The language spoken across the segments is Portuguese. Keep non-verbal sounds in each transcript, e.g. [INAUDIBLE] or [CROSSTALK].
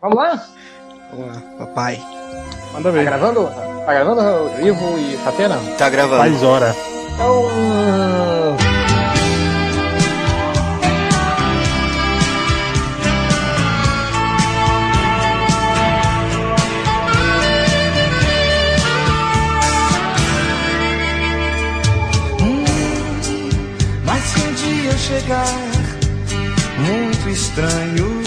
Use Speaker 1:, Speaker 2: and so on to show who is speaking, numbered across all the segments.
Speaker 1: Vamos lá?
Speaker 2: Vamos lá, papai.
Speaker 3: Manda
Speaker 1: Tá
Speaker 3: ver.
Speaker 1: gravando? Tá gravando, Ivo e Tatena?
Speaker 2: Tá gravando.
Speaker 3: Faz hora.
Speaker 1: Então.
Speaker 4: Mas se um dia chegar muito estranho.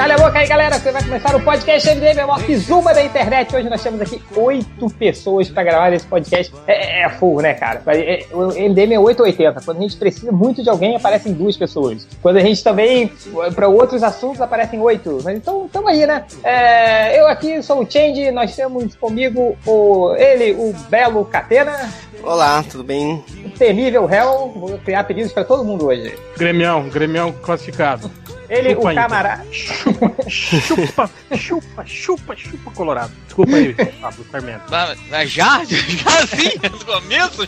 Speaker 1: Cala a boca aí, galera. Você vai começar o podcast MDM, a maior zuma da internet. Hoje nós temos aqui oito pessoas pra gravar esse podcast. É, é, é full, né, cara? É, o MDM é 880. Quando a gente precisa muito de alguém, aparecem duas pessoas. Quando a gente também, pra outros assuntos, aparecem oito. Mas então, tamo aí, né? É, eu aqui sou o Change. Nós temos comigo o, ele, o Belo Catena.
Speaker 2: Olá, tudo bem?
Speaker 1: O temível Hell. Vou criar pedidos pra todo mundo hoje.
Speaker 3: Gremião, gremião classificado.
Speaker 1: Ele,
Speaker 3: Chupa
Speaker 1: o
Speaker 3: aí,
Speaker 1: camarada.
Speaker 3: Chupa, chupa, chupa, chupa, chupa, Colorado. Desculpa aí, Pablo Carmento.
Speaker 5: Mas, mas já? [LAUGHS] Já assim? No começo?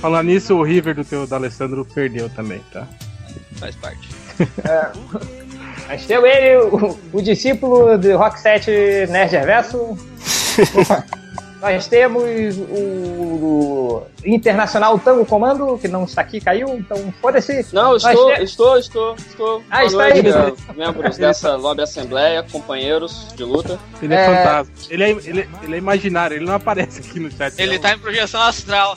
Speaker 3: Falando nisso, o River do teu da Alessandro perdeu também, tá?
Speaker 5: Faz parte.
Speaker 1: Nós temos ele, o, o discípulo do Rock 7 Nerd Reverso. [LAUGHS] Nós temos o, o Internacional Tango Comando, que não está aqui, caiu, então foda-se.
Speaker 6: Não, estou,
Speaker 1: te-
Speaker 6: estou, estou, estou.
Speaker 1: Ah,
Speaker 6: Boa
Speaker 1: está
Speaker 6: noite,
Speaker 1: aí.
Speaker 6: eh, membros dessa lobby assembleia, companheiros de luta.
Speaker 3: Ele é,
Speaker 1: É.
Speaker 3: fantasma. Ele é, ele, ele é imaginário, ele não aparece aqui no chat.
Speaker 5: Ele
Speaker 3: não.
Speaker 5: tá em projeção astral.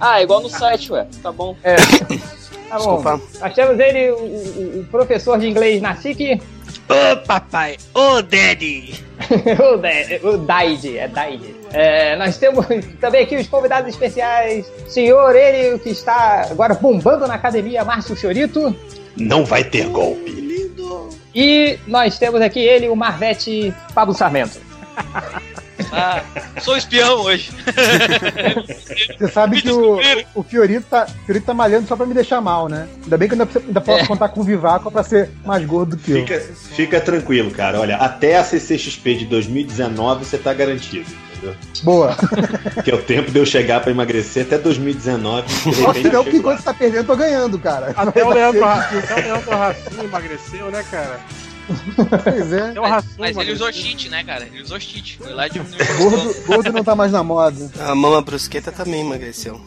Speaker 6: Ah, igual no site, ué. Tá bom.
Speaker 1: É, tá bom.
Speaker 2: Desculpa.
Speaker 1: Nós temos ele, o, o- o professor de inglês na
Speaker 2: Ô, papai! Ô, daddy! [LAUGHS]
Speaker 1: o, Da- o Daid, é Daid. É, nós temos também aqui os convidados especiais, senhor, ele que está agora bombando na academia, Márcio Chorito.
Speaker 7: Não vai ter golpe.
Speaker 1: E nós temos aqui ele, o Marvete Pablo Sarmento. [LAUGHS]
Speaker 5: Ah, sou espião hoje.
Speaker 8: Você sabe que o, o Fiorito, tá, o Fiorito tá malhando só pra me deixar mal, né? Ainda bem que eu ainda, ainda posso contar com o Vivaco pra ser mais gordo do que eu.
Speaker 7: Fica, fica tranquilo, cara. Olha, até a CCXP de 2019 você tá garantido. Entendeu?
Speaker 8: Boa.
Speaker 7: Porque é o tempo de eu chegar pra emagrecer até 2019. De
Speaker 8: Só
Speaker 7: repente
Speaker 8: se não,
Speaker 7: eu
Speaker 8: que enquanto você tá perdendo, eu tô ganhando, cara.
Speaker 3: Até o Leandro, o Rassum emagreceu, né, cara?
Speaker 8: Pois é.
Speaker 3: Rassum
Speaker 5: Mas ele usou cheat, né, cara? Ele usou cheat. Foi lá [LAUGHS] de
Speaker 8: Gordo, gordo não tá mais na moda.
Speaker 2: A mama brusqueta também emagreceu.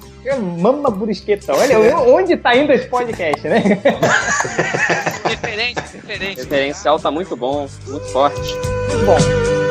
Speaker 1: Mama brusqueta. Olha onde tá indo esse podcast, né?
Speaker 5: Referência, referência.
Speaker 6: Referencial tá muito bom, muito forte.
Speaker 1: Bom,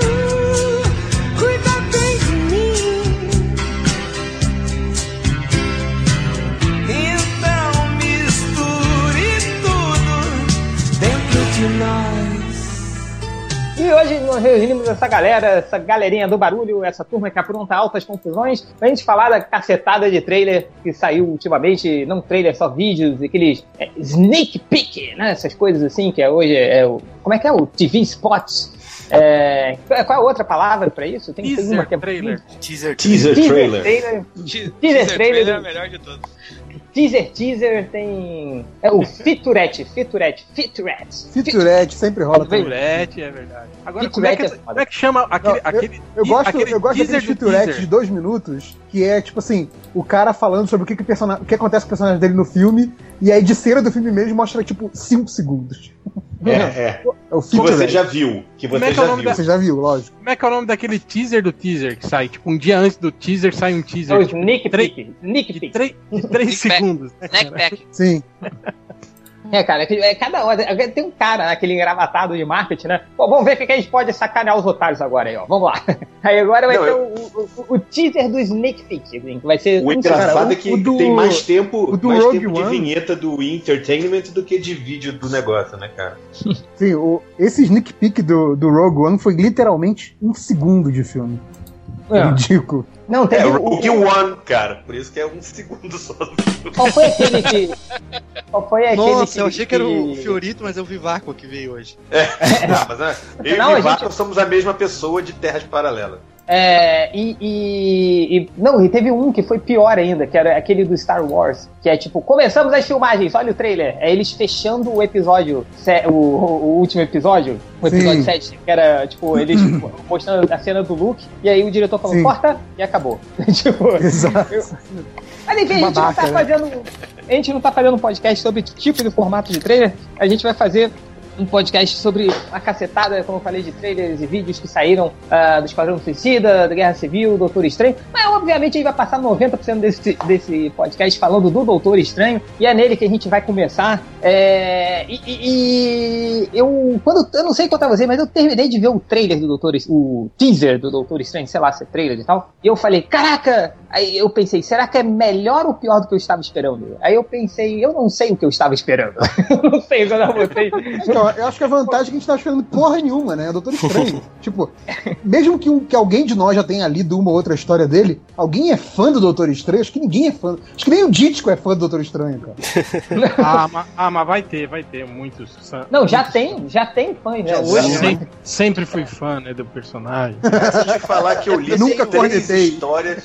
Speaker 1: e hoje nós reunimos essa galera, essa galerinha do barulho, essa turma que apronta altas confusões, pra gente falar da cacetada de trailer que saiu ultimamente, não trailer, só vídeos, aqueles é, sneak peek, né? Essas coisas assim, que é hoje é o. Como é que é? O TV Spots. É, qual é a outra palavra pra isso? Tem, tem uma
Speaker 3: Teaser
Speaker 1: que é
Speaker 3: trailer.
Speaker 2: Teaser.
Speaker 7: Teaser
Speaker 1: Teaser
Speaker 7: trailer.
Speaker 1: trailer.
Speaker 5: Teaser,
Speaker 1: trailer.
Speaker 5: trailer é o melhor de todos.
Speaker 1: Teaser, teaser, tem. É o Featurette, Featurette, Featurette.
Speaker 8: Featurette sempre rola também.
Speaker 3: Featurette, é verdade. Agora, como é, que,
Speaker 1: é
Speaker 3: como é que chama aquele.
Speaker 8: Não, eu-
Speaker 3: aquele
Speaker 8: Eu gosto,
Speaker 3: aquele
Speaker 8: eu gosto featurettes
Speaker 3: teaser?
Speaker 8: de dois minutos, que é tipo assim, o cara falando sobre o que, que, o que acontece com o personagem dele no filme, e aí de cena do filme mesmo mostra tipo 5 segundos. [LAUGHS]
Speaker 7: É, é.
Speaker 8: É o
Speaker 7: Que você já viu. Que você
Speaker 3: é que é
Speaker 7: já
Speaker 3: nome
Speaker 7: viu.
Speaker 8: Você já viu, lógico.
Speaker 3: Como é que é o nome daquele teaser do teaser que sai? Tipo, um dia antes do teaser sai um
Speaker 1: É
Speaker 3: teaser.
Speaker 1: o
Speaker 3: tipo,
Speaker 1: Sneak Peek. Sneak
Speaker 3: de
Speaker 1: Peek.
Speaker 3: 3 de três
Speaker 5: Sneak peek.
Speaker 3: segundos. né, cara?
Speaker 5: Neckpack.
Speaker 8: Sim. [LAUGHS]
Speaker 1: É, cara, é cada hora. Tem um cara, aquele engravatado de marketing, né? Pô, vamos ver o que que a gente pode sacanear os otários agora aí, ó. Vamos lá. [LAUGHS] Aí agora vai
Speaker 7: Não,
Speaker 1: ter
Speaker 7: eu-
Speaker 1: o, o- o teaser do Sneak Peek, assim, que vai ser.
Speaker 7: O engraçado
Speaker 8: Cara, o-
Speaker 7: é que
Speaker 8: o do-
Speaker 7: tem mais tempo,
Speaker 8: o do
Speaker 7: mais
Speaker 8: Rogue
Speaker 7: tempo de
Speaker 8: One-
Speaker 7: vinheta do Entertainment do que de vídeo do negócio, né, cara?
Speaker 8: Sim, o, esse sneak peek do, do Rogue One foi literalmente um segundo de filme.
Speaker 1: É.
Speaker 8: Ridículo.
Speaker 1: Não,
Speaker 7: É,
Speaker 1: teve o-
Speaker 7: Rogue One, cara. Por isso que é um [LAUGHS] segundo só.
Speaker 1: Qual foi aquele que. Qual foi aquele
Speaker 2: Nossa,
Speaker 1: que,
Speaker 2: eu achei que era o Fiorito, mas é o Vivaco que veio hoje.
Speaker 7: Não, mas né, eu
Speaker 1: Não,
Speaker 7: e o Vivaco
Speaker 1: gente-
Speaker 7: somos a mesma pessoa de terras paralelas.
Speaker 1: É, e, e- e- Não, e teve um que foi pior ainda, que era aquele do Star Wars. Que é tipo, começamos as filmagens, olha o trailer. É eles fechando o episódio, o, o último episódio, o episódio
Speaker 8: Sim.
Speaker 1: 7, que era, tipo, eles [CLEARS THROAT] mostrando a cena do Luke, e aí o diretor falou,
Speaker 8: Sim.
Speaker 1: corta, e acabou. [LAUGHS] tipo,
Speaker 8: Exato.
Speaker 1: mas enfim, a gente não tá
Speaker 8: né?
Speaker 1: fazendo. A gente não tá fazendo um podcast sobre tipo de formato de trailer, a gente vai fazer um podcast sobre uma cacetada, como eu falei, de trailers e vídeos que saíram ah, do Esquadrão Suicida, da Guerra Civil, Doutor Estranho. Mas, obviamente, a gente vai passar 90% desse, desse podcast falando do Doutor Estranho, e é nele que a gente vai começar. É, e, e- eu, quando, eu não sei quanto a você, mas eu terminei de ver o trailer do Doutor, o teaser do Doutor Estranho, sei lá se é trailer e tal, e eu falei, caraca! Aí eu pensei, será que é melhor ou pior do que eu estava esperando? Aí eu pensei, eu não sei o que eu estava esperando. [LAUGHS] eu não sei quando eu botei.
Speaker 8: Então, eu acho que a vantagem é que a gente tá esperando porra nenhuma, né? É o Doutor Estranho. [LAUGHS] tipo, mesmo que, um- que alguém de nós já tenha lido uma ou outra história dele, alguém é fã do Doutor Estranho? Acho que ninguém é fã. Acho que nem o Dítico é fã do Doutor Estranho, cara. [LAUGHS]
Speaker 3: Ah, mas, ah, mas vai ter, vai ter muitos.
Speaker 1: Não, já tem, já tem fãs, né? Hoje,
Speaker 3: sempre, sempre fui fã né, do personagem. [LAUGHS]
Speaker 7: Deixa eu falar que eu li
Speaker 8: Eu nunca
Speaker 7: três histórias.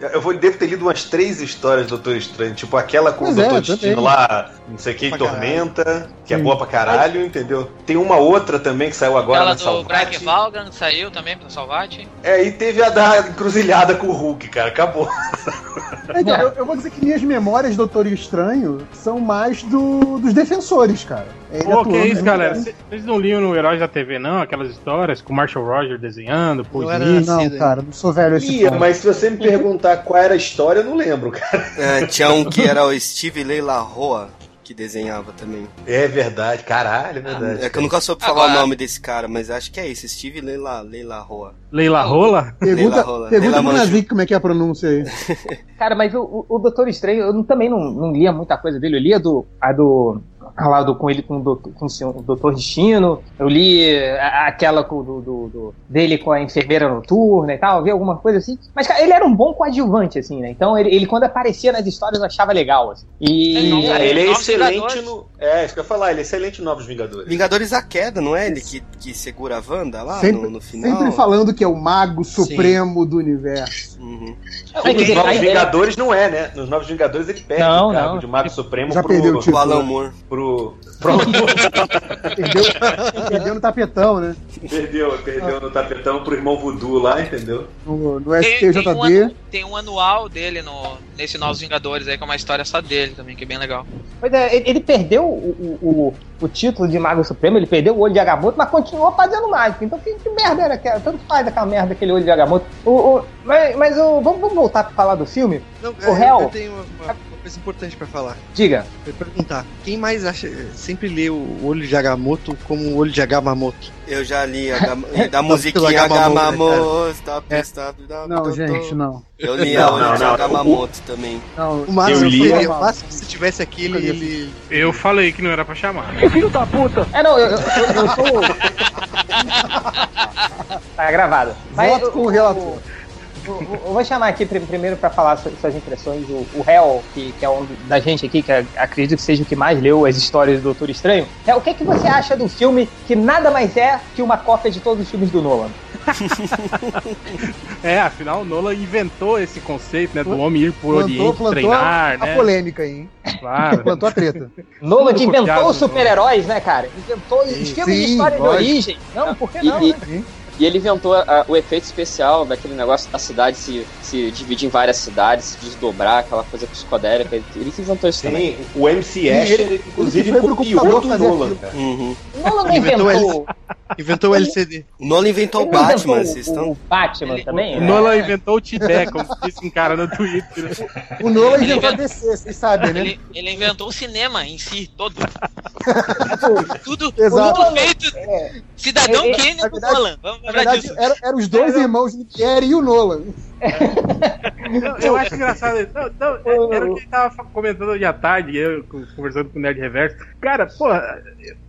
Speaker 7: Eu vou, devo ter lido umas três histórias do Doutor Estranho. Tipo aquela com
Speaker 8: Pois
Speaker 7: o
Speaker 8: é,
Speaker 7: Doutor
Speaker 8: eu
Speaker 7: Destino lá, não sei o que, Tormenta, que é
Speaker 8: Sim.
Speaker 7: boa pra caralho, entendeu? Tem uma outra também que saiu agora
Speaker 5: Aquela
Speaker 7: na
Speaker 5: do
Speaker 7: Salvati.
Speaker 5: Brian Valgan saiu também pro Salvati.
Speaker 7: É, e teve a da encruzilhada com o Hulk, cara. Acabou.
Speaker 8: Então, eu, eu vou dizer que minhas memórias do Doutor Estranho são mais do, dos defensores, cara. É
Speaker 3: Pô, que
Speaker 8: atuando,
Speaker 3: isso,
Speaker 8: né?
Speaker 3: galera? Cê- Vocês não liam no Heróis da TV, não? Aquelas histórias com o Marshall Roger desenhando, Smith.
Speaker 8: Não, cara, não sou velho esse
Speaker 7: Ia,
Speaker 8: ponto.
Speaker 7: mas se você me perguntar qual era a história, eu não lembro, cara.
Speaker 2: É, tinha um que era o Steve Leila Roa, que desenhava também.
Speaker 7: É verdade, caralho, é verdade.
Speaker 2: É que eu nunca soube falar
Speaker 5: Agora-
Speaker 2: o nome desse cara, mas acho que é esse, Steve Leila, Leila Roa.
Speaker 3: Leila Rola?
Speaker 8: Pergunta,
Speaker 2: Leila Rola.
Speaker 8: pergunta
Speaker 2: Leila
Speaker 8: pro. Nazik como é que é a pronúncia aí.
Speaker 1: Cara, mas o, o, o Doutor Estranho, eu também não, não lia muita coisa dele. Eu lia do, a do. A lá do, com ele com o doutor, com o senhor- o Doutor Destino. Eu li aquela do, do- do- dele com a enfermeira noturna e tal. Vi alguma coisa assim. Mas, cara, ele era um bom coadjuvante, assim, né? Então, ele, ele quando aparecia nas histórias, eu achava legal, assim. E.
Speaker 5: Não-
Speaker 7: Ah, ele é excelente no. É, isso que eu ia falar, ele é excelente em Novos Vingadores.
Speaker 2: Vingadores a Queda, não é ele que, que segura a Wanda lá
Speaker 8: Sempre-
Speaker 2: no, no final?
Speaker 8: Sempre falando que é o mago supremo do universo.
Speaker 2: Uhum.
Speaker 1: Quer
Speaker 7: Nos
Speaker 1: dizer,
Speaker 7: Novos
Speaker 1: aí-
Speaker 7: Vingadores não é, né? Nos Novos Vingadores ele perde
Speaker 1: Não,
Speaker 7: o cargo
Speaker 1: não.
Speaker 7: de Mago Supremo
Speaker 8: Já
Speaker 7: pro,
Speaker 8: perdeu o
Speaker 2: O
Speaker 8: título.
Speaker 2: Alan Moore.
Speaker 7: pro. Pronto,
Speaker 8: Perdeu, perdeu no tapetão, né?
Speaker 7: perdeu, perdeu no tapetão pro irmão Voodoo lá, entendeu?
Speaker 8: No, no
Speaker 5: Tem, tem, um
Speaker 8: STJD.
Speaker 5: tem um anual dele no, nesse Novos Vingadores aí, com uma história só dele também, que é bem legal.
Speaker 1: Pois é, ele, ele perdeu o, o, o, título de Mago Supremo, ele perdeu o olho de Agamotto, mas continuou fazendo mágica. Então, que, que merda era aquela? Tanto faz aquela merda daquele olho de Agamotto. O, o, mas mas o, vamos, vamos voltar pra falar do filme?
Speaker 9: Não,
Speaker 1: O
Speaker 9: é,
Speaker 1: réu.
Speaker 9: eu tenho uma coisa importante pra falar.
Speaker 1: Diga.
Speaker 9: Eu ia perguntar, quem mais acha, sempre lê o olho de Agamotto como o olho de Agamotto?
Speaker 2: Eu já li a [LAUGHS] gam- da musiquinha
Speaker 9: Gamamoto, né,
Speaker 2: stop,
Speaker 9: É.
Speaker 2: stop, stop,
Speaker 8: Não,
Speaker 2: stop,
Speaker 8: gente,
Speaker 2: stop.
Speaker 8: não.
Speaker 2: Eu li a olho de
Speaker 7: não.
Speaker 2: Gamamoto também.
Speaker 8: Não,
Speaker 9: O máximo,
Speaker 7: Eu li-
Speaker 9: seria- o máximo que se tivesse aqui, ele, ele-
Speaker 3: Eu falei que não era pra chamar. [LAUGHS]
Speaker 1: É, não, eu, eu, eu, eu sou. [LAUGHS] tá gravado.
Speaker 8: Voto
Speaker 1: eu-
Speaker 8: com o relator.
Speaker 1: Eu, eu- eu vou chamar aqui prim- primeiro para falar su- suas impressões o, o Hel, que, que é um da gente aqui, que a- acredito que seja o que mais leu as histórias do Doutor Estranho. Hel, o que, é que você acha do filme que nada mais é que uma cópia de todos os filmes do Nolan? [LAUGHS]
Speaker 3: É, afinal, o Nolan inventou esse conceito, né? Do homem ir pro
Speaker 8: Plantou,
Speaker 3: Oriente
Speaker 8: plantou
Speaker 3: treinar,
Speaker 8: a, a
Speaker 3: né?
Speaker 8: polêmica aí, hein?
Speaker 3: Claro. [LAUGHS]
Speaker 8: Plantou a treta.
Speaker 1: Nolan que inventou os super-heróis, né, cara? Inventou os filmes de história de origem. Não, por que não?
Speaker 6: e-
Speaker 1: né?
Speaker 6: E ele inventou a- o efeito especial daquele negócio da cidade se, se dividir em várias cidades, se desdobrar, aquela coisa psicodélica. Ele que inventou isso também.
Speaker 7: Sim, o MC Escher, inclusive,
Speaker 8: ele foi pro
Speaker 7: copiou do Nolan, cara.
Speaker 2: Uhum.
Speaker 1: Nolan não
Speaker 9: Inventou
Speaker 1: inventou.
Speaker 9: o LCD.
Speaker 2: O Nolan inventou o Batman, vocês
Speaker 1: o,
Speaker 2: estão.
Speaker 1: o Batman
Speaker 5: Ele-
Speaker 1: também?
Speaker 3: O
Speaker 1: né?
Speaker 3: Nolan inventou o Tibé, como disse um cara no Twitter.
Speaker 8: O Nolan
Speaker 5: Ele
Speaker 8: inventou a DC, vocês sabem, né?
Speaker 5: Ele, ele inventou o cinema em si, todo. [LAUGHS] tudo,
Speaker 8: Exato.
Speaker 5: tudo feito. Cidadão
Speaker 1: É, é,
Speaker 5: Kane
Speaker 8: na
Speaker 5: do
Speaker 8: verdade-
Speaker 5: Nolan. Vamos
Speaker 8: Na
Speaker 5: lembrar
Speaker 8: verdade,
Speaker 5: disso.
Speaker 8: eram era os dois irmãos, Nick e o Nolan.
Speaker 3: Eu, eu acho engraçado. Não, não, é- era o que ele tava comentando hoje à tarde, eu co- conversando com o Nerd Reverso. Cara, pô,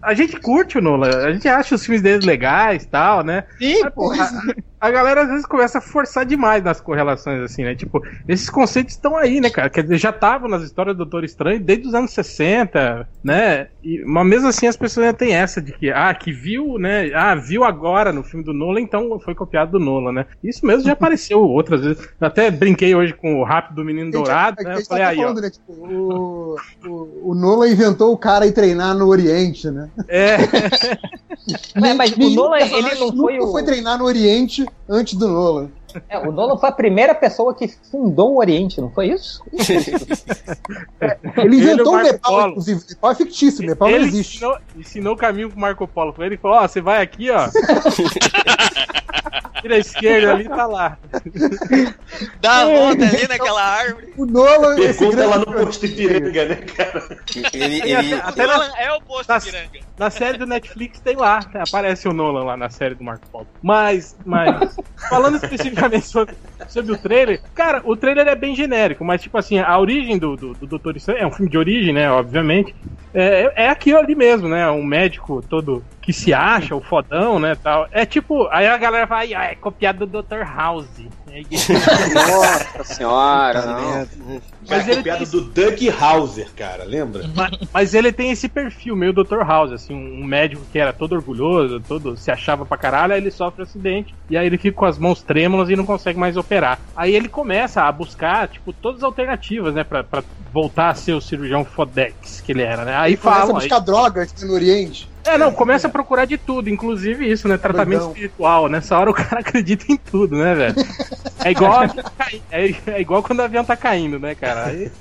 Speaker 3: a gente curte o Nolan, a gente acha os filmes dele legais e tal, né?
Speaker 8: Sim,
Speaker 3: Mas, pô, a, a galera às vezes começa a forçar demais nas correlações, assim, né? Tipo, esses conceitos estão aí, né, cara? Quer dizer, já estavam nas histórias do Doutor Estranho desde os anos 60, né? E, mas mesmo assim as pessoas ainda têm essa de que, ah, que viu, né? Ah, viu agora no filme do Nolan, então foi copiado do Nolan, né? Isso mesmo já [LAUGHS] apareceu outras vezes. Eu até brinquei hoje com o Rápido do Menino Dourado,
Speaker 8: a,
Speaker 3: né? Eu falei,
Speaker 8: tá
Speaker 3: aí, ó.
Speaker 8: falando, né? Tipo, o, o, o Nolan inventou o cara ir treinar no Oriente, né?
Speaker 3: É, [LAUGHS]
Speaker 1: Mas- mas o Nolan, ele não foi o-
Speaker 8: foi treinar no Oriente antes do Nolan.
Speaker 1: É, o Nolan foi a primeira pessoa que fundou o Oriente, não foi isso?
Speaker 8: Ele inventou
Speaker 3: e
Speaker 8: o Nepal,
Speaker 3: Polo.
Speaker 8: inclusive. O Nepal é fictício, o Nepal não
Speaker 3: Ele
Speaker 8: existe.
Speaker 3: ensinou, ensinou o caminho pro Marco Polo. Ele falou: Ó, você vai aqui, ó. [LAUGHS] Vira à esquerda ali, tá lá.
Speaker 5: Dá a volta ali naquela árvore.
Speaker 8: O Nolan,
Speaker 7: Pergunta lá no posto Ipiranga, né, cara?
Speaker 2: Ele, ele-
Speaker 3: até, na,
Speaker 5: Nolan é o posto
Speaker 3: tá-
Speaker 5: piranga.
Speaker 3: na série do Netflix tem lá, aparece o Nolan lá na série do Marco Polo. Mas, mas falando especificamente [LAUGHS] sobre, sobre o trailer, cara, o trailer é bem genérico, mas tipo assim, a origem do, do, do Doutor Estranho é um filme de origem, né, obviamente. É, é aquilo ali mesmo, né, um médico todo que se acha, o fodão, né, tal. É tipo, aí a galera fala, "Ai, é copiado do Dr. House.
Speaker 6: Nossa senhora, não.
Speaker 3: Mas ele
Speaker 7: piada
Speaker 3: tem-
Speaker 7: do Doug Hauser, cara, lembra? [LAUGHS]
Speaker 3: Mas, mas ele tem esse perfil meio Dr. House, assim, um médico que era todo orgulhoso, todo se achava pra caralho, aí ele sofre um acidente, e aí ele fica com as mãos trêmulas e não consegue mais operar. Aí ele começa a buscar, tipo, todas as alternativas, né, pra, pra voltar a ser o cirurgião Fodex que ele era, né? Aí
Speaker 8: Ele começa a
Speaker 3: falam. aí-
Speaker 8: buscar drogas no Oriente.
Speaker 3: É, não, começa a procurar de tudo, inclusive isso, né? Tratamento
Speaker 8: Doidão.
Speaker 3: espiritual. Nessa hora o [LAUGHS] cara acredita em tudo, né, velho? É igual, cai- é, é igual quando o avião tá caindo, né, cara? Aí,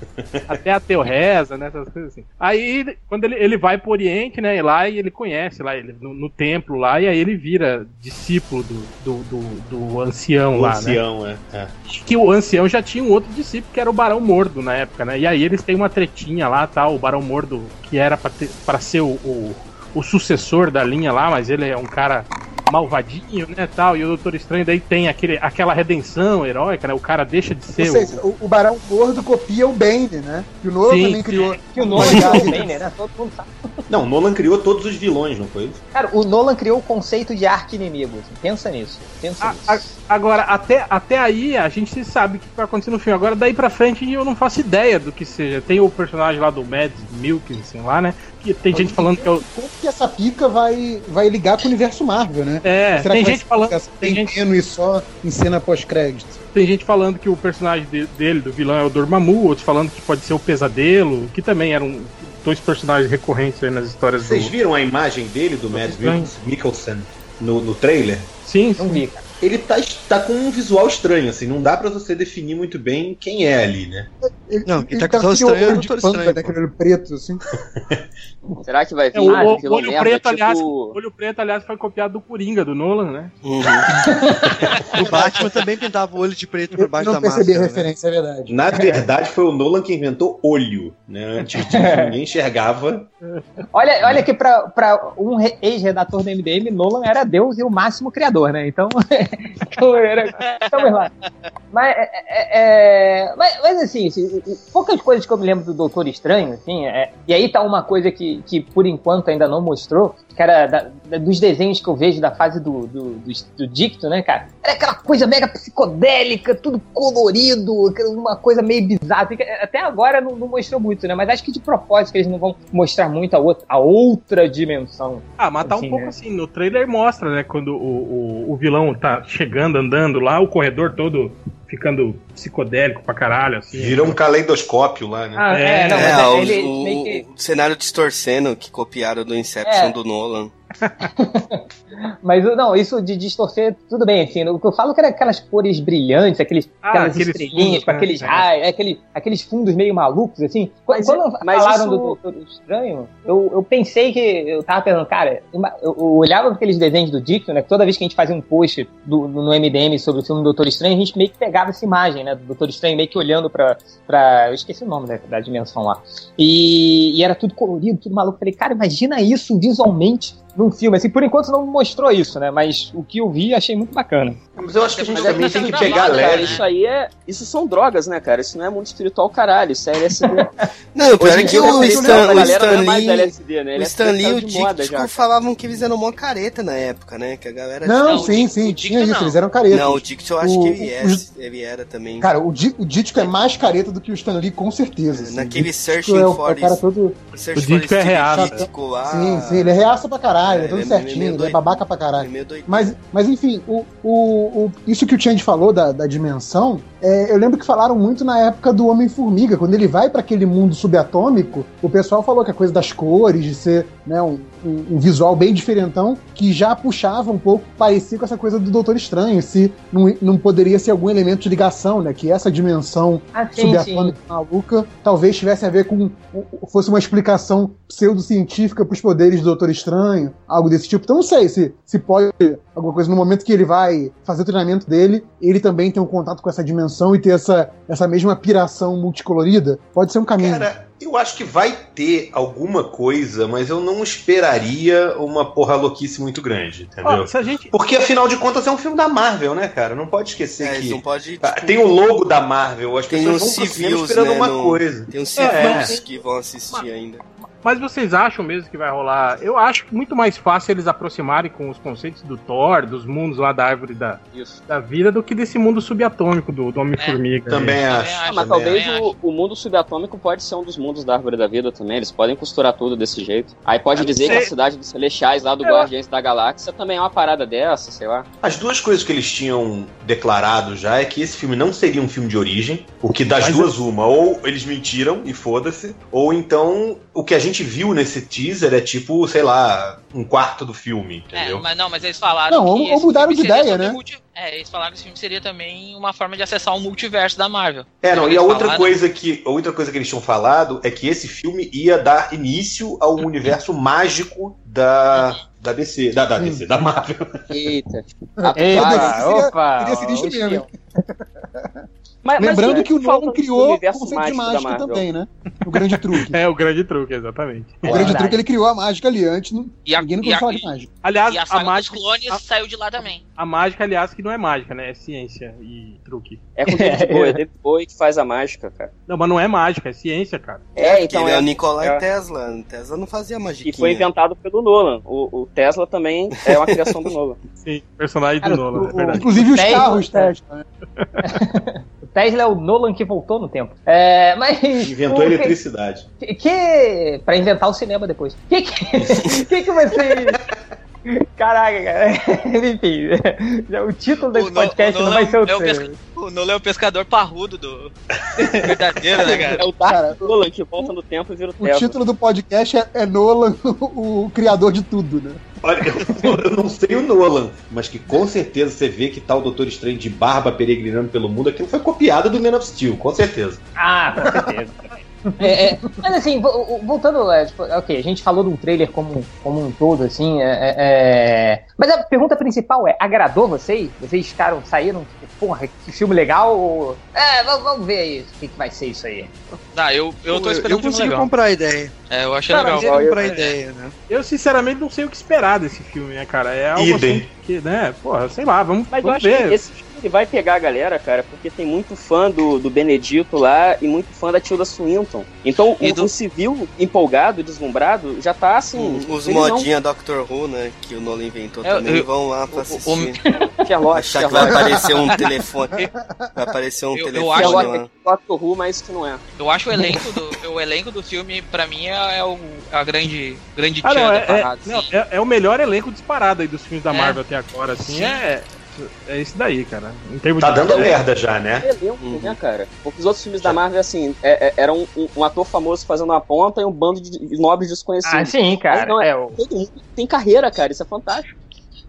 Speaker 3: até ateu reza, né? Essas coisas assim. Aí, quando ele, ele vai pro Oriente, né? E lá e ele conhece lá, ele, no, no templo lá, e aí ele vira discípulo do, do, do, do ancião
Speaker 7: O
Speaker 3: lá, né?
Speaker 7: ancião, é. é.
Speaker 3: que o ancião já tinha um outro discípulo que era o Barão Mordo na época, né? E aí eles têm uma tretinha lá, tal, o Barão Mordo que era pra, ter, pra ser o, o, o sucessor da linha lá, mas ele é um cara malvadinho, né, tal, e o Doutor Estranho daí tem aquele, aquela redenção heróica, né? O cara deixa de ser
Speaker 8: Ou seja, o, o Barão Gordo copia o Bane, né? Que o Nolan
Speaker 3: Sim,
Speaker 8: também
Speaker 3: sim.
Speaker 8: criou.
Speaker 1: Que o Nolan [LAUGHS] criou o Banner, né? Todo mundo sabe.
Speaker 7: Não, Nolan criou todos os vilões, não foi isso?
Speaker 1: Cara, o Nolan criou o conceito de arqui-inimigo. assim. Pensa nisso. Pensa
Speaker 3: A-
Speaker 1: nisso.
Speaker 3: a- agora, até, até aí a gente sabe o que vai acontecer no filme. Agora, daí pra frente, eu não faço ideia do que seja. Tem o personagem lá do Mads Mikkelsen lá, né? Que tem gente falando que é o.
Speaker 8: Como que essa pica vai, vai ligar com o universo Marvel, né?
Speaker 3: É,
Speaker 8: Será
Speaker 3: tem gente falando. Tem gente,
Speaker 8: tênue só em cena pós-crédito?
Speaker 3: tem gente falando que o personagem de- dele, do vilão, é o Dormammu, outros falando que pode ser o Pesadelo, que também eram dois personagens recorrentes aí nas histórias
Speaker 7: Vocês
Speaker 3: do.
Speaker 7: viram a imagem dele, do Mads. Mikkelsen, no, no trailer?
Speaker 3: Sim,
Speaker 1: Não
Speaker 3: sim.
Speaker 1: vi, cara.
Speaker 7: Ele tá, tá com um visual estranho, assim, não dá pra você definir muito bem quem é ali, né?
Speaker 8: Ele,
Speaker 9: Não, quem tá
Speaker 8: com
Speaker 9: com o
Speaker 8: aquele
Speaker 9: estranho é o
Speaker 8: olho de panda,
Speaker 9: Estranho,
Speaker 8: né? Aquele olho preto, assim. [LAUGHS]
Speaker 6: Será que vai vir
Speaker 3: É, o,
Speaker 6: ah,
Speaker 3: o-
Speaker 6: vilão
Speaker 3: olho
Speaker 6: merda,
Speaker 3: preto,
Speaker 6: tipo...
Speaker 3: aliás, o olho preto, aliás, foi copiado do Coringa, do Nolan, né?
Speaker 2: Uhum. [LAUGHS]
Speaker 9: O Batman também pintava o olho de preto por
Speaker 8: Eu
Speaker 9: baixo
Speaker 8: não
Speaker 9: da
Speaker 8: percebi a
Speaker 9: máscara. né?
Speaker 8: referência, é verdade.
Speaker 7: Na verdade, foi o Nolan que inventou olho, né? Antes disso, [LAUGHS] ninguém enxergava.
Speaker 1: Olha, olha que pra, pra um re- ex-redator do MDM, Nolan era Deus e o máximo criador, né? Então, [LAUGHS] estamos lá. Mas, é, é, é, mas, mas, assim, assim, poucas coisas que eu me lembro do Doutor Estranho, assim, é- e aí tá uma coisa que, que por enquanto ainda não mostrou, que era da- dos desenhos que eu vejo da fase do, do, do, do Dicto, né, cara? Era aquela coisa mega psicodélica, tudo colorido, uma coisa meio bizarra. que Até agora não, não mostrou muito, né? Mas acho que de propósito que eles não vão mostrar muito a outra, a outra dimensão.
Speaker 3: Ah, mas tá
Speaker 1: Assim,
Speaker 3: um pouco
Speaker 1: né?
Speaker 3: assim. No trailer mostra, né? Quando o, o, o vilão tá chegando, andando lá, o corredor todo ficando psicodélico pra caralho, assim.
Speaker 7: Virou um caleidoscópio lá, né?
Speaker 1: Ah,
Speaker 3: É,
Speaker 1: é, não,
Speaker 2: É,
Speaker 1: mas
Speaker 2: o,
Speaker 1: ele
Speaker 2: o-
Speaker 1: meio que.
Speaker 2: o cenário distorcendo que copiaram do Inception
Speaker 1: É.
Speaker 2: do Nolan. [LAUGHS]
Speaker 1: Mas não, isso de distorcer, tudo bem, assim. O que eu falo é que era aquelas cores brilhantes, aqueles,
Speaker 3: Ah,
Speaker 1: aquelas
Speaker 3: aqueles
Speaker 1: estrelinhas,
Speaker 3: fundos,
Speaker 1: com
Speaker 3: né?
Speaker 1: aqueles
Speaker 3: É.
Speaker 1: raios, aquele, aqueles fundos meio malucos, assim. Quando,
Speaker 6: Mas
Speaker 1: quando
Speaker 6: é- mas
Speaker 1: falaram
Speaker 6: isso-
Speaker 1: do Doutor Estranho, eu, eu pensei que. Eu tava pensando, cara, eu, eu olhava aqueles desenhos do Dicto, né? Toda vez que a gente fazia um post do- no MDM sobre o filme do Doutor Estranho, a gente meio que pegava essa imagem, né? Do Doutor Estranho meio que olhando pra. pra eu esqueci o nome da, da dimensão lá. E, e era tudo colorido, tudo maluco. Falei, cara, imagina isso visualmente num filme. Assim, por enquanto não mostrou isso, né? Mas o que eu vi achei muito bacana.
Speaker 7: Mas eu acho que a gente
Speaker 6: Mas é
Speaker 7: também tem que
Speaker 6: tá
Speaker 7: pegar
Speaker 6: gravado, cara,
Speaker 7: leve.
Speaker 6: Isso aí é. Isso são drogas, né, cara? Isso não é mundo espiritual, caralho. Isso é LSD. [LAUGHS]
Speaker 2: Não, o pior
Speaker 6: Hoje
Speaker 2: é que o
Speaker 6: a
Speaker 2: Stan, o
Speaker 6: é
Speaker 2: Stan
Speaker 6: mais
Speaker 2: Lee,
Speaker 6: LSD, né?
Speaker 2: o Stan Lee e o
Speaker 6: já.
Speaker 2: falavam que eles eram mó careta na época, né? Que a galera...
Speaker 8: Não, sim,
Speaker 5: Dick-
Speaker 8: sim,
Speaker 5: o
Speaker 8: tinha
Speaker 5: Dick
Speaker 8: isso, eles eram caretas.
Speaker 2: Não, o Díptico eu acho
Speaker 8: O-
Speaker 2: que ele, é, ele era também.
Speaker 8: Cara, o, Di- o Dítico é mais careta do que o Stan Lee, com certeza. assim.
Speaker 2: Naquele Searching
Speaker 8: é o,
Speaker 2: for
Speaker 8: é o cara todo.
Speaker 2: Search
Speaker 3: O Díptico
Speaker 2: for
Speaker 3: é reaça.
Speaker 2: Lá.
Speaker 8: Sim, sim, ele é reaça pra caralho,
Speaker 2: É,
Speaker 8: é
Speaker 2: ele é
Speaker 8: certinho, é
Speaker 2: doido.
Speaker 8: babaca pra caralho.
Speaker 2: É.
Speaker 8: Mas, mas enfim, o, o, o- isso que o Change falou da, da dimensão, é, eu lembro que falaram muito na época do Homem-Formiga. Quando ele vai pra aquele mundo subatômico, o pessoal falou que a coisa das cores, de ser né, um, um- um visual bem diferentão, que já puxava um pouco, parecia com essa coisa do Doutor Estranho, se não, não poderia ser algum elemento de ligação, né? Que essa dimensão
Speaker 1: Ah, sim, sim.
Speaker 8: subatômica maluca talvez tivesse a ver com. fosse uma explicação pseudocientífica pros poderes do Doutor Estranho, algo desse tipo. Então não sei se, se pode alguma coisa no momento que ele vai fazer o treinamento dele, ele também tem um contato com essa dimensão e ter essa, essa mesma piração multicolorida. Pode ser um caminho.
Speaker 7: Cara, eu acho que vai ter alguma coisa, mas eu não esperaria uma porra louquice muito grande, entendeu?
Speaker 3: Ó, se a gente.
Speaker 7: Porque afinal de contas é um filme da Marvel, né, cara? Não pode esquecer
Speaker 2: É,
Speaker 7: que.
Speaker 2: não pode.
Speaker 7: Ah,
Speaker 2: tipo,
Speaker 7: Tem o logo da Marvel, as
Speaker 2: Tem
Speaker 7: pessoas vão pro cinema
Speaker 2: civis,
Speaker 7: esperando
Speaker 2: né,
Speaker 7: uma
Speaker 2: no-
Speaker 7: coisa.
Speaker 2: Tem uns
Speaker 3: É.
Speaker 2: civis que vão assistir ainda.
Speaker 3: Mas vocês acham mesmo que vai rolar? Eu acho muito mais fácil eles aproximarem com os conceitos do Thor, dos mundos lá da árvore da,
Speaker 6: Isso.
Speaker 3: da vida, do que desse mundo subatômico do, do Homem-Formiga.
Speaker 7: Também acho.
Speaker 5: acho.
Speaker 6: Ah, mas
Speaker 7: também
Speaker 6: talvez
Speaker 5: acho.
Speaker 6: o, o mundo subatômico pode ser um dos mundos da árvore da vida também. Eles podem costurar tudo desse jeito. Aí pode dizer
Speaker 3: sei.
Speaker 6: que a cidade dos Celestiais lá do
Speaker 3: Eu-
Speaker 6: Guardiões da Galáxia também é uma parada dessa, sei lá.
Speaker 7: As duas coisas que eles tinham declarado já é que esse filme não seria um filme de origem, o que das
Speaker 3: Mas
Speaker 7: duas uma, ou eles mentiram e foda-se, ou então o que a gente viu nesse teaser é tipo, sei lá, um quarto do filme,
Speaker 5: É,
Speaker 7: entendeu?
Speaker 5: mas não, mas eles falaram
Speaker 8: Não,
Speaker 5: que
Speaker 8: ou- mudaram
Speaker 5: filme
Speaker 8: de
Speaker 5: seria
Speaker 8: ideia, né?
Speaker 5: multi- É, eles falaram que esse filme seria também uma forma de acessar o multiverso da Marvel.
Speaker 7: É, não, e a outra
Speaker 5: falaram-
Speaker 7: coisa que outra coisa que eles tinham falado é que esse filme ia dar início ao universo mágico da da DC, da, da DC, da Marvel.
Speaker 6: Eita.
Speaker 1: Eita,
Speaker 8: seria-
Speaker 1: opa!
Speaker 8: seria sinistro mesmo. [LAUGHS]
Speaker 6: Mas- mas,
Speaker 8: Lembrando
Speaker 6: é,
Speaker 8: que o Nolan criou o conceito de mágica também, né? O grande truque. [LAUGHS]
Speaker 3: É, o grande truque, exatamente.
Speaker 8: O
Speaker 1: É
Speaker 8: grande
Speaker 1: verdade.
Speaker 8: truque ele criou a mágica ali antes, não-
Speaker 5: E a,
Speaker 8: ninguém não falar de mágica.
Speaker 3: Aliás,
Speaker 5: e a
Speaker 3: a, mágica,
Speaker 5: dos clones
Speaker 3: a,
Speaker 5: saiu de lá também.
Speaker 3: a mágica, aliás, que não é mágica, né? É ciência e truque.
Speaker 6: É com o David [LAUGHS] Bowie, é David Bowie que faz a mágica, cara.
Speaker 3: Não, mas não é mágica, é ciência, cara.
Speaker 6: É,
Speaker 2: Porque
Speaker 6: então
Speaker 2: é,
Speaker 6: é.
Speaker 2: o Nikolai
Speaker 6: é.
Speaker 2: Tesla. O Tesla não fazia magia.
Speaker 6: E foi inventado pelo Nolan. O, o Tesla também é uma criação do Nolan. [LAUGHS]
Speaker 3: Sim, personagem do
Speaker 1: Cara,
Speaker 3: Nolan,
Speaker 1: o-
Speaker 3: é verdade.
Speaker 8: Inclusive os carros,
Speaker 1: é.
Speaker 8: Tesla, né?
Speaker 1: Tesla é o Nolan que voltou no tempo. É, mas.
Speaker 7: Inventou
Speaker 1: o
Speaker 7: eletricidade.
Speaker 1: Que, que para inventar o cinema depois. Que que, [LAUGHS] que, que você Caraca, cara. [LAUGHS] Enfim, o título desse
Speaker 5: O No-
Speaker 1: podcast
Speaker 5: o
Speaker 1: não vai ser o
Speaker 5: é o, pesca- o Nolan é o pescador parrudo do [LAUGHS] verdadeiro, né, cara?
Speaker 6: É o Dark Nolan que volta no tempo e vira o
Speaker 8: O
Speaker 6: Tesla.
Speaker 8: título do podcast é, é Nolan, o, [LAUGHS] o criador de tudo, né?
Speaker 7: Olha, eu, eu não sei o Nolan, mas que com certeza você vê que tá o Doutor Estranho de barba peregrinando pelo mundo, aquilo foi copiado do Man of Steel, com certeza.
Speaker 1: Ah, com certeza. É, é, mas assim, vo- voltando, é, tipo, ok, a gente falou de um trailer como, como um todo, assim, é, é, é, mas a pergunta principal é, agradou vocês? Vocês ficaram, saíram, tipo, porra, que filme legal, ou... É, vamos, vamos ver aí o que, que vai ser isso aí.
Speaker 5: Ah, eu, eu tô esperando
Speaker 9: eu
Speaker 5: filme
Speaker 9: consegui
Speaker 5: legal.
Speaker 9: comprar a ideia.
Speaker 5: É, eu achei
Speaker 3: Cara,
Speaker 5: legal.
Speaker 9: Consegui comprar a
Speaker 6: eu-
Speaker 9: ideia, né?
Speaker 3: Eu, sinceramente, não sei o que esperar desse filme, né, cara? É algo
Speaker 7: Idem.
Speaker 3: assim que, né, porra, sei lá, vamos,
Speaker 6: Mas eu
Speaker 3: vamos ver.
Speaker 6: que esse ele vai pegar a galera, cara, porque tem muito fã do, do Benedito lá e muito fã da Tilda Swinton. Então o,
Speaker 5: do-
Speaker 6: o civil empolgado, deslumbrado, já tá assim.
Speaker 2: Hum, Os
Speaker 6: ele não-
Speaker 2: modinha Doctor Who, né? Que o Nolan inventou
Speaker 5: Eu-
Speaker 2: também,
Speaker 5: eu-
Speaker 2: vão lá pra
Speaker 5: o- o-
Speaker 2: assistir.
Speaker 6: Sherlock, [LAUGHS]
Speaker 2: Achar que vai aparecer um telefone. Vai aparecer um
Speaker 5: Eu- eu
Speaker 2: telefone
Speaker 5: acho-
Speaker 6: Sherlock
Speaker 2: lá.
Speaker 6: é Doctor Who, mas que não é.
Speaker 5: Eu acho o elenco do, o elenco do filme, pra mim, é, é o, a grande, grande
Speaker 3: Ah, não,
Speaker 5: da
Speaker 3: é,
Speaker 5: parada.
Speaker 3: é, não,
Speaker 5: assim.
Speaker 3: é, é o melhor elenco disparado aí dos filmes da
Speaker 5: É.
Speaker 3: Marvel até agora, assim,
Speaker 5: Sim.
Speaker 3: é, é isso daí, cara. Em termos
Speaker 7: Tá
Speaker 3: de-
Speaker 7: dando
Speaker 3: é,
Speaker 7: merda já, né?
Speaker 6: elenco,
Speaker 2: Uhum.
Speaker 6: né, cara? Porque os outros filmes da Marvel, assim, é, é, era um, um- ator famoso fazendo uma ponta e um bando de nobres desconhecidos.
Speaker 1: Ah, sim, cara.
Speaker 6: Não, é-
Speaker 1: É, o-
Speaker 6: Todo mundo tem carreira, cara, isso é fantástico.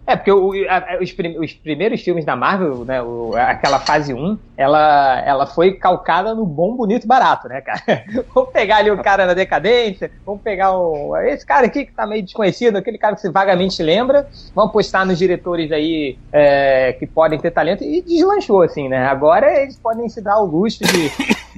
Speaker 1: É, porque o- a- os, prim- os primeiros filmes da Marvel, né, o- aquela fase 1, ela, ela foi calcada no bom, bonito e barato, né, cara? [LAUGHS] vamos pegar ali o cara na decadência, vamos pegar o, esse cara aqui que tá meio desconhecido, aquele cara que você vagamente lembra, vamos postar nos diretores aí é, que podem ter talento, e deslanchou, assim, né? Agora eles podem se dar o luxo de,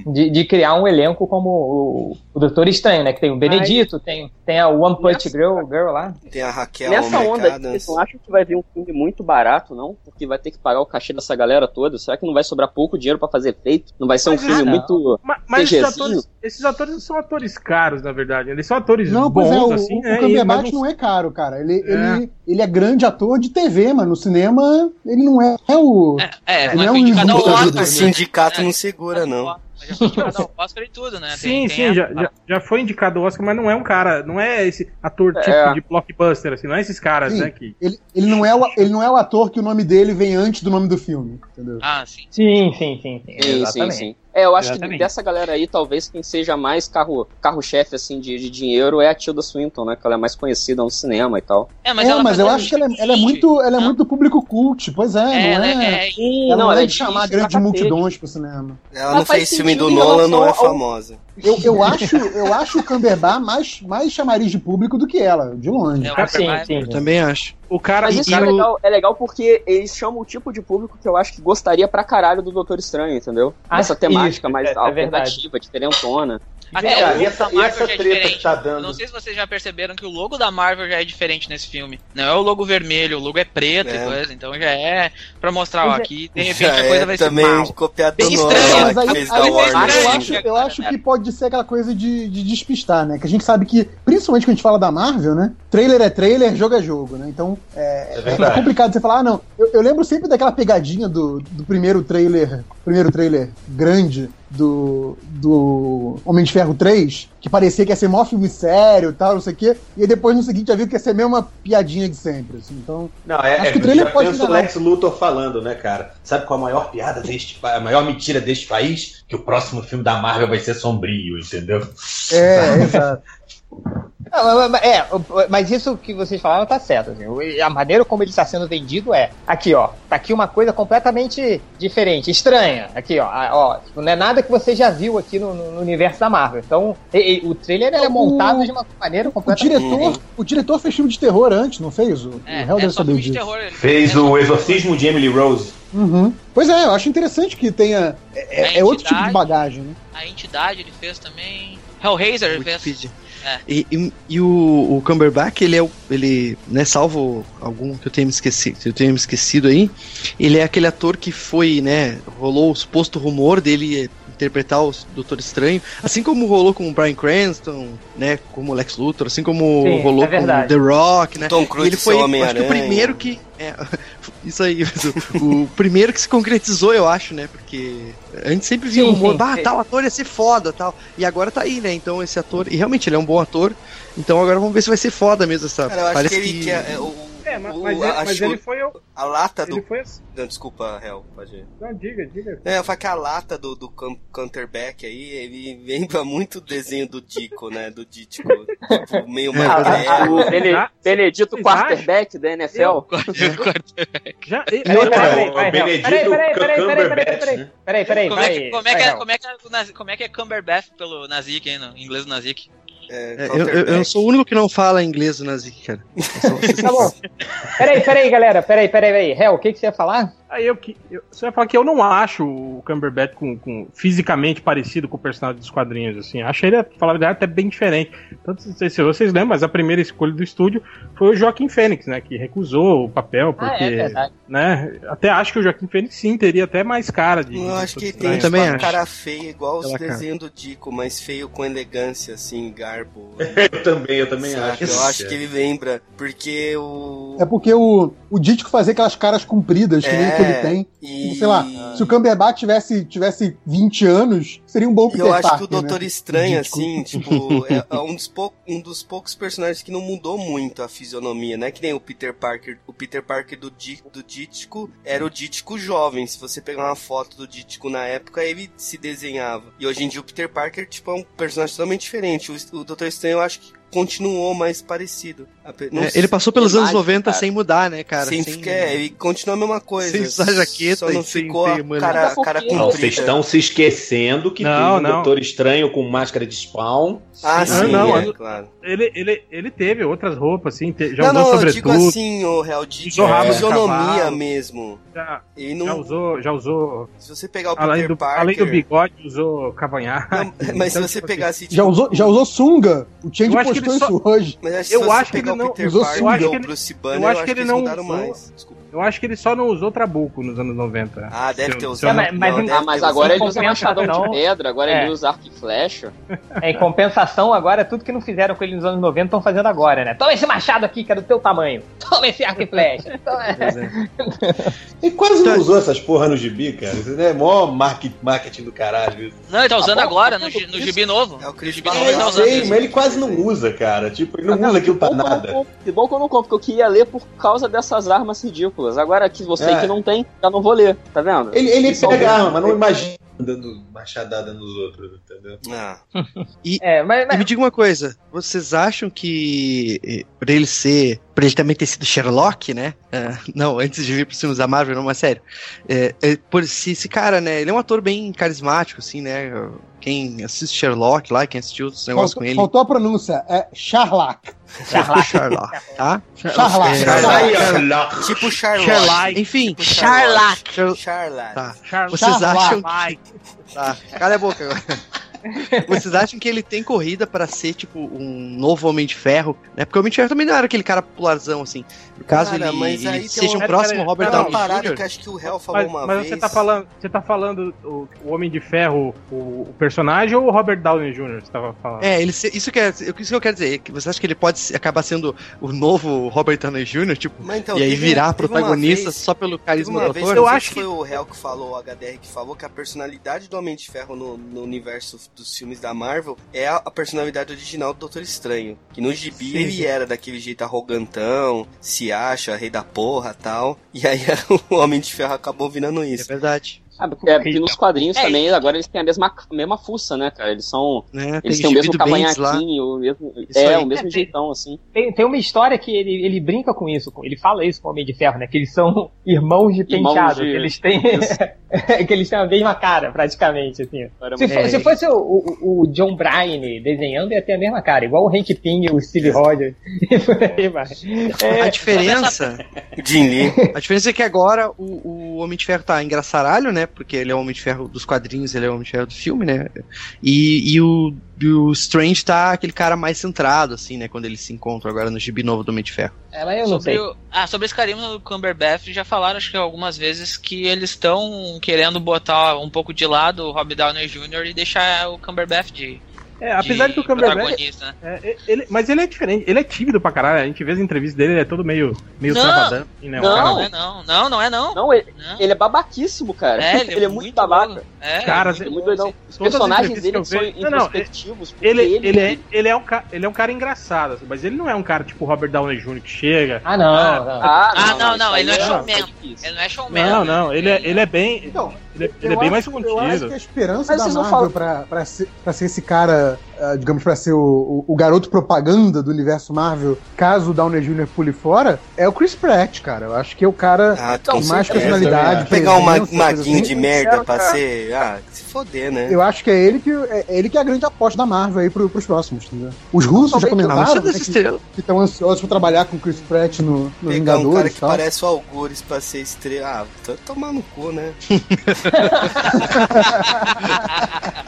Speaker 1: de, de criar um elenco como o, o Doutor Estranho, né? Que tem o Benedito, tem, tem a One Punch Girl, Girl lá.
Speaker 2: Tem a Raquel
Speaker 6: Nessa onda, vocês não acham que vai vir um filme muito barato, não? Porque vai ter que pagar o cachê dessa galera toda. Será que não vai sobrar pouco dinheiro pra fazer efeito? Não vai ser um
Speaker 3: Mas
Speaker 6: filme
Speaker 1: não.
Speaker 6: muito.
Speaker 3: Ma- Mas, esses atores, esses atores não são atores caros, na verdade. Eles são atores
Speaker 8: Não,
Speaker 3: bons,
Speaker 8: pois é, o,
Speaker 3: assim,
Speaker 8: o
Speaker 3: né?
Speaker 8: Cumberbatch
Speaker 3: mas
Speaker 8: não é caro, cara. Ele
Speaker 3: É.
Speaker 8: Ele, ele é grande ator de TV, mas no cinema ele não é, é o.
Speaker 5: É, é,
Speaker 8: Ele
Speaker 5: mas
Speaker 8: é
Speaker 5: foi
Speaker 8: um
Speaker 5: indicado ao
Speaker 8: ilustre da
Speaker 5: Oscar.
Speaker 8: vida,
Speaker 2: O
Speaker 8: né?
Speaker 2: sindicato não segura, não.
Speaker 5: Mas já foi indicado ao Oscar e tudo, né?
Speaker 3: Sim,
Speaker 5: Tem- tem
Speaker 3: sim,
Speaker 5: a-
Speaker 3: já, já, já foi indicado ao Oscar, mas não é um cara, não é esse ator tipo
Speaker 6: É.
Speaker 3: de blockbuster, assim, não é esses caras,
Speaker 8: Sim.
Speaker 3: né? Que...
Speaker 8: Ele, ele, não é o, ele não é o ator que o nome dele vem antes do nome do filme, entendeu?
Speaker 5: Ah, sim.
Speaker 1: Sim, sim, sim, sim.
Speaker 6: Sim, sim,
Speaker 1: exatamente.
Speaker 6: sim. É, eu acho
Speaker 1: Exatamente.
Speaker 6: que dessa galera aí, talvez quem seja mais carro- carro-chefe, assim, de, de dinheiro é a Tilda Swinton, né? Que ela é mais conhecida no cinema e tal.
Speaker 5: É,
Speaker 8: Mas, é,
Speaker 5: ela
Speaker 8: mas eu acho que ela, é- ela é muito, ela é
Speaker 5: né?
Speaker 8: muito público cult, pois é,
Speaker 5: É,
Speaker 8: não é?
Speaker 5: né? É,
Speaker 6: Sim,
Speaker 8: Ela não, é de chamar grandes multidões pro cinema.
Speaker 2: Ela
Speaker 6: Mas
Speaker 2: não
Speaker 6: faz
Speaker 2: fez filme do Nolan, não é famosa.
Speaker 8: Eu, eu acho, eu acho o Cumberbatch mais, mais chamariz de público do que ela, de longe.
Speaker 5: É,
Speaker 1: Ah, sim,
Speaker 5: Cumberbatch-
Speaker 1: sim.
Speaker 9: Eu também acho.
Speaker 3: O cara.
Speaker 6: Mas isso é
Speaker 3: o-
Speaker 6: legal, é legal porque eles chamam o tipo de público que eu acho que gostaria pra caralho do Doutor Estranho, entendeu?
Speaker 1: Ah,
Speaker 6: Essa temática
Speaker 1: isso,
Speaker 6: mais
Speaker 1: é- é
Speaker 6: alternativa, diferentona.
Speaker 5: Até
Speaker 7: cá,
Speaker 5: o
Speaker 7: e essa, e essa
Speaker 5: já é
Speaker 7: treta
Speaker 5: diferente.
Speaker 7: que tá
Speaker 5: Eu
Speaker 7: dando?
Speaker 5: não sei se vocês já perceberam que o logo da Marvel já é diferente nesse filme. Não é o logo vermelho, o logo é preto
Speaker 2: É.
Speaker 5: e coisa. Então já é pra mostrar, ó,
Speaker 1: é-
Speaker 5: aqui de repente
Speaker 2: Já
Speaker 5: a coisa
Speaker 2: é
Speaker 5: vai ser
Speaker 2: também
Speaker 5: mal.
Speaker 2: copiado
Speaker 5: Bem estranho,
Speaker 8: Mas aí, aí-
Speaker 2: Warner.
Speaker 8: eu, acho, eu acho que pode ser aquela coisa de, de despistar, né? Que a gente sabe que, principalmente quando a gente fala da Marvel, né? Trailer é trailer, jogo é jogo, né? Então
Speaker 7: É
Speaker 8: é
Speaker 7: verdade.
Speaker 8: complicado você falar, ah, não. Eu, eu lembro sempre daquela pegadinha do, do primeiro trailer, primeiro trailer grande do, do Homem de Ferro 3, que parecia que ia ser mó filme sério e tal, não sei o quê, e aí depois no seguinte já viu que ia ser meio uma piadinha de sempre, assim. Então,
Speaker 7: Não, é,
Speaker 8: Acho
Speaker 7: é
Speaker 8: que o trailer pode
Speaker 7: pensa o
Speaker 8: enganar.
Speaker 7: Lex Luthor falando, né, cara? Sabe qual a maior piada deste a maior mentira deste país? Que o próximo filme da Marvel vai ser sombrio, entendeu?
Speaker 8: é, [LAUGHS] exato.
Speaker 1: Não, mas- É, mas isso que vocês falaram tá certo. assim. O- A maneira como ele está sendo vendido é aqui, ó. Tá aqui uma coisa completamente diferente, estranha. Aqui, ó. ó não é nada que você já viu aqui no, no universo da Marvel. Então, e- e o trailer é
Speaker 8: O-
Speaker 1: montado de uma maneira
Speaker 8: O
Speaker 1: completamente.
Speaker 8: diretor, o diretor fez filme de terror antes, não fez? O,
Speaker 5: É,
Speaker 8: o Hell
Speaker 5: é
Speaker 8: saber
Speaker 5: filme de
Speaker 8: disso.
Speaker 5: terror.
Speaker 7: Fez
Speaker 5: é
Speaker 7: o Exorcismo de Emily Rose.
Speaker 8: Uhum. Pois é, eu acho interessante que tenha. É, é- é outro tipo de bagagem, né?
Speaker 5: A entidade ele fez também. Hellraiser ele fez. É.
Speaker 9: E, e, e o, o Cumberbatch, ele é o. Ele, né, salvo algum que eu tenha me esquecido, que eu tenha me esquecido aí, ele é aquele ator que foi, né? Rolou o suposto rumor dele interpretar o Doutor Estranho, assim como rolou com o Bryan Cranston, né? Como o Lex Luthor, assim como
Speaker 1: Sim,
Speaker 9: rolou
Speaker 1: é
Speaker 9: com. The Rock, né?
Speaker 2: Tom Cruise
Speaker 9: ele foi acho que o primeiro que. é, [LAUGHS] isso aí, o, o primeiro que se concretizou, eu acho, né? Porque a gente sempre via
Speaker 1: Sim, sim,
Speaker 9: bah,
Speaker 1: sim.
Speaker 9: tal ator ia ser foda tal. E agora tá aí, né? Então esse ator. E realmente ele é um bom ator. Então agora vamos ver se vai ser foda mesmo essa.
Speaker 2: Cara, eu acho
Speaker 9: parece
Speaker 2: que ele que é, é o,
Speaker 3: É, mas,
Speaker 2: o-
Speaker 3: mas ele, mas ele foi. o-
Speaker 2: a lata do.
Speaker 3: Ele foi assim.
Speaker 2: Não, desculpa, Hel, pode ir.
Speaker 3: Não, diga, diga.
Speaker 2: É, eu falo que a lata do, do Counterback aí, ele lembra muito o desenho do Dico, né? Do Dítico. Tipo, meio
Speaker 9: É,
Speaker 6: Ah,
Speaker 2: magrelo.
Speaker 6: o Bene- Benedito quarterback da NFL. [LAUGHS]
Speaker 3: Já,
Speaker 7: Não,
Speaker 1: peraí,
Speaker 7: o
Speaker 1: peraí,
Speaker 7: Benedito
Speaker 1: peraí, peraí, peraí, peraí, peraí,
Speaker 7: Cumberbatch,
Speaker 1: peraí, peraí, peraí,
Speaker 5: Como é, que, é Cumberbatch pelo Nazik aí, no inglês do Nazik?
Speaker 2: É,
Speaker 9: É, eu, eu- sou o único que não fala inglês Nazik, cara.
Speaker 1: Tá bom. [LAUGHS] Peraí, peraí, galera. Peraí, peraí, peraí. Hel, o que, que você ia falar?
Speaker 3: Aí eu que. Eu, você vai falar que eu não acho o Cumberbatch com, com- fisicamente parecido com o personagem dos quadrinhos, assim. Acho ele, pra falar a verdade, até bem diferente. Tanto, não sei se vocês lembram, mas a primeira escolha do estúdio foi o Joaquim Fênix, né? Que recusou o papel,
Speaker 1: Ah,
Speaker 3: porque.
Speaker 1: é verdade.
Speaker 3: né? Até acho que o Joaquim Fênix sim teria até mais cara de.
Speaker 2: Eu acho que ele tem
Speaker 9: também
Speaker 2: uma
Speaker 9: acho.
Speaker 2: cara feia, igual os desenhos do Dico, mas feio com elegância, assim, garbo. [LAUGHS]
Speaker 7: Eu também, eu também
Speaker 2: sabe?
Speaker 7: acho.
Speaker 2: Eu acho que ele lembra, porque o.
Speaker 8: É porque o, o Dítico fazia aquelas caras compridas que nem
Speaker 2: É,
Speaker 8: que ele tem.
Speaker 2: E...
Speaker 8: Sei lá, se o Cumberbatch tivesse, tivesse 20 anos, seria um bom
Speaker 2: E
Speaker 8: Peter
Speaker 2: eu acho que
Speaker 8: Parker,
Speaker 2: o Doutor
Speaker 8: né?
Speaker 2: Estranho,
Speaker 8: Dítico.
Speaker 2: assim, [LAUGHS] tipo, é é um dos, pou- um dos poucos personagens que não mudou muito a fisionomia, né? Que nem o Peter Parker. O Peter Parker do, do Dítico era o Dítico jovem. Se você pegar uma foto do Dítico na época, ele se desenhava. E hoje em dia o Peter Parker, tipo, é um personagem totalmente diferente. O, o Doutor Estranho, eu acho que continuou mais parecido. Não
Speaker 9: É, ele passou pelos
Speaker 6: Imagem,
Speaker 9: anos 90
Speaker 6: cara.
Speaker 9: sem mudar, né, cara?
Speaker 2: sem, é, ele continua a mesma coisa.
Speaker 9: sem usar jaqueta
Speaker 2: só não
Speaker 9: sem
Speaker 2: ficou a
Speaker 9: uma-
Speaker 2: cara,
Speaker 6: Até
Speaker 2: cara
Speaker 6: porque-
Speaker 7: Não, vocês estão se esquecendo que
Speaker 3: Não,
Speaker 7: tem um
Speaker 3: não.
Speaker 7: Doutor Estranho com máscara de spawn.
Speaker 2: Ah,
Speaker 3: Não,
Speaker 2: sim,
Speaker 3: não,
Speaker 2: é, claro.
Speaker 3: Ele, ele, ele teve outras roupas, assim, te- já
Speaker 2: não,
Speaker 3: usou
Speaker 2: não, eu digo
Speaker 3: sobretudo.
Speaker 2: assim, ô Real, de
Speaker 3: Usou rabo de
Speaker 2: fisionomia
Speaker 3: cavalo.
Speaker 2: mesmo.
Speaker 3: já,
Speaker 2: Ele
Speaker 3: já
Speaker 2: não.
Speaker 3: usou, já usou.
Speaker 2: Se você pegar o
Speaker 3: Além
Speaker 2: Peter
Speaker 3: do,
Speaker 2: Parker.
Speaker 3: além do bigode, usou cavanhaque.
Speaker 2: Não, mas se
Speaker 3: Então,
Speaker 2: você
Speaker 3: tipo
Speaker 2: pegasse.
Speaker 8: Já usou, já usou sunga. O Change postou
Speaker 3: ele só-
Speaker 8: hoje.
Speaker 2: Mas acho que
Speaker 3: Eu acho que ele não
Speaker 2: Peter Parker
Speaker 3: Eu acho que
Speaker 2: Bruce
Speaker 3: ele-
Speaker 2: Banner,
Speaker 3: eu acho que ele
Speaker 2: eles
Speaker 3: não usou-
Speaker 2: mais. Desculpa.
Speaker 3: Eu acho que ele só não usou Trabuco nos anos 90.
Speaker 2: Ah, deve
Speaker 3: Se
Speaker 2: ter usado.
Speaker 3: não-
Speaker 1: É, mas- mas
Speaker 2: Não, deve
Speaker 6: Ah, mas agora ele usa machadão
Speaker 1: Não.
Speaker 6: de pedra, agora
Speaker 1: É.
Speaker 6: ele usa arco e flecha.
Speaker 1: É, em compensação, agora, tudo que não fizeram com ele nos anos 90 estão fazendo agora, né? Toma esse machado aqui, que é do teu tamanho. Toma esse arco e flecha. [LAUGHS] Toma-
Speaker 9: é.
Speaker 7: Ele quase
Speaker 9: Tá.
Speaker 7: não usou essas porra no gibi, cara. Isso é mó market- marketing do caralho. isso.
Speaker 5: Não, ele tá usando
Speaker 6: Ah,
Speaker 5: agora,
Speaker 6: tá
Speaker 5: no, no gibi novo.
Speaker 2: É o Chris
Speaker 5: ele
Speaker 7: É,
Speaker 5: tá
Speaker 7: sei, mas ele quase não usa, cara. Tipo, ele não
Speaker 6: Não,
Speaker 7: usa aquilo pra nada.
Speaker 6: Que bom que eu não compro, porque eu queria ler por causa dessas armas ridículas. Agora que você
Speaker 7: É.
Speaker 6: que não tem, já não vou ler, tá vendo?
Speaker 7: Ele, ele
Speaker 6: Só
Speaker 7: pega arma, mas não imagina dando machadada nos outros, entendeu?
Speaker 2: Ah,
Speaker 1: É, mas,
Speaker 9: E
Speaker 1: mas
Speaker 9: me diga uma coisa, vocês acham que eh, por ele ser, por ele também ter sido Sherlock, né? Ah, [LAUGHS] não, antes de vir pros filmes da Marvel, não, mas sério. É, é, por esse, esse cara, né? Ele é um ator bem carismático, assim, né? Quem assiste Sherlock lá, quem assistiu os negócios com ele.
Speaker 8: faltou a pronúncia. É Charlac.
Speaker 9: Sherlock, tá?
Speaker 8: Charlac. Charlac.
Speaker 2: tipo Charlotte.
Speaker 3: Sherlock.
Speaker 9: Enfim,
Speaker 2: Tipo Charlotte.
Speaker 9: Tá. Vocês acham
Speaker 3: Charlotte.
Speaker 9: Tá, cala a boca agora. [LAUGHS] Vocês acham que ele tem corrida pra ser, tipo, um novo Homem de Ferro? Né? Porque o Homem de Ferro também não era aquele cara popularzão, assim. Caso
Speaker 2: Cara,
Speaker 9: ele, ele seja
Speaker 2: um-
Speaker 9: um próximo
Speaker 3: pera-
Speaker 9: Robert Downey Jr.
Speaker 2: que acho que o Hell falou
Speaker 3: Mas,
Speaker 2: uma
Speaker 3: mas
Speaker 2: vez.
Speaker 3: você tá falando, você tá falando o, o Homem de Ferro, o, o personagem ou o Robert Downey Jr. Você tava falando?
Speaker 9: É, ele isso, que é, isso que eu quero dizer. que Você acha que ele pode acabar sendo o novo Robert Downey Jr., tipo,
Speaker 2: Mas então,
Speaker 9: e aí
Speaker 2: teve-
Speaker 9: virar
Speaker 2: teve
Speaker 9: protagonista
Speaker 2: vez-
Speaker 9: só pelo carisma do ator?
Speaker 2: eu acho que- foi o Hell que falou, o HDR que falou, que a personalidade do Homem de Ferro no, no universo dos filmes da Marvel é a, a personalidade original do Doutor Estranho. Que no gibi
Speaker 3: Sim.
Speaker 2: ele era daquele jeito arrogantão, se acha, rei da porra tal. E aí [LAUGHS] o Homem de Ferro acabou virando
Speaker 9: É
Speaker 2: isso.
Speaker 9: verdade.
Speaker 6: Ah, porque, é, porque nos quadrinhos
Speaker 5: É,
Speaker 6: também, agora eles têm a mesma, a mesma fuça, né, cara? Eles são.
Speaker 9: Né?
Speaker 6: Eles têm o mesmo cavanhaquinho, o mesmo.
Speaker 9: Isso
Speaker 6: é,
Speaker 9: aí.
Speaker 6: o mesmo
Speaker 1: É,
Speaker 6: jeitão, assim.
Speaker 1: tem, tem uma história que ele, ele brinca com isso. Ele fala isso com o Homem de Ferro, né? Que eles são irmãos de
Speaker 6: Irmãos
Speaker 1: penteado.
Speaker 6: de-
Speaker 1: Que eles têm. [LAUGHS] que eles têm a mesma cara, praticamente, assim. Se,
Speaker 9: É.
Speaker 1: se fosse o, o- o John Bryan desenhando, ia ter a mesma cara, igual o Hank Pym e o Steve Rogers. [LAUGHS] E por aí vai. É,
Speaker 9: A diferença,
Speaker 2: Jim Lee.
Speaker 9: a diferença é que agora o, o Homem de Ferro tá engraçaralho, né? Porque ele é o Homem de Ferro dos quadrinhos, ele é o Homem de Ferro do filme, né? E, e o, e o Strange tá aquele cara mais centrado, assim, né? Quando eles se encontram agora no gibi novo do Homem de Ferro.
Speaker 1: é, mas eu não
Speaker 5: Sobre
Speaker 1: sei.
Speaker 5: o- ah, sobre esse carisma do Cumberbatch, já falaram acho que algumas vezes que eles estão querendo botar um pouco de lado o Rob Downey Jr. e deixar o Cumberbatch de,
Speaker 3: É, apesar de, que o
Speaker 5: Cumberbatch né?
Speaker 3: É, é, ele, mas ele é diferente, ele é tímido pra caralho. A gente vê as entrevistas dele, ele é todo meio, meio
Speaker 5: Não.
Speaker 3: travadão. assim, né? Um
Speaker 6: Não.
Speaker 3: cara-
Speaker 5: Não é não, não, não é não.
Speaker 6: Não, ele,
Speaker 5: Não.
Speaker 6: ele é babaquíssimo, cara.
Speaker 5: É, ele,
Speaker 6: é muito babaca.
Speaker 5: louco. É,
Speaker 3: Cara,
Speaker 5: ele é
Speaker 6: Ele é
Speaker 5: muito
Speaker 6: muito doidão.
Speaker 5: assim.
Speaker 6: Os personagens dele são
Speaker 3: Não, não,
Speaker 6: introspectivos. porque
Speaker 3: Ele, ele, é,
Speaker 6: ele-
Speaker 3: ele, é um ca- ele é um cara engraçado, assim, mas ele não é um cara tipo Robert Downey Jr. que chega.
Speaker 1: Ah, não,
Speaker 3: Ah,
Speaker 1: não.
Speaker 6: Ah,
Speaker 5: Ah, não, não, ele não é showman. Ele não é showman.
Speaker 3: Não,
Speaker 5: né?
Speaker 3: não, ele é, ele é bem.
Speaker 8: Então,
Speaker 3: Ele é, ele é bem mais
Speaker 8: Eu acho que
Speaker 3: contido.
Speaker 8: a esperança da Marvel pra ser esse cara, digamos, pra ser o, o, o garoto propaganda do universo Marvel, caso o Downey Jr. pule fora, é o Chris Pratt, cara. Eu acho que é o cara
Speaker 2: Ah,
Speaker 8: com mais
Speaker 2: certeza.
Speaker 8: personalidade.
Speaker 2: Pegar um maguinho
Speaker 8: assim.
Speaker 2: de merda
Speaker 6: Quero,
Speaker 2: pra
Speaker 6: cara.
Speaker 2: ser. Ah, se foder, né?
Speaker 8: Eu acho que é ele que é ele que é a grande aposta da Marvel aí pro, pros próximos, entendeu? Os russos já comentaram né, que estão ansiosos pra trabalhar com o Chris Pratt no, no
Speaker 2: Pegar um cara
Speaker 8: Vingadores
Speaker 2: que
Speaker 8: tal.
Speaker 2: parece o Algures pra ser estrela. Ah, tô tomar no cu, né? [LAUGHS]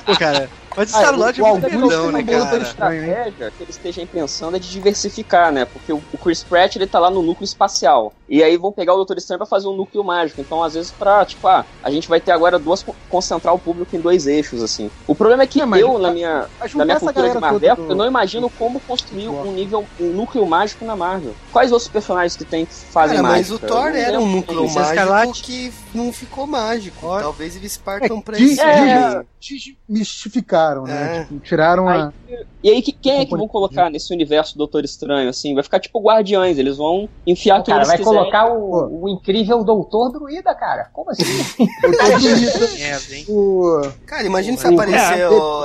Speaker 9: Pô, cara, mas o
Speaker 8: Ah,
Speaker 9: Star-Lord
Speaker 8: o-
Speaker 9: é
Speaker 8: o
Speaker 9: muito
Speaker 8: Augusto
Speaker 9: perdão,
Speaker 8: tem
Speaker 9: né, cara?
Speaker 6: Estratégia que eles estejam pensando é de diversificar, né? Porque o o Chris Pratt, ele tá lá no núcleo espacial. E aí vão pegar o Doutor Estranho pra fazer um núcleo mágico. Então, às vezes, pra, tipo, ah, a gente vai ter agora duas... concentrar o público em dois eixos, assim. O problema é que
Speaker 8: É, mas-
Speaker 6: eu, na minha, na minha cultura de Marvel,
Speaker 8: do-
Speaker 6: eu não imagino como construir um nível, um núcleo mágico na Marvel. Quais outros personagens que tem que fazem
Speaker 2: Cara, mas o Thor
Speaker 6: não
Speaker 2: era um núcleo
Speaker 9: Esse é
Speaker 2: mágico
Speaker 9: Escarlate.
Speaker 2: que não ficou mágico. Talvez eles partam pra isso.
Speaker 6: É.
Speaker 8: desmistificaram, né?
Speaker 2: É.
Speaker 8: Tipo, tiraram a.
Speaker 6: E aí, que, quem é que vão colocar nesse universo do Doutor Estranho, assim? Vai ficar tipo Guardiões, eles vão enfiar
Speaker 1: O
Speaker 6: quem
Speaker 1: cara
Speaker 6: eles
Speaker 1: vai
Speaker 6: quiserem.
Speaker 1: colocar o, o incrível Doutor Druida, cara. Como assim? [LAUGHS]
Speaker 8: Eu [LAUGHS] O,
Speaker 2: Cara, imagina se
Speaker 8: o-
Speaker 2: aparecer
Speaker 3: é,
Speaker 2: o
Speaker 8: o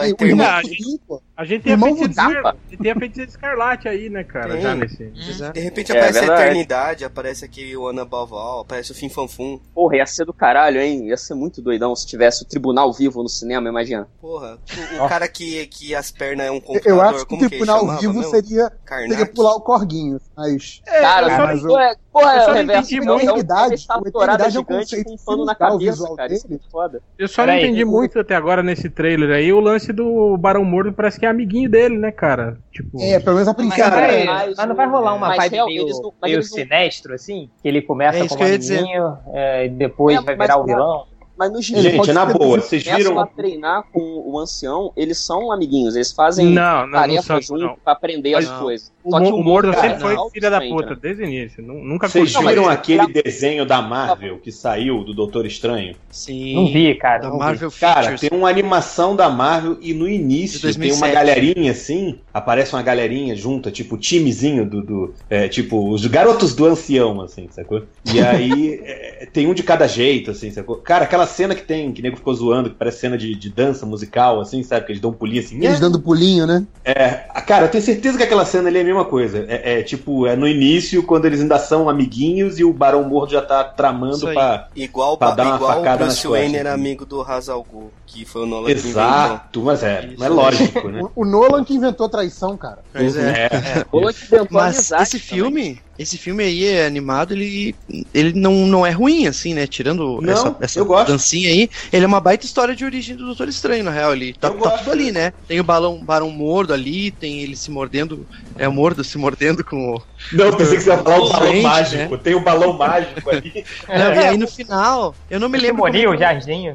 Speaker 8: Vin, pô.
Speaker 3: A gente tem a feiticeira tem a feiticeira escarlate aí, né, cara?
Speaker 2: Tem.
Speaker 3: Já nesse.
Speaker 9: Pois é.
Speaker 2: De repente
Speaker 6: É,
Speaker 2: aparece a. Eternidade, aparece aqui o Ana Balval, aparece o Fim Fanfum.
Speaker 6: Porra, ia ser do caralho, hein? Ia ser muito doidão se tivesse o tribunal vivo no cinema, imagina.
Speaker 2: Porra, o, o cara que, que as pernas é um
Speaker 8: Eu
Speaker 2: computador,
Speaker 8: acho que o
Speaker 2: que
Speaker 8: tribunal
Speaker 2: chamava
Speaker 8: vivo
Speaker 2: mesmo?
Speaker 8: seria, seria pular o corguinho. Mas.
Speaker 6: cara,
Speaker 3: eu
Speaker 8: só
Speaker 6: mas
Speaker 8: não-
Speaker 6: porra, porra,
Speaker 3: eu só não entendi
Speaker 8: muito. Eternidade,
Speaker 6: está
Speaker 8: o Eternidade é um
Speaker 6: gigante
Speaker 8: conceito
Speaker 6: com um pano na cabeça, cara. Isso é foda.
Speaker 3: Eu só não entendi
Speaker 8: o
Speaker 3: muito muito até agora nesse trailer aí o lance do Barão Mordo parece que é amiguinho dele, né, cara? Tipo.
Speaker 8: É, pelo menos a
Speaker 1: Mas,
Speaker 8: princípio.
Speaker 1: vai-
Speaker 8: é.
Speaker 6: mas
Speaker 1: mas não vai rolar uma
Speaker 6: mas
Speaker 1: vibe
Speaker 6: real-
Speaker 1: meio,
Speaker 6: mas
Speaker 1: meio sinestro, assim? Que ele começa
Speaker 9: É
Speaker 1: como amiguinho é, e depois
Speaker 6: É,
Speaker 1: vai
Speaker 6: mas
Speaker 1: virar o vilão.
Speaker 6: Mas no gibi,
Speaker 7: Gente, na boa, vocês viram.
Speaker 6: a treinar com o ancião, eles são amiguinhos, eles fazem
Speaker 3: Não, não, não
Speaker 6: tarefas
Speaker 3: são,
Speaker 6: juntos
Speaker 3: não.
Speaker 6: pra aprender as
Speaker 9: Não.
Speaker 6: coisas.
Speaker 3: O,
Speaker 6: Só que
Speaker 3: Mo- o Mordo
Speaker 6: cara,
Speaker 3: sempre foi
Speaker 6: não,
Speaker 3: filha da puta,
Speaker 6: né?
Speaker 3: desde o início. Nu- Nunca
Speaker 7: Vocês
Speaker 3: curtiu.
Speaker 7: viram
Speaker 6: mas-
Speaker 7: aquele desenho da Marvel que saiu do Doutor Estranho?
Speaker 9: Sim.
Speaker 1: Não vi, cara.
Speaker 9: Da
Speaker 1: não vi.
Speaker 9: Marvel
Speaker 7: Cara, tem uma animação da Marvel e no
Speaker 9: De
Speaker 7: início
Speaker 9: 2007.
Speaker 7: tem uma galerinha assim, aparece uma galerinha junta, tipo o timezinho do, do é, tipo os garotos do ancião, assim, sacou? E aí [LAUGHS] é, tem um de cada jeito, assim, sacou? Cara, aquela cena que tem, que o nego ficou zoando, que parece cena de, de dança musical, assim, sabe? Que eles dão um pulinho assim.
Speaker 8: Eles dando pulinho, né?
Speaker 7: É, cara, eu tenho certeza que aquela cena ali é a mesma coisa. É, é, tipo, é no início, quando eles ainda são amiguinhos e o Barão Mordo já tá tramando pra.
Speaker 2: Igual,
Speaker 7: Pra dar uma
Speaker 2: igual o
Speaker 7: facada
Speaker 2: Bruce
Speaker 7: nas costas,
Speaker 2: Wayne era
Speaker 7: assim.
Speaker 2: amigo do Hazal Ghul, que foi o Nolan que inventou.
Speaker 7: Exato, mas é, mas é lógico, né?
Speaker 8: O, o Nolan que inventou traição, cara.
Speaker 9: Pois é.
Speaker 7: É. [LAUGHS]
Speaker 6: Ou que tentou
Speaker 9: Mas esse
Speaker 6: também.
Speaker 9: filme, esse filme aí é animado, ele, ele não, não é ruim, assim, né? Tirando
Speaker 7: Não,
Speaker 9: essa, essa
Speaker 7: eu gosto.
Speaker 9: dancinha aí, ele é uma baita história de origem do Doutor Estranho, na real. Ele tá, tá tudo ali, né? Tem o balão, barão mordo ali, tem ele se mordendo, é o mordo se mordendo com o.
Speaker 7: Não, eu pensei que você ia falar o balão mágico. Tem um balão mágico ali.
Speaker 9: Não, e aí no final, eu não me lembro. é que-
Speaker 1: o Jardim.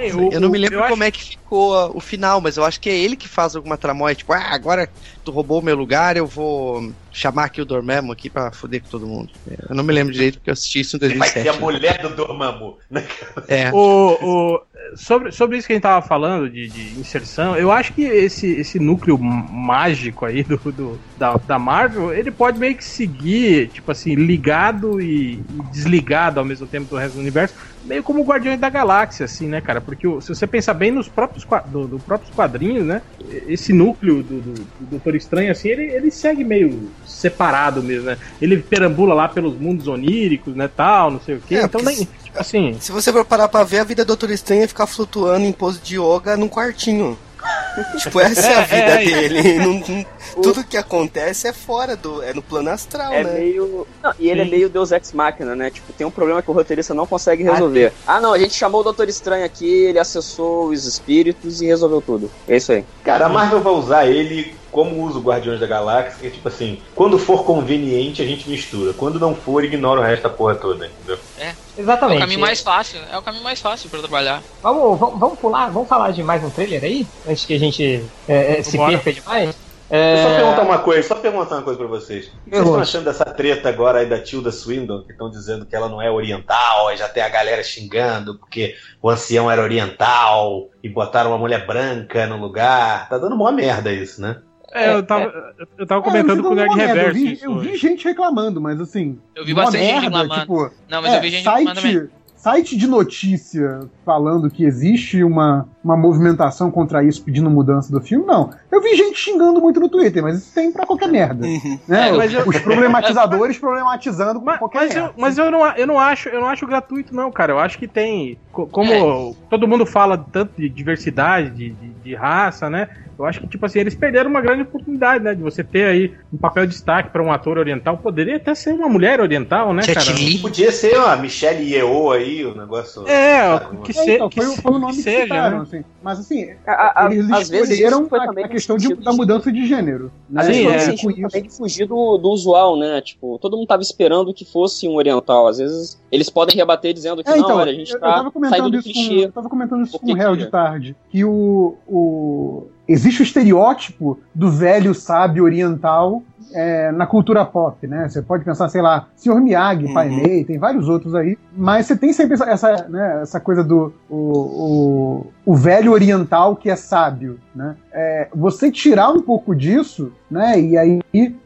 Speaker 3: Ei, o-
Speaker 9: Eu não me lembro como é que ficou ah, o final, mas eu acho que é ele que faz alguma tramóia, tipo, ah, agora tu roubou o meu lugar, eu vou chamar aqui o Dormammu aqui pra foder com todo mundo. Eu não me lembro direito porque eu assisti isso em
Speaker 7: Vai ser
Speaker 9: 2007.
Speaker 7: a mulher do Dormammu. né?
Speaker 9: É.
Speaker 3: O, o- sobre, sobre isso que a gente tava falando de, de inserção, eu acho que esse, esse núcleo mágico aí do, do- da, da Marvel, ele pode meio que seguir, tipo assim, ligado e, e desligado ao mesmo tempo do resto do universo, meio como o Guardiões da Galáxia, assim, né, cara? Porque se você pensar bem nos próprios, do, do próprios quadrinhos, né, esse núcleo do, do, do Doutor Estranho, assim, ele, ele segue meio separado mesmo, né? Ele perambula lá pelos mundos oníricos, né, tal, não sei o quê.
Speaker 2: É,
Speaker 3: então, nem, assim...
Speaker 2: Se você for parar pra ver, a vida do Doutor Estranho é ficar flutuando em pose de yoga num quartinho. [LAUGHS] tipo, essa é a
Speaker 3: É,
Speaker 2: vida
Speaker 3: é, é.
Speaker 2: dele. Não- não- tudo que acontece é fora do. é no plano astral,
Speaker 6: É
Speaker 2: né?
Speaker 6: meio. Não, e ele
Speaker 3: Sim.
Speaker 6: é meio Deus Ex Machina, né? Tipo, tem um problema que o roteirista não consegue resolver. Ah, não, a gente chamou o Doutor Estranho aqui, ele acessou os espíritos e resolveu tudo. É isso aí.
Speaker 7: Cara, a Marvel vai usar ele como usa o Guardiões da Galáxia, que é tipo assim, quando for conveniente a gente mistura, quando não for, ignora o resto da porra toda, entendeu?
Speaker 5: É
Speaker 1: Exatamente.
Speaker 5: o caminho mais fácil, é o caminho mais fácil pra trabalhar.
Speaker 1: Vamos, vamos, vamos pular, vamos falar de mais um trailer aí? Antes que a gente é, é, se perca demais?
Speaker 7: Eu só
Speaker 1: É,
Speaker 7: perguntar uma coisa, só perguntar uma coisa pra vocês. O que vocês estão achando dessa treta agora aí da Tilda Swindon, que estão dizendo que ela não é oriental, aí já tem a galera xingando porque o ancião era oriental e botaram uma mulher branca no lugar. Tá dando mó merda isso, né?
Speaker 3: É, eu tava, eu tava
Speaker 8: É,
Speaker 3: comentando com o Nerd
Speaker 8: é
Speaker 3: Reverso.
Speaker 8: Eu vi, eu vi gente reclamando, mas assim.
Speaker 5: Eu vi bastante gente
Speaker 8: merda,
Speaker 5: reclamando.
Speaker 8: Tipo,
Speaker 5: Não, mas
Speaker 8: é,
Speaker 5: eu vi gente reclamando também.
Speaker 8: site, site de notícia falando que existe uma, uma movimentação contra isso pedindo mudança do filme, não. Eu vi gente xingando muito no Twitter, mas isso tem pra qualquer merda. Né?
Speaker 5: É,
Speaker 3: mas eu-
Speaker 8: Os problematizadores [LAUGHS] problematizando
Speaker 3: Mas,
Speaker 8: qualquer
Speaker 3: mas,
Speaker 8: merda.
Speaker 3: eu, mas eu, não, eu, não acho, eu não acho gratuito, não, cara. Eu acho que tem. co- Como
Speaker 5: É.
Speaker 3: todo mundo fala tanto de diversidade, de, de, de raça, né? Eu acho que, tipo assim, eles perderam uma grande oportunidade, né? De você ter aí um papel de destaque pra um ator oriental. Poderia até ser uma mulher oriental, né,
Speaker 9: Jet
Speaker 3: cara?
Speaker 9: Li.
Speaker 7: Podia ser uma Michelle Yeoh aí, o negócio.
Speaker 3: É,
Speaker 7: sabe,
Speaker 3: que, se,
Speaker 8: É, então,
Speaker 3: que,
Speaker 8: foi, o- foi o nome
Speaker 3: que
Speaker 8: que
Speaker 3: seja,
Speaker 8: citaram,
Speaker 3: né?
Speaker 8: assim. Mas assim,
Speaker 6: A- a-
Speaker 8: eles
Speaker 6: às vezes
Speaker 8: escolheram
Speaker 6: foi
Speaker 8: a, a questão de, da mudança de gênero. Né?
Speaker 6: Às
Speaker 3: Sim,
Speaker 6: vezes foi
Speaker 3: é.
Speaker 8: Com
Speaker 6: sentido de fugir do, do usual, né? Tipo, todo mundo tava esperando que fosse um oriental. Às vezes eles podem rebater dizendo que
Speaker 8: É,
Speaker 6: não,
Speaker 8: então,
Speaker 6: olha, a gente
Speaker 8: eu, eu
Speaker 6: tá
Speaker 8: tava
Speaker 6: saindo
Speaker 8: comentando
Speaker 6: do
Speaker 8: isso com,
Speaker 6: clichê.
Speaker 8: eu tava comentando isso com o réu
Speaker 6: que
Speaker 8: de tarde, que o, o existe o estereótipo do velho sábio oriental é, na cultura pop, né? Você pode pensar, sei lá, Sr. Miyagi, Pai
Speaker 2: Uhum.
Speaker 8: Mei, tem vários outros aí, mas você tem sempre essa, né, essa coisa do o, o, o velho oriental que é sábio, né? É, você tirar um pouco disso, né? E aí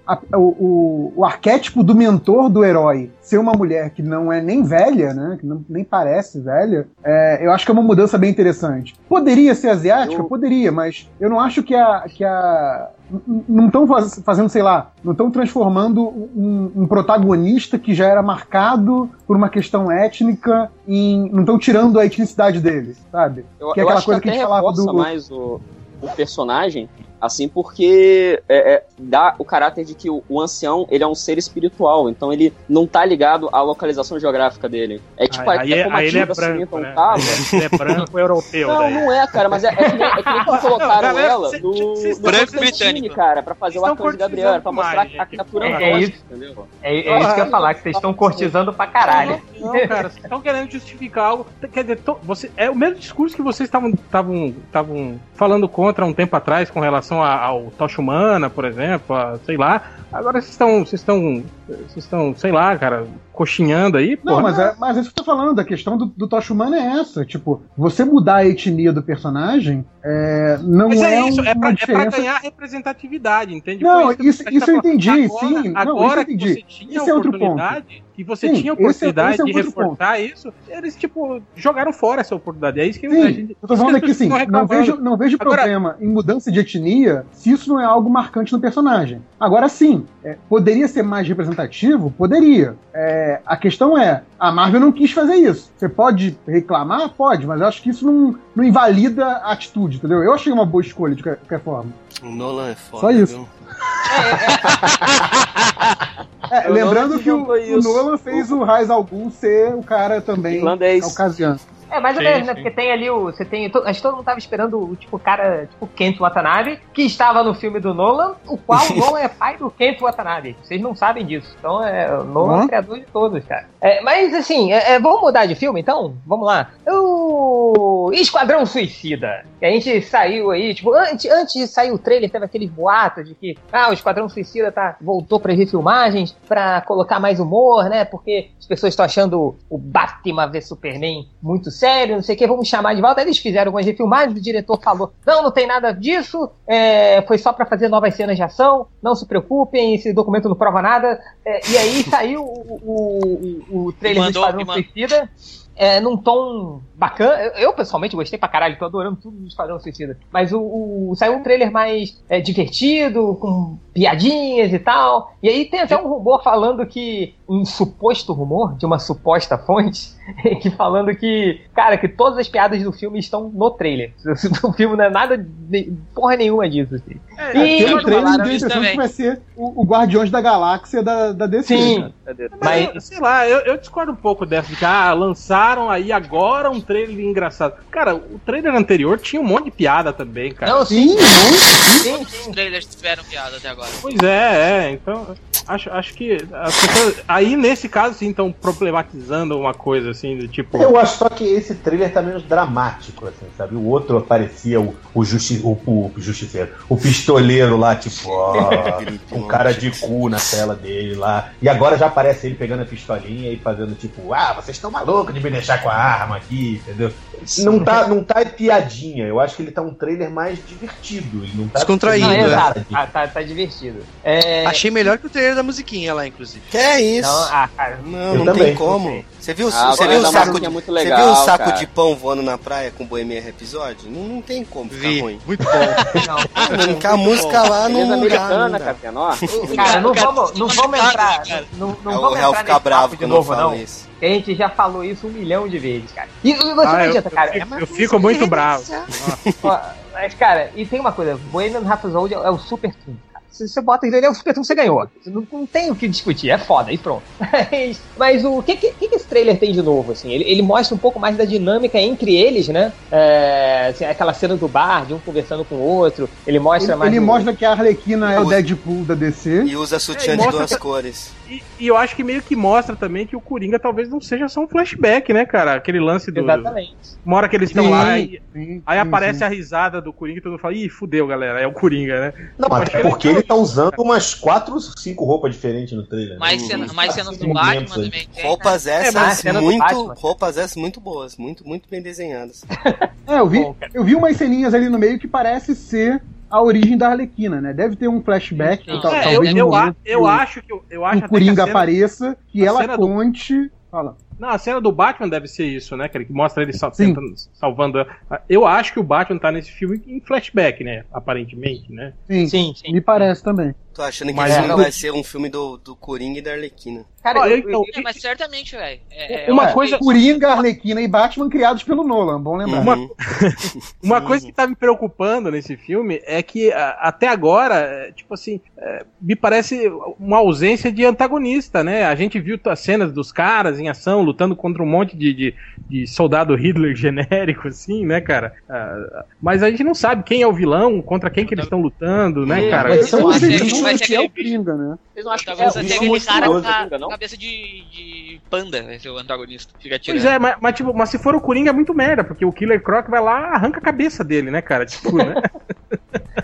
Speaker 8: a- o, o, arquétipo do mentor do herói ser uma mulher que não é nem velha, né? Que não, nem parece velha, é, eu acho que é uma mudança bem interessante. Poderia ser asiática?
Speaker 6: Eu-
Speaker 8: Poderia, mas eu não acho que a. Que a não estão fazendo, sei lá, não estão transformando um, um protagonista que já era marcado por uma questão étnica em. não estão tirando a etnicidade dele, sabe?
Speaker 6: Eu,
Speaker 8: Que é aquela
Speaker 6: acho
Speaker 8: coisa
Speaker 6: que
Speaker 8: que a gente falava do-
Speaker 6: mais o, o personagem, Assim, porque é, é, dá o caráter de que o, o ancião ele é um ser espiritual, então ele não tá ligado à localização geográfica dele. É tipo,
Speaker 3: Aí,
Speaker 6: é
Speaker 3: aí,
Speaker 6: como a
Speaker 3: aí ele é branco,
Speaker 6: Swinton
Speaker 3: né?
Speaker 6: tava. [LAUGHS]
Speaker 3: Ele é branco europeu.
Speaker 6: Não,
Speaker 3: daí.
Speaker 6: não é, cara, mas é, é que é que nem [LAUGHS] colocaram
Speaker 3: Galera,
Speaker 6: ela
Speaker 3: cê-
Speaker 6: no,
Speaker 3: cê-
Speaker 6: no
Speaker 5: Branco britânico.
Speaker 6: cara, pra fazer o
Speaker 3: Estão
Speaker 6: Arcanjo Gabriel, pra mostrar
Speaker 3: cortizando
Speaker 6: a, captura
Speaker 1: é
Speaker 6: antrópica,
Speaker 1: isso.
Speaker 6: entendeu?
Speaker 1: É, é isso que eu ia falar, que vocês estão cortizando pra caralho.
Speaker 3: Não, cara, vocês estão querendo justificar algo. Quer dizer, to- você, é o mesmo discurso que vocês estavam estavam estavam falando contra um tempo atrás com relação a- ao Tocha Humana, por exemplo, a- sei lá. Agora vocês estão, vocês estão, vocês estão, sei lá, cara, coxinhando aí,
Speaker 8: Não,
Speaker 3: porra.
Speaker 8: mas é, mas é isso que eu tô falando. A questão do, do Tocha Humana é essa. Tipo, você mudar a etnia do personagem é, não
Speaker 3: Mas
Speaker 8: é,
Speaker 3: é isso,
Speaker 8: um-
Speaker 3: é pra,
Speaker 8: uma
Speaker 3: é pra
Speaker 8: diferença.
Speaker 3: ganhar representatividade, entende?
Speaker 8: Não, isso-
Speaker 3: gente
Speaker 8: isso eu entendi,
Speaker 3: Agora,
Speaker 8: sim. Não,
Speaker 3: Agora
Speaker 8: isso eu entendi. Esse é outro
Speaker 3: oportunidade, que você
Speaker 8: Sim,
Speaker 3: tinha
Speaker 8: esse é-
Speaker 3: oportunidade
Speaker 8: esse é um
Speaker 3: de
Speaker 8: ponto.
Speaker 3: reforçar isso, eles, tipo, jogaram fora essa oportunidade. É isso que a
Speaker 8: Sim,
Speaker 3: gente.
Speaker 8: eu tô falando aqui [LAUGHS] assim, não vejo, não vejo
Speaker 3: Agora-
Speaker 8: problema em mudança de etnia se isso não é algo marcante no personagem. Agora sim, é, poderia ser mais representativo? Poderia. É, a questão é, a Marvel não quis fazer isso. Você pode reclamar? Pode, mas eu acho que isso não, não invalida a atitude, entendeu? Eu achei uma boa escolha de qualquer qualquer forma.
Speaker 2: O Nolan é foda.
Speaker 8: Só isso.
Speaker 2: viu? [LAUGHS]
Speaker 8: É, lembrando que o, o. Nolan fez o Raiz Algum ser o cara também
Speaker 6: Irlandês.
Speaker 8: caucasiano.
Speaker 1: É, mais ou
Speaker 3: Sim,
Speaker 1: menos, né?
Speaker 3: sim.
Speaker 1: Porque tem ali o. Você tem. Acho que todo mundo tava esperando o tipo cara, tipo Kent Watanabe, que estava no filme do Nolan, o qual [LAUGHS] o Nolan é pai do Kent Watanabe. Vocês não sabem disso. Então é. O Nolan é
Speaker 8: Uhum.
Speaker 1: o criador de todos, cara. É, mas assim, é, é, vamos mudar de filme então? Vamos lá. O Esquadrão Suicida. Que a gente saiu aí, tipo, antes, antes de sair o trailer, teve aquele boato de que ah, o Esquadrão Suicida tá, voltou para refilmagens pra colocar mais humor, né? Porque as pessoas estão achando o Batman vs Superman muito sério, não sei o que, vamos chamar de volta. Eles fizeram algumas refilmagens, o diretor falou: não, não tem nada disso, é, foi só pra fazer novas cenas de ação, não se preocupem, esse documento não prova nada. É, e aí saiu o, o, o, trailer
Speaker 5: mandou-
Speaker 1: do Esquadrão
Speaker 5: e
Speaker 1: Suicida. É, num tom bacana. Eu, eu, pessoalmente gostei pra caralho, tô adorando tudo do Esquadrão Suicida. Mas o, o- saiu um trailer mais é, divertido, com piadinhas e tal. E aí tem até um rumor falando que. Um suposto rumor de uma suposta fonte. [LAUGHS] que falando que. Cara, que todas as piadas do filme estão no trailer. [LAUGHS] O filme não é nada. de- porra nenhuma disso. Assim.
Speaker 3: É,
Speaker 1: E-
Speaker 8: Pelo
Speaker 5: eles
Speaker 8: trailer, deu a impressão que vai ser o, o Guardiões da Galáxia da, da DC.
Speaker 1: Sim.
Speaker 8: cara.
Speaker 3: Mas,
Speaker 1: Mas-
Speaker 3: eu- sei lá, eu, eu discordo um pouco dessa de que ah, lançaram aí agora um trailer engraçado. Cara, o trailer anterior tinha um monte de piada também, cara.
Speaker 1: Não, sim,
Speaker 8: Sim, muito.
Speaker 1: sim,
Speaker 5: Os
Speaker 1: sim.
Speaker 5: trailers tiveram piada até agora.
Speaker 3: Pois é, é. Então, acho, acho que as pessoas. Aí, nesse caso, sim, estão problematizando uma coisa assim, do tipo.
Speaker 7: Eu acho só que esse trailer tá menos dramático, assim, sabe? O outro parecia o, o, justi o, o justiceiro, o pistoleiro lá, tipo, ó, [LAUGHS] com cara de cu na tela dele lá. E agora já aparece ele pegando a pistolinha e fazendo tipo, ah, vocês estão malucos de me deixar com a arma aqui, entendeu? Não tá, não tá piadinha. Eu acho que ele tá um trailer mais divertido. Ele não tá
Speaker 9: Descontraído,
Speaker 1: Não,
Speaker 9: é.
Speaker 1: Ah, tá, tá divertido. É,
Speaker 9: Achei melhor que o trailer da musiquinha lá, inclusive.
Speaker 2: Que é isso?
Speaker 1: Não, ah, cara.
Speaker 2: Não,
Speaker 7: Eu
Speaker 2: não
Speaker 7: também.
Speaker 2: tem como. Você viu,
Speaker 6: Ah,
Speaker 2: você
Speaker 6: o
Speaker 2: viu o
Speaker 6: da
Speaker 2: saco
Speaker 6: musiquinha
Speaker 2: de,
Speaker 6: é muito
Speaker 2: você
Speaker 6: legal,
Speaker 2: viu o saco
Speaker 6: cara.
Speaker 2: de pão voando na praia com Bohemian Rhapsody? Não, não tem como ficar
Speaker 9: Vi.
Speaker 2: ruim.
Speaker 9: Muito bom. [LAUGHS]
Speaker 1: Não.
Speaker 2: Ah, que a música lá não, não dá,
Speaker 6: americana,
Speaker 2: não dá.
Speaker 1: Cara, não vamos, não vamos entrar. Não, não
Speaker 2: É, o
Speaker 1: vamos
Speaker 2: réu
Speaker 1: entrar
Speaker 2: fica
Speaker 1: nesse
Speaker 2: bravo
Speaker 1: novo,
Speaker 2: fala
Speaker 1: não.
Speaker 2: isso.
Speaker 1: Que a gente já falou isso um milhão de vezes, cara. E, e você
Speaker 3: Ah,
Speaker 1: não
Speaker 3: eu,
Speaker 1: cara.
Speaker 3: eu fico, eu fico muito bravo.
Speaker 1: Mas, cara, e tem uma coisa: Bohemian Rhapsody é o super cara. Se você bota ele, é o super você ganhou. Não, não tem o que discutir, é foda, e pronto. [LAUGHS] Mas, mas o que, que, que esse trailer tem de novo, assim? Ele, ele mostra um pouco mais da dinâmica entre eles, né? É, assim, aquela cena do bar, de um conversando com o outro. Ele mostra
Speaker 8: Ele,
Speaker 1: mais.
Speaker 8: ele
Speaker 1: o-
Speaker 8: mostra que a Arlequina é o Deadpool da DC.
Speaker 2: E usa sutiã
Speaker 3: É,
Speaker 2: de duas
Speaker 3: que-
Speaker 2: cores.
Speaker 3: E, e eu acho que meio que mostra também que o Coringa talvez não seja só um flashback, né, cara? Aquele lance do.
Speaker 1: Exatamente.
Speaker 3: Uma hora que eles estão lá e
Speaker 8: sim,
Speaker 3: aí
Speaker 8: sim,
Speaker 3: aparece
Speaker 8: sim.
Speaker 3: a risada do Coringa e todo mundo fala, ih, fudeu, galera, é o Coringa, né?
Speaker 7: Não,
Speaker 3: que é
Speaker 7: porque ele tá usando umas quatro, cinco roupas diferentes no trailer.
Speaker 5: Mais,
Speaker 7: né?
Speaker 5: cena, mais cenas
Speaker 7: cinco
Speaker 5: do Batman também tem.
Speaker 2: Roupas
Speaker 1: a
Speaker 2: essas
Speaker 1: do
Speaker 2: muito, roupas essas muito boas, muito, muito bem desenhadas. [LAUGHS]
Speaker 8: É, eu vi,
Speaker 1: Bom,
Speaker 8: eu vi umas ceninhas ali no meio que parece ser a origem da Arlequina, né? Deve ter um flashback,
Speaker 5: Não,
Speaker 8: tal-
Speaker 3: É, eu,
Speaker 8: talvez
Speaker 3: eu,
Speaker 8: no
Speaker 3: a-
Speaker 8: outro,
Speaker 3: eu acho que eu, eu acho
Speaker 8: o
Speaker 3: até que a
Speaker 8: Coringa
Speaker 3: cena-
Speaker 8: apareça, que
Speaker 3: a
Speaker 8: ela
Speaker 3: cena do-
Speaker 8: conte. Fala.
Speaker 3: Não, a cena do Batman deve ser isso, né? Que ele mostra ele sal-
Speaker 8: Sim.
Speaker 3: tentando- salvando. a- Eu acho que o Batman tá nesse filme em flashback, né? Aparentemente, né?
Speaker 8: Sim,
Speaker 1: Sim, sim.
Speaker 8: me parece também.
Speaker 2: Tô achando que
Speaker 3: Mas
Speaker 2: esse
Speaker 3: é,
Speaker 2: vai ser um filme do, do Coringa e da Arlequina.
Speaker 1: Cara,
Speaker 3: Ó,
Speaker 1: eu-
Speaker 3: então,
Speaker 5: É, mas certamente, velho. É, é,
Speaker 3: Uma
Speaker 5: acho
Speaker 3: coisa-
Speaker 5: que-
Speaker 8: Coringa, Arlequina e Batman criados pelo Nolan, bom lembrar.
Speaker 3: Uma-
Speaker 2: Uhum. [LAUGHS]
Speaker 3: Uma coisa que tá me preocupando nesse filme é que até agora, é, tipo assim, é, me parece uma ausência de antagonista, né? A gente viu as cenas dos caras em ação, lutando contra um monte de, de, de soldado Hitler [LAUGHS] genérico, assim, né, cara? Ah, mas a gente não sabe quem é o vilão, contra quem que eles estão lutando, né,
Speaker 5: É,
Speaker 3: cara?
Speaker 5: mas
Speaker 8: São os vilões
Speaker 5: ser
Speaker 8: que é o Coringa, né?
Speaker 6: Vocês não acham que é, o
Speaker 5: aquele cara com a cabeça de, de panda vai ser o antagonista. Fica atirando.
Speaker 3: Pois é, mas, mas, tipo, mas se for o Coringa é muito merda, porque o Killer Croc vai lá arranca a cabeça dele, né, cara? Tipo, né? [LAUGHS]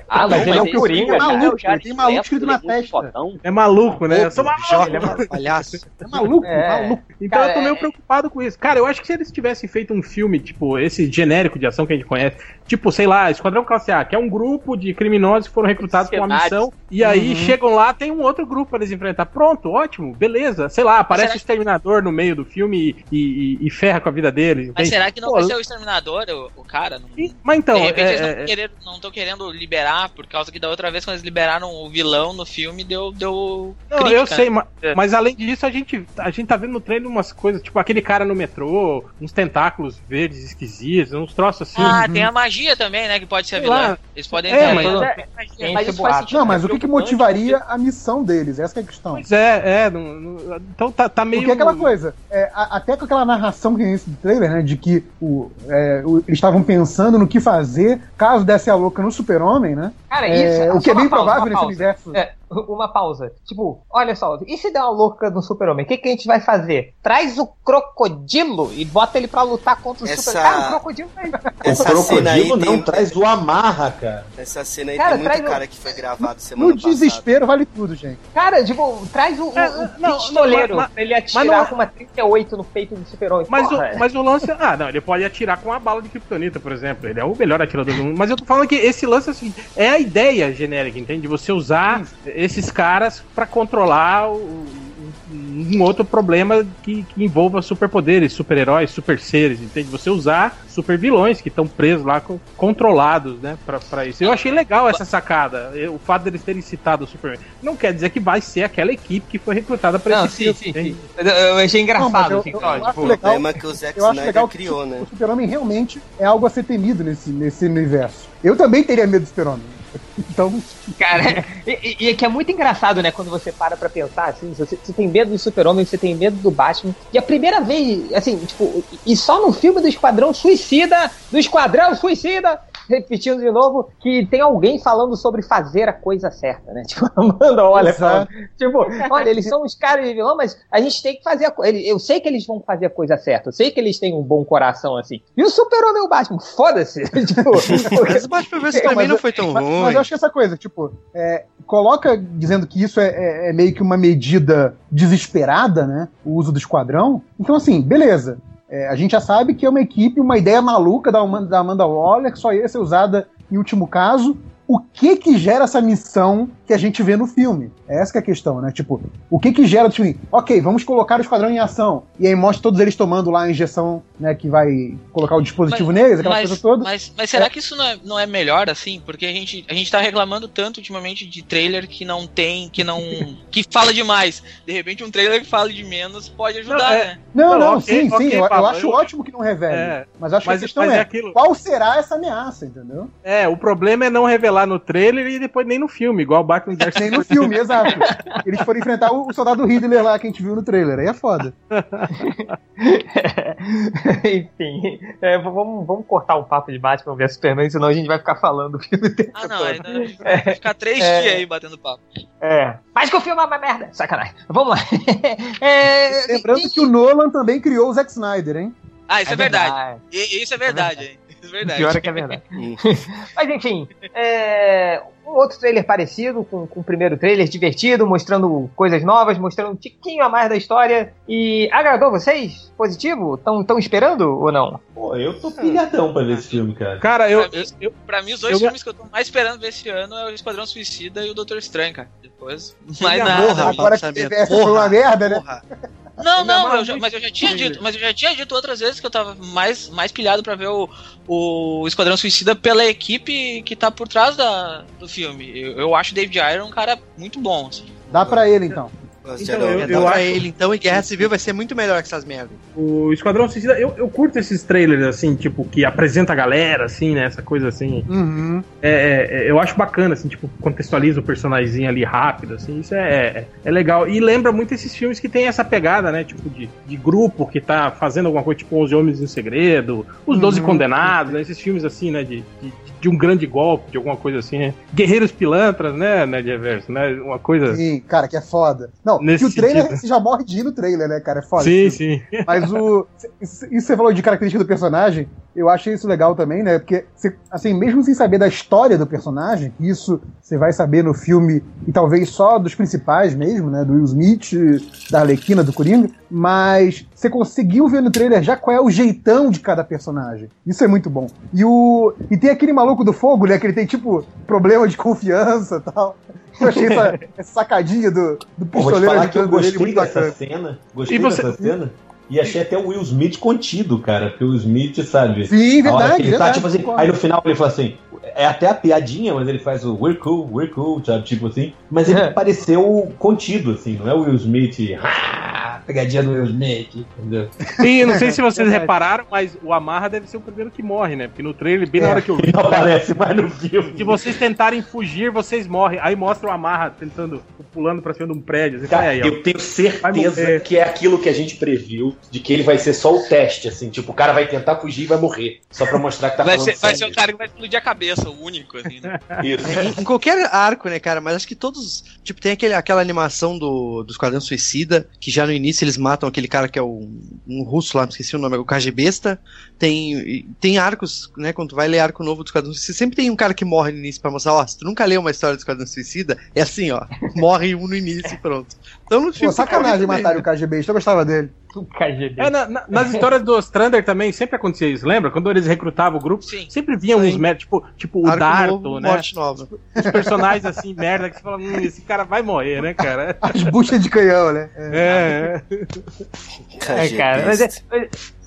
Speaker 1: Ah, mas ele é o
Speaker 6: esse
Speaker 1: Coringa,
Speaker 6: filme
Speaker 8: cara.
Speaker 6: é
Speaker 8: tem maluco escrito
Speaker 6: é
Speaker 8: na
Speaker 6: muito
Speaker 8: testa.
Speaker 3: É maluco, né? Eu sou maluco.
Speaker 9: É um palhaço.
Speaker 8: É maluco,
Speaker 1: É.
Speaker 8: maluco.
Speaker 3: Então
Speaker 1: Cara,
Speaker 3: eu tô meio
Speaker 1: é-
Speaker 3: preocupado com isso. Cara, eu acho que se eles tivessem feito um filme, tipo, esse genérico de ação que a gente conhece, tipo, sei lá, Esquadrão Classe A, que é um grupo de criminosos que foram recrutados com uma missão, e aí
Speaker 8: Uhum.
Speaker 3: chegam lá, tem um outro grupo pra eles enfrentar. Pronto, ótimo, beleza. Sei lá, aparece o Exterminador no meio do filme e, e- e ferra com a vida deles.
Speaker 5: Mas
Speaker 3: entende?
Speaker 5: será que não
Speaker 3: Pô,
Speaker 5: vai ser o Exterminador, o, o cara? Não,
Speaker 3: e- Mas então,
Speaker 5: de repente
Speaker 3: é-
Speaker 5: eles não
Speaker 3: é-
Speaker 5: estão querendo, querendo liberar, por causa que da outra vez quando eles liberaram o vilão no filme, deu. deu
Speaker 3: Não,
Speaker 5: crítica,
Speaker 3: eu sei, ma-
Speaker 5: É.
Speaker 3: mas além disso, a gente, a gente tá vendo no trailer umas coisas, tipo aquele cara no metrô, uns tentáculos verdes esquisitos, uns troços assim.
Speaker 5: Ah, tem a magia também, né? Que pode ser a
Speaker 3: lá.
Speaker 5: Eles podem
Speaker 3: É,
Speaker 5: ter
Speaker 3: mas-
Speaker 6: Mas isso faz
Speaker 1: boato.
Speaker 6: sentido.
Speaker 8: Não, mas o que, que motivaria a missão deles? Essa que é a questão.
Speaker 3: Pois é, é. não- não- então tá, tá meio.
Speaker 8: Porque é aquela coisa, é, a- até com aquela narração que tem nesse trailer, né, de que o, é, o- eles estavam pensando no que fazer caso desse a louca no super-homem, né?
Speaker 1: Cara,
Speaker 8: É,
Speaker 1: isso.
Speaker 8: o que é bem
Speaker 1: pausa,
Speaker 8: provável nesse universo.
Speaker 1: É, uma pausa. Tipo, olha só, e se der uma louca no super-homem? O que, que a gente vai fazer? Traz o crocodilo e bota ele pra lutar contra o
Speaker 2: Essa-
Speaker 1: super... Cara, o crocodilo vai...
Speaker 7: O
Speaker 2: Essa aí
Speaker 7: crocodilo não
Speaker 2: tem-
Speaker 7: traz o amarra, cara.
Speaker 2: Essa cena aí
Speaker 1: Cara,
Speaker 2: tem muito
Speaker 1: o-
Speaker 2: cara que foi gravado semana
Speaker 8: No
Speaker 2: passada.
Speaker 8: desespero vale tudo, gente.
Speaker 1: Cara, tipo, traz o, o,
Speaker 3: É,
Speaker 1: o
Speaker 3: não,
Speaker 1: pistoleiro
Speaker 3: não, mas-
Speaker 1: pra ele atirar
Speaker 3: mas não-
Speaker 1: com uma 38 no peito do super-homem.
Speaker 3: Mas o, mas o lance. Ah, não, ele pode atirar com uma bala de kryptonita, por exemplo. Ele é o melhor atirador do mundo. Mas eu tô falando que esse lance assim, é a ideia genérica, entende? De você usar esses caras pra controlar o- um outro problema que, que envolva superpoderes, super-heróis, super seres, entende? Você usar super vilões que estão presos lá, controlados, né, pra, pra isso. Eu achei legal essa sacada, eu- o fato deles terem citado o Superman. Não quer dizer que vai ser aquela equipe que foi recrutada pra
Speaker 1: Não,
Speaker 3: esse
Speaker 1: sim,
Speaker 3: filme,
Speaker 1: sim, sim. Eu, eu achei engraçado,
Speaker 8: Não, eu-
Speaker 1: assim,
Speaker 8: eu acho
Speaker 1: tipo,
Speaker 2: O
Speaker 8: legal-
Speaker 2: problema é que o Zack
Speaker 8: Eu
Speaker 2: Snyder criou,
Speaker 8: o
Speaker 2: né?
Speaker 8: super-homem realmente é algo a ser temido nesse, nesse universo. Eu também teria medo do super-homem. Então,
Speaker 1: Cara, e, e- e que é muito engraçado, né? Quando você para pra pensar, assim, você, você tem medo do Super-Homem, você tem medo do Batman. E a primeira vez, assim, tipo, e só no filme do Esquadrão Suicida, do Esquadrão Suicida, repetindo de novo, que tem alguém falando sobre fazer a coisa certa, né? [LAUGHS] Tipo, Amanda, olha, falando, tipo, olha, eles são os caras de vilão, mas a gente tem que fazer a coisa. Eu sei que eles vão fazer a coisa certa, eu sei que eles têm um bom coração, assim. E o Super-Homem e o Batman, foda-se. [LAUGHS] tipo,
Speaker 9: Mas o Batman
Speaker 8: É, mas [LAUGHS]
Speaker 9: não foi tão
Speaker 8: mas, mas eu acho que essa coisa, tipo, é, coloca dizendo que isso é, é- é meio que uma medida desesperada, né? O uso do esquadrão. Então, assim, beleza. É, a gente já sabe que é uma equipe, uma ideia maluca da Amanda, da Amanda Waller, que só ia ser usada em último caso. O que que gera essa missão que a gente vê no filme? Essa que é a questão, né? Tipo, o que que gera, tipo, ok, vamos colocar o esquadrão em ação. E aí mostra todos eles tomando lá a injeção, né, que vai colocar o dispositivo neles, aquela
Speaker 5: mas,
Speaker 8: coisa toda.
Speaker 5: Mas, mas será que isso não é, não é melhor assim? Porque a gente, a gente tá reclamando tanto ultimamente de trailer que não tem, que não. [LAUGHS] que fala demais. De repente, um trailer que fala de menos pode ajudar,
Speaker 3: Não, é-
Speaker 5: né?
Speaker 8: Não,
Speaker 3: Não,
Speaker 8: não,
Speaker 3: ok,
Speaker 8: sim, sim.
Speaker 3: ok,
Speaker 8: eu, eu acho
Speaker 3: eu-
Speaker 8: ótimo que não revele.
Speaker 3: É,
Speaker 8: mas acho
Speaker 3: mas-
Speaker 8: que a questão
Speaker 3: mas
Speaker 8: é,
Speaker 3: é aquilo-
Speaker 8: qual será essa ameaça, entendeu?
Speaker 3: É, o problema é não revelar no trailer e depois nem no filme, igual o Batman vs
Speaker 8: Nem no filme, exato. Eles foram enfrentar o, o soldado Hitler lá que a gente viu no trailer. Aí é foda. [LAUGHS]
Speaker 1: Enfim, é, vamos, vamos cortar o papo de Batman vs Superman, senão a gente vai ficar falando o filme inteiro.
Speaker 5: Ah, não, ainda [LAUGHS] vai ficar três
Speaker 1: É.
Speaker 5: dias aí batendo papo.
Speaker 1: É. Mas que o filme é uma merda. Sacanagem. Vamos lá. [LAUGHS] É,
Speaker 8: Lembrando que o Nolan também criou o Zack Snyder, hein?
Speaker 5: Ah, isso é, verdade. E- isso é verdade, hein? Isso é verdade.
Speaker 1: Pior é que é verdade. [LAUGHS] [LAUGHS] Mas enfim, é, um outro trailer parecido com, com o primeiro trailer, divertido, mostrando coisas novas, mostrando um tiquinho a mais da história. E agradou vocês? Positivo? Estão tão esperando ou não?
Speaker 7: Pô, eu tô pilhadão pra ver esse filme, cara.
Speaker 3: Cara, eu,
Speaker 5: Pra mim,
Speaker 3: eu-
Speaker 5: pra mim, os dois
Speaker 3: eu-
Speaker 5: filmes que eu tô mais esperando ver esse ano é o Esquadrão Suicida e o Doutor Estranho, cara. Depois, mais nada.
Speaker 9: porra,
Speaker 8: Agora que teve essa foi
Speaker 9: porra,
Speaker 8: uma merda, né?
Speaker 9: Porra.
Speaker 5: Não,
Speaker 3: Ainda
Speaker 5: não, eu já- mas eu já tinha dito, mas eu já tinha dito outras vezes que eu tava mais, mais pilhado pra ver o, o Esquadrão Suicida pela equipe que tá por trás da, do filme. Eu, eu acho o David Ayer um cara muito bom, assim.
Speaker 8: Dá pra ele, então.
Speaker 3: Então,
Speaker 2: herói.
Speaker 3: eu-
Speaker 9: Eu,
Speaker 3: acho-
Speaker 9: ele, então, e Guerra Civil vai ser muito melhor que essas merdas.
Speaker 3: O Esquadrão Suicida, eu, eu curto esses trailers, assim, tipo, que apresenta a galera, assim, né? Essa coisa assim.
Speaker 8: Uhum.
Speaker 3: É, é, é, eu acho bacana, assim, tipo, contextualiza o personagemzinho ali rápido, assim, isso é, é, é legal. E lembra muito esses filmes que tem essa pegada, né? Tipo, de, de grupo que tá fazendo alguma coisa, tipo, 11 Homens em Segredo, Os Doze
Speaker 8: Uhum.
Speaker 3: Condenados, né? Esses filmes, assim, né? De, de, de um grande golpe, de alguma coisa assim, né? Guerreiros Pilantras, né, né, de Everson, né? Uma coisa.
Speaker 8: Sim, cara, que é foda. Não,
Speaker 3: Nesse
Speaker 8: que o trailer,
Speaker 3: sentido.
Speaker 8: você já morre de ir no trailer, né, cara? É foda.
Speaker 3: Sim, sim.
Speaker 8: Mas o. Isso isso você falou de característica do personagem, eu achei isso legal também, né? Porque, assim, mesmo sem saber da história do personagem, que isso você vai saber no filme, e talvez só dos principais mesmo, né? Do Will Smith, da Arlequina, do Coringa, mas você conseguiu ver no trailer já qual é o jeitão de cada personagem. Isso é muito bom. E o. E tem aquele maluco do fogo, né? Que ele tem, tipo, problema de confiança e tal. Eu achei essa, [LAUGHS] essa sacadinha do, do pistoleiro
Speaker 7: falar que eu gostei
Speaker 8: muito
Speaker 7: dessa cena. Gostei
Speaker 3: E você-
Speaker 7: dessa cena. E achei até o Will Smith contido, cara. Porque o Will Smith, sabe?
Speaker 8: Sim, verdade,
Speaker 7: que ele
Speaker 8: verdade.
Speaker 7: tá, tipo assim, aí no final ele fala assim, é até a piadinha, mas ele faz o we're cool, we're cool, sabe? Tipo assim. Mas ele
Speaker 1: É.
Speaker 7: pareceu contido, assim, não é o Will Smith, ah, pegadinha do Will Smith, entendeu?
Speaker 3: Sim, não sei se [LAUGHS] vocês
Speaker 8: Verdade.
Speaker 3: repararam, mas o Amarra deve ser o primeiro que morre, né? Porque no trailer, bem na
Speaker 8: É.
Speaker 3: hora que eu vi,
Speaker 7: não aparece mais no filme.
Speaker 3: se vocês tentarem fugir, vocês morrem. Aí mostra o Amarra tentando, pulando pra cima de um prédio.
Speaker 7: Cara,
Speaker 3: aí, ó.
Speaker 7: eu tenho
Speaker 3: Vai
Speaker 7: certeza que é aquilo que a gente previu, de que ele vai ser só o teste, assim, tipo, o cara vai tentar fugir e vai morrer, só pra mostrar que tá
Speaker 5: vai,
Speaker 7: falando
Speaker 5: ser, vai ser o cara que vai explodir a cabeça, o único, assim, né? [LAUGHS]
Speaker 7: Isso.
Speaker 9: Em qualquer arco, né, cara? Mas acho que todos. Tipo, tem aquele, aquela animação do, do Esquadrão Suicida, que já no início eles matam aquele cara que é o, um russo lá, não esqueci o nome, o KG Besta. Tem, tem arcos, né? Quando tu vai ler arco novo do Esquadrão Suicida, sempre tem um cara que morre no início pra mostrar, ó, se tu nunca leu uma história do Esquadrão Suicida, é assim, ó. [LAUGHS] Morre um no início e pronto. Então no
Speaker 8: Pô, sacanagem matar o KGB, eu gostava dele.
Speaker 1: O KGB.
Speaker 3: É, na- na- nas histórias do Strander também sempre acontecia isso, lembra? Quando eles recrutavam o grupo,
Speaker 5: Sim.
Speaker 3: sempre vinham
Speaker 9: Sim.
Speaker 3: uns médicos, tipo, tipo o
Speaker 9: Arco
Speaker 3: Darto,
Speaker 9: novo,
Speaker 3: né?
Speaker 9: morte nova.
Speaker 3: Os personagens assim, merda, que você fala, hum, esse cara vai morrer, né, cara?
Speaker 8: As buchas de canhão, né? É.
Speaker 3: É, é.
Speaker 1: É, cara, mas é,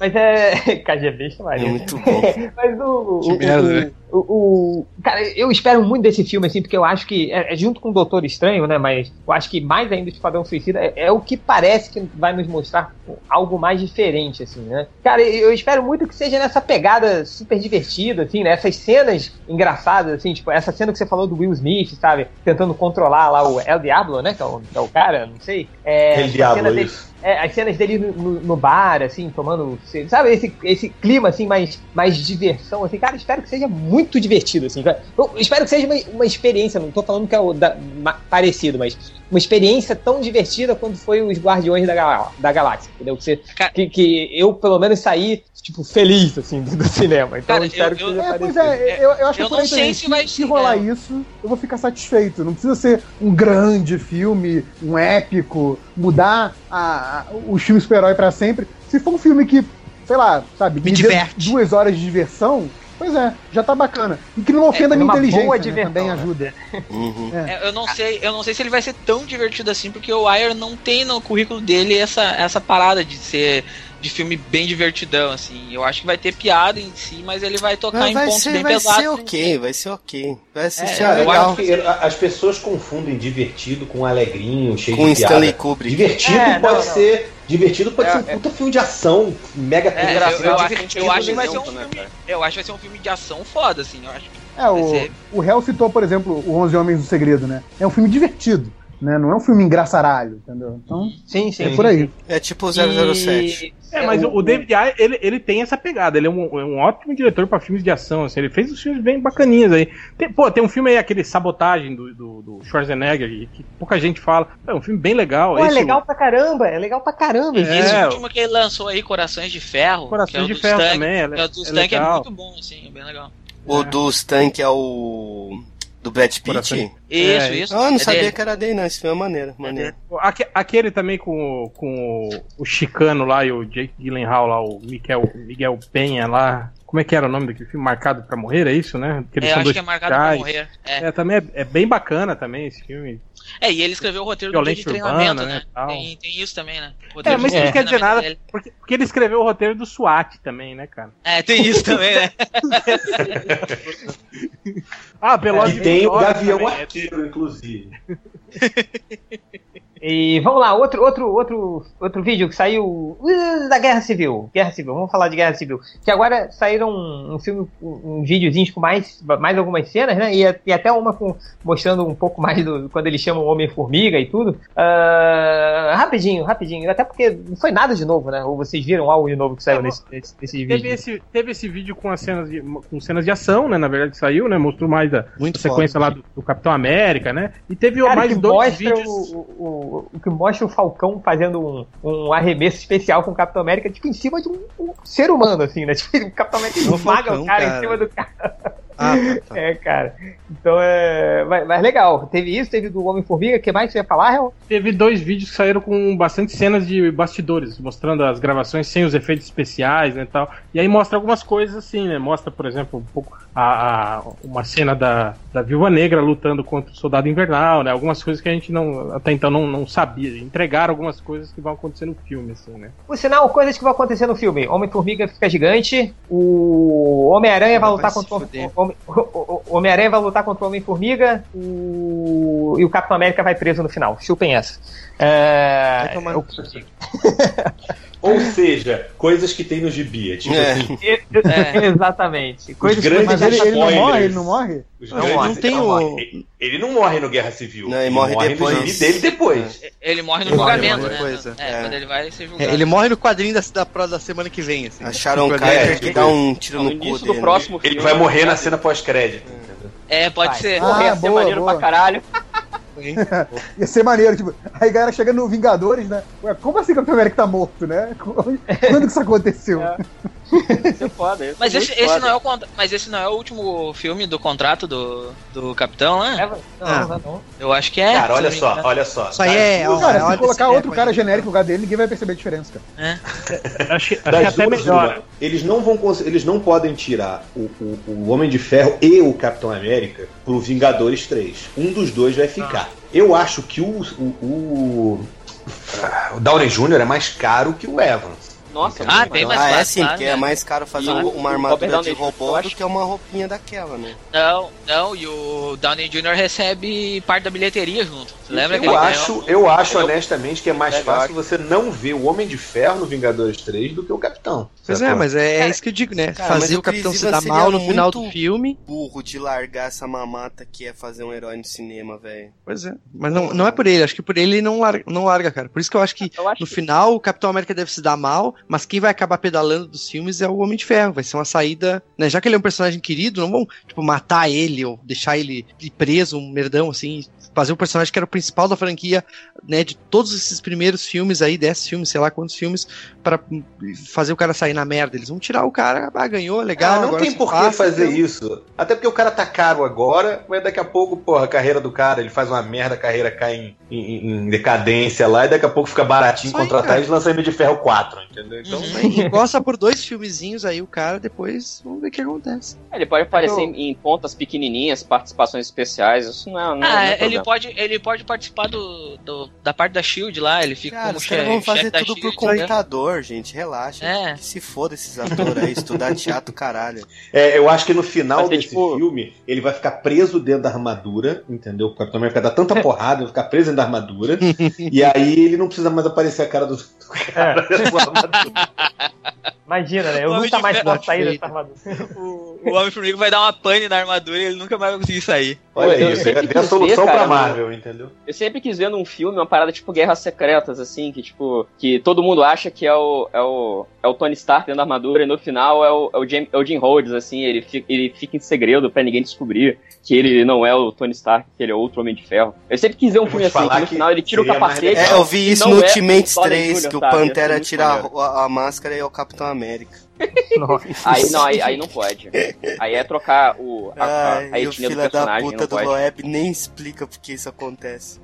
Speaker 1: mas, é. [LAUGHS] KGB
Speaker 2: É
Speaker 1: chamaria.
Speaker 2: muito bom. [LAUGHS]
Speaker 1: Mas o.
Speaker 9: Que
Speaker 1: o,
Speaker 9: merda,
Speaker 1: o,
Speaker 9: né?
Speaker 1: o, o- Cara, eu espero muito desse filme, assim, porque eu acho que. É, é junto com o Doutor Estranho, né? Mas eu acho que mais ainda o Esquadrão Suicida é, é o que parece que vai nos mostrar algo mais diferente, assim, né? Cara, eu espero muito que seja nessa pegada super divertida, assim, né? Essas cenas engraçadas, assim, tipo, essa cena que você falou do Will Smith, sabe? Tentando controlar lá o El Diablo, né? Que é o, que é o cara, não sei. É,
Speaker 7: El Diablo, isso.
Speaker 1: É, as cenas dele no, no- bar, assim, tomando. Sabe, esse, esse clima, assim, mais, mais diversão, assim, cara, espero que seja muito divertido, assim. Eu espero que seja uma, uma experiência, não tô falando que é o da- ma- parecido, mas uma experiência tão divertida quanto foi os Guardiões da, da Galáxia, entendeu? Que, você- que, que eu, pelo menos, saí, tipo, feliz, assim, do, do cinema. Então
Speaker 5: Cara,
Speaker 1: eu espero
Speaker 5: eu-
Speaker 1: que
Speaker 5: eu-
Speaker 1: seja
Speaker 8: É, pois é, eu, eu acho
Speaker 5: Eu
Speaker 8: que
Speaker 5: não sei se vai
Speaker 8: se rolar
Speaker 5: é.
Speaker 8: isso, eu vou ficar satisfeito. Não precisa ser um grande filme, um épico, mudar a, a- o filme super-herói pra sempre. Se for um filme que, sei lá, sabe,
Speaker 9: Me
Speaker 8: dê
Speaker 9: diverte.
Speaker 8: duas horas de diversão, pois é, já tá bacana. E que não ofenda a minha
Speaker 1: uma boa
Speaker 8: inteligência, né,
Speaker 1: diversão,
Speaker 8: também
Speaker 1: né?
Speaker 8: ajuda.
Speaker 2: Uhum.
Speaker 5: É, eu não sei, eu não sei se ele vai ser tão divertido assim, porque o Wire não tem no currículo dele essa, essa parada de ser de filme bem divertidão, assim. Eu acho que vai ter piada em si, mas ele vai tocar
Speaker 2: Mas
Speaker 5: em
Speaker 2: vai
Speaker 5: pontos
Speaker 2: ser,
Speaker 5: bem
Speaker 2: vai
Speaker 5: pesados.
Speaker 2: ser ok, vai ser ok. Vai assistir
Speaker 5: É,
Speaker 7: Cara,
Speaker 5: eu
Speaker 7: eu
Speaker 5: acho
Speaker 7: que as pessoas confundem divertido com alegrinho, cheio
Speaker 2: com
Speaker 7: de piada.
Speaker 2: Stanley Kubrick.
Speaker 7: Divertido
Speaker 1: É,
Speaker 7: pode
Speaker 1: não, não.
Speaker 7: ser. Divertido pode
Speaker 1: É,
Speaker 7: ser um puta filme de ação, mega
Speaker 5: É, eu,
Speaker 7: engraçado.
Speaker 5: eu acho,
Speaker 7: divertido
Speaker 5: eu acho que vai ser um
Speaker 7: né,
Speaker 5: filme.
Speaker 7: cara?
Speaker 5: Eu acho que vai ser um filme de ação foda, assim. Eu acho que
Speaker 8: É, o,
Speaker 5: Vai ser.
Speaker 8: o Hell citou, por exemplo, o 11 Homens do Segredo, né? É um filme divertido, né? Não é um filme engraçaralho, entendeu? Então,
Speaker 1: Sim, sim.
Speaker 8: é por aí.
Speaker 2: É tipo 007.
Speaker 1: E-
Speaker 3: É, mas o, o David Ayer, ele, ele tem essa pegada. Ele é um, é um ótimo diretor pra filmes de ação. Assim, ele fez os filmes bem bacaninhos aí. Tem, pô, tem um filme aí, aquele Sabotagem do, do, do Schwarzenegger, que, que pouca gente fala. É um filme bem legal.
Speaker 1: Pô, é legal pra caramba, é legal pra caramba.
Speaker 3: É,
Speaker 5: esse
Speaker 3: o-
Speaker 5: último que ele lançou aí, Corações de Ferro.
Speaker 3: Corações
Speaker 5: que é o
Speaker 3: de Ferro
Speaker 5: Stank,
Speaker 3: também, é,
Speaker 5: que é o do
Speaker 3: é
Speaker 5: é muito bom, assim, é bem legal.
Speaker 2: O do Stan, que é o. do Brad. Pitt.
Speaker 5: Isso,
Speaker 3: É,
Speaker 5: isso.
Speaker 2: Ah, eu não
Speaker 5: é
Speaker 2: sabia
Speaker 5: dele.
Speaker 2: que era dele, não. Esse filme é maneiro. maneiro.
Speaker 3: Aque- Aquele também com, o- com o- o Chicano lá e o Jake Gyllenhaal lá, o Miguel, Miguel Penha lá. Como é que era o nome daquele filme? Marcado pra Morrer, é isso, né? Que eles
Speaker 5: É,
Speaker 3: são
Speaker 5: acho
Speaker 3: dois
Speaker 5: que é marcado pra morrer. É.
Speaker 3: É, também é, é bem bacana também esse filme.
Speaker 5: É, e ele escreveu o roteiro do dia de treinamento,
Speaker 3: urbana,
Speaker 5: né?
Speaker 3: né.
Speaker 5: Tem, tem isso também, né? O
Speaker 3: É, mas isso não quer dizer nada, porque, porque ele escreveu o roteiro do SWAT também, né, cara?
Speaker 5: É, tem isso também, né? [LAUGHS]
Speaker 3: Ah, Velozes
Speaker 7: E tem o Gavião
Speaker 3: também, é-
Speaker 7: Arqueiro, inclusive. [LAUGHS]
Speaker 1: E vamos lá, outro, outro, outro, outro vídeo que saiu uh, da Guerra Civil. Guerra Civil, vamos falar de Guerra Civil. Que agora saíram um, um filme, um, um videozinhos com mais, mais algumas cenas, né? E, e até uma com, mostrando um pouco mais do quando eles chamam o Homem-Formiga e tudo. Ah, rapidinho, rapidinho. Até porque não foi nada de novo, né? Ou vocês viram algo de novo que saiu nesse, nesse, nesse
Speaker 3: Teve
Speaker 1: vídeo?
Speaker 3: esse, teve esse vídeo com as cenas de, com cenas de ação, né? Na verdade, que saiu, né? Mostrou mais da
Speaker 9: Muito
Speaker 3: sequência lá do, do Capitão América, né? E teve
Speaker 1: Cara,
Speaker 3: mais
Speaker 1: que
Speaker 3: dois vídeos.
Speaker 1: o, o, o que mostra o Falcão fazendo um, um arremesso especial com o Capitão América, tipo, em cima de um, um ser humano, assim, né? [LAUGHS] Tipo, o Capitão América
Speaker 9: O
Speaker 1: esmaga
Speaker 9: Falcão,
Speaker 1: o cara, em
Speaker 9: cara.
Speaker 1: cima do cara.
Speaker 9: Ah, tá, tá. [LAUGHS]
Speaker 1: É, cara. Então é. Mas, mas legal. Teve isso, teve do Homem-Formiga. O que mais você ia falar, Real?
Speaker 3: Teve dois vídeos que saíram com bastante cenas de bastidores, mostrando as gravações sem os efeitos especiais né, e tal. E aí mostra algumas coisas assim, né? Mostra, por exemplo, um pouco a, a- uma cena da, da Viúva Negra lutando contra o Soldado Invernal, né? Algumas coisas que a gente não, até então não, não sabia. Entregaram algumas coisas que vão acontecer no filme, assim, né?
Speaker 1: Por sinal, coisas que vão acontecer no filme. Homem-Formiga fica gigante. O Homem-Aranha vai
Speaker 9: Vai
Speaker 1: lutar contra o. Homem- o- Homem-Aranha vai lutar contra o Homem-Formiga. O... E o Capitão América vai preso no final. Chupem essa. É...
Speaker 9: Vai tomar
Speaker 1: o-. [LAUGHS]
Speaker 7: Ou seja, coisas que tem no gibi. é Tipo
Speaker 2: É.
Speaker 7: assim, [LAUGHS]
Speaker 5: É.
Speaker 1: Exatamente. Coisas que
Speaker 7: grandes
Speaker 8: Mas ele, ele não morre? Ele não morre?
Speaker 7: os
Speaker 1: Não
Speaker 7: grandes-
Speaker 1: morre.
Speaker 9: Não tem
Speaker 7: não
Speaker 9: o-
Speaker 7: morre. Ele- Ele não morre no Guerra Civil.
Speaker 2: Não, ele morre depois.
Speaker 7: no gibi dele depois.
Speaker 5: Ele morre no
Speaker 9: Ele morre
Speaker 5: julgamento, né?
Speaker 9: depois, é.
Speaker 5: É,
Speaker 2: É.
Speaker 5: quando ele vai ser julgado.
Speaker 9: É, ele morre no quadrinho da, da, da semana que vem, assim.
Speaker 2: A Sharon
Speaker 9: Tipo,
Speaker 2: Carter
Speaker 7: é,
Speaker 2: que
Speaker 7: tipo
Speaker 2: dá um tiro
Speaker 6: No
Speaker 2: no cu dele.
Speaker 6: do próximo
Speaker 7: Ele vai morrer na cena pós-crédito. entendeu?
Speaker 5: É, pode
Speaker 1: Vai.
Speaker 5: ser.
Speaker 8: Ah,
Speaker 6: Morrer ser
Speaker 8: boa,
Speaker 6: maneiro
Speaker 8: boa.
Speaker 6: pra caralho. [LAUGHS]
Speaker 8: Ia ser maneiro, tipo, aí a galera chega no Vingadores, né? Ué, como assim o Capitão América tá morto, né? [LAUGHS] Quando que isso aconteceu?
Speaker 6: É. [LAUGHS] Isso é foda. isso
Speaker 5: Mas
Speaker 6: é
Speaker 5: esse, esse
Speaker 6: foda.
Speaker 5: não é o mas esse não é o último filme do contrato do, do Capitão,
Speaker 1: É,
Speaker 5: né?
Speaker 1: não,
Speaker 9: Ah.
Speaker 1: não, não.
Speaker 5: Eu acho que é.
Speaker 7: Cara,
Speaker 5: se
Speaker 7: olha só,
Speaker 5: engano.
Speaker 7: olha só.
Speaker 9: Isso aí é.
Speaker 8: Cara, se
Speaker 9: olha
Speaker 8: colocar outro
Speaker 9: é,
Speaker 8: cara genérico no lugar dele, ninguém vai perceber a diferença, cara.
Speaker 3: Acho, acho
Speaker 7: Das
Speaker 3: que até
Speaker 7: duas,
Speaker 3: melhor.
Speaker 7: uma, eles não vão eles não podem tirar o, o, o Homem de Ferro e o Capitão América pro Vingadores 3. Um dos dois vai ficar. Eu acho que o, o, o, o Downey Jr. é mais caro que o Evans.
Speaker 6: Nossa,
Speaker 5: Ah,
Speaker 6: muito
Speaker 5: bem
Speaker 6: mais.
Speaker 2: Ah, é sim,
Speaker 5: claro,
Speaker 2: porque
Speaker 5: né?
Speaker 2: é mais caro fazer
Speaker 6: E
Speaker 2: uma
Speaker 6: o
Speaker 2: armadura de robô do que uma roupinha daquela, né?
Speaker 5: Não, não, e o Downey Jr. recebe parte da bilheteria junto. Você lembra que
Speaker 7: Eu
Speaker 5: ele
Speaker 7: acho,
Speaker 5: ganhou?
Speaker 7: eu acho honestamente que é mais fácil você não ver o Homem de Ferro no Vingadores 3 do que o Capitão.
Speaker 9: Pois é, mas é, é
Speaker 1: Cara,
Speaker 9: isso que eu digo, né?
Speaker 2: cara,
Speaker 9: Fazer
Speaker 2: o
Speaker 9: o Capitão se dar mal no
Speaker 2: seria
Speaker 9: final do filme.
Speaker 2: Burro de largar essa mamata que é fazer um herói no cinema, velho.
Speaker 9: Pois é. Mas não, não é por ele, acho que por ele ele não larga, não larga, cara. Por isso que eu acho que
Speaker 6: Eu acho
Speaker 9: no
Speaker 6: que-
Speaker 9: final o Capitão América deve se dar mal, mas quem vai acabar pedalando dos filmes é o Homem de Ferro. Vai ser uma saída, né? Já que ele é um personagem querido, não vão, tipo, matar ele ou deixar ele preso, um merdão, assim. Fazer o personagem que era o principal da franquia, né? De todos esses primeiros filmes aí, 10 filmes, sei lá quantos filmes, pra fazer o cara sair na merda. Eles vão tirar o cara, ah, ganhou, legal.
Speaker 7: Ah, não
Speaker 9: agora
Speaker 7: tem por que fazer
Speaker 9: então-
Speaker 7: isso. Até porque o cara tá caro agora, mas daqui a pouco, porra, a carreira do cara, ele faz uma merda, a carreira cai em, em- em decadência lá, e daqui a pouco fica baratinho contratar
Speaker 9: cara.
Speaker 7: e lança Homem de Ferro 4, entendeu? Então,
Speaker 5: Uhum.
Speaker 9: Gosta [LAUGHS] por dois filmezinhos aí, o cara, depois vamos ver o que acontece.
Speaker 6: Ele pode aparecer
Speaker 1: Eu-
Speaker 6: em, em pontas pequenininhas, participações especiais. Isso não é. Não, não
Speaker 5: Ah,
Speaker 6: é
Speaker 5: ele
Speaker 6: problema.
Speaker 5: Pode, ele pode participar do, do- da parte da Shield lá, ele fica
Speaker 2: Cara,
Speaker 5: como
Speaker 2: os
Speaker 5: che
Speaker 2: caras vão
Speaker 5: chefe
Speaker 2: fazer
Speaker 5: da
Speaker 2: tudo por
Speaker 5: Shield, né?
Speaker 2: computador, gente. Relaxa.
Speaker 5: É.
Speaker 2: Que se foda esses atores aí, estudar teatro, caralho.
Speaker 7: é, eu acho que no final desse
Speaker 6: tipo-
Speaker 7: filme, ele vai ficar preso dentro da armadura, entendeu? O Capitão América dá tanta porrada, ele vai ficar preso dentro da armadura, [LAUGHS] e aí ele não precisa mais aparecer a cara do, do cara [LAUGHS] dentro da armadura. [LAUGHS]
Speaker 1: Imagina, né? Eu
Speaker 5: Homem
Speaker 1: nunca
Speaker 5: de
Speaker 1: mais
Speaker 5: Ferro
Speaker 1: vou sair dessa armadura. [LAUGHS]
Speaker 5: O, o Homem-Formiga vai dar uma pane na armadura e ele nunca mais vai conseguir sair.
Speaker 7: Olha
Speaker 6: Eu
Speaker 7: isso,
Speaker 6: sempre
Speaker 7: é a
Speaker 6: quis
Speaker 7: solução
Speaker 6: ver, cara,
Speaker 7: pra Marvel, entendeu?
Speaker 6: Eu sempre quis ver num filme uma parada tipo Guerras Secretas, assim, que tipo, que todo mundo acha que é o, é o, é o Tony Stark dentro da armadura e no final é o, é o, Jim, é o Jim Rhodes, assim, ele fica, ele fica em segredo pra ninguém descobrir que ele não é o Tony Stark, que ele é outro Homem de Ferro. Eu sempre quis ver um filme assim, que no final ele tira o
Speaker 7: mais
Speaker 6: capacete.
Speaker 7: legal.
Speaker 2: É, eu vi isso no
Speaker 6: é
Speaker 2: Ultimates
Speaker 6: o Downey
Speaker 2: 3,
Speaker 6: Jr.,
Speaker 2: que o? Pantera tira a, a- máscara e é o Capitão América. [LAUGHS]
Speaker 1: Nossa.
Speaker 6: Aí não, aí, aí não pode. Aí é trocar o, a, a, a
Speaker 2: Ai, o
Speaker 6: do
Speaker 2: filho da
Speaker 6: personagem,
Speaker 2: puta
Speaker 6: não
Speaker 2: do
Speaker 6: pode.
Speaker 2: Loeb nem explica porque isso acontece.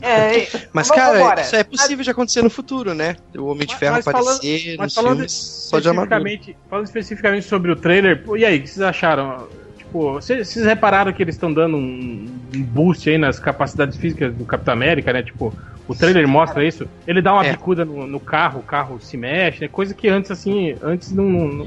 Speaker 1: É, é, [LAUGHS]
Speaker 9: Mas, cara,
Speaker 1: embora.
Speaker 9: isso é possível de acontecer no futuro, né? O Homem de Ferro
Speaker 3: mas falando-
Speaker 9: aparecer
Speaker 3: Mas
Speaker 9: nos
Speaker 3: falando
Speaker 9: filmes só de armadura.
Speaker 3: especificamente, falando especificamente sobre o trailer, e aí, o que vocês acharam? Tipo, vocês, vocês repararam que eles estão dando um, um boost aí nas capacidades físicas do Capitão América, né? Tipo, o trailer mostra isso. Ele dá uma
Speaker 9: É.
Speaker 3: bicuda no, no carro, o carro se mexe, né? Coisa que antes, assim, antes não. não-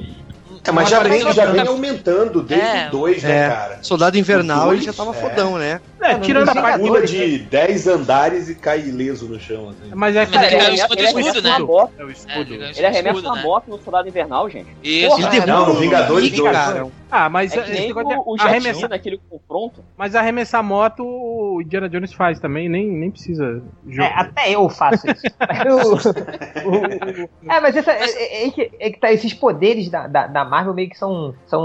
Speaker 7: É, mas já vem, já
Speaker 5: não,
Speaker 7: vem aumentando desde
Speaker 5: É.
Speaker 7: o 2, né,
Speaker 9: É.
Speaker 7: cara?
Speaker 9: Soldado Invernal,
Speaker 7: O
Speaker 9: ele
Speaker 7: dois,
Speaker 9: já tava
Speaker 7: é.
Speaker 9: fodão, né?
Speaker 3: É, tirando a parte.
Speaker 7: Pula de 10 andares e cai ileso no chão. Assim.
Speaker 3: Mas é
Speaker 5: Mas ele
Speaker 6: Ele
Speaker 5: cima do
Speaker 6: ele
Speaker 5: escudo, né?
Speaker 6: moto.
Speaker 3: É o
Speaker 5: É,
Speaker 3: escudo.
Speaker 5: ele
Speaker 6: Ele arremessa uma
Speaker 5: né?
Speaker 6: moto no Soldado Invernal, gente.
Speaker 5: Isso,
Speaker 6: Porra,
Speaker 5: ele
Speaker 9: derruba
Speaker 7: Não,
Speaker 9: um
Speaker 7: Vingadores
Speaker 9: Nick,
Speaker 7: 2.
Speaker 9: Cara.
Speaker 3: Ah, mas
Speaker 6: É que o, o
Speaker 3: arremessar,
Speaker 6: naquele confronto.
Speaker 3: mas arremessar moto o Indiana Jones faz também, nem, nem precisa
Speaker 1: É,
Speaker 3: jogar.
Speaker 1: até eu faço isso. [LAUGHS] O- o- o- é, mas essa, é, é- é que, é que tá, esses poderes da, da, da Marvel meio que são, são,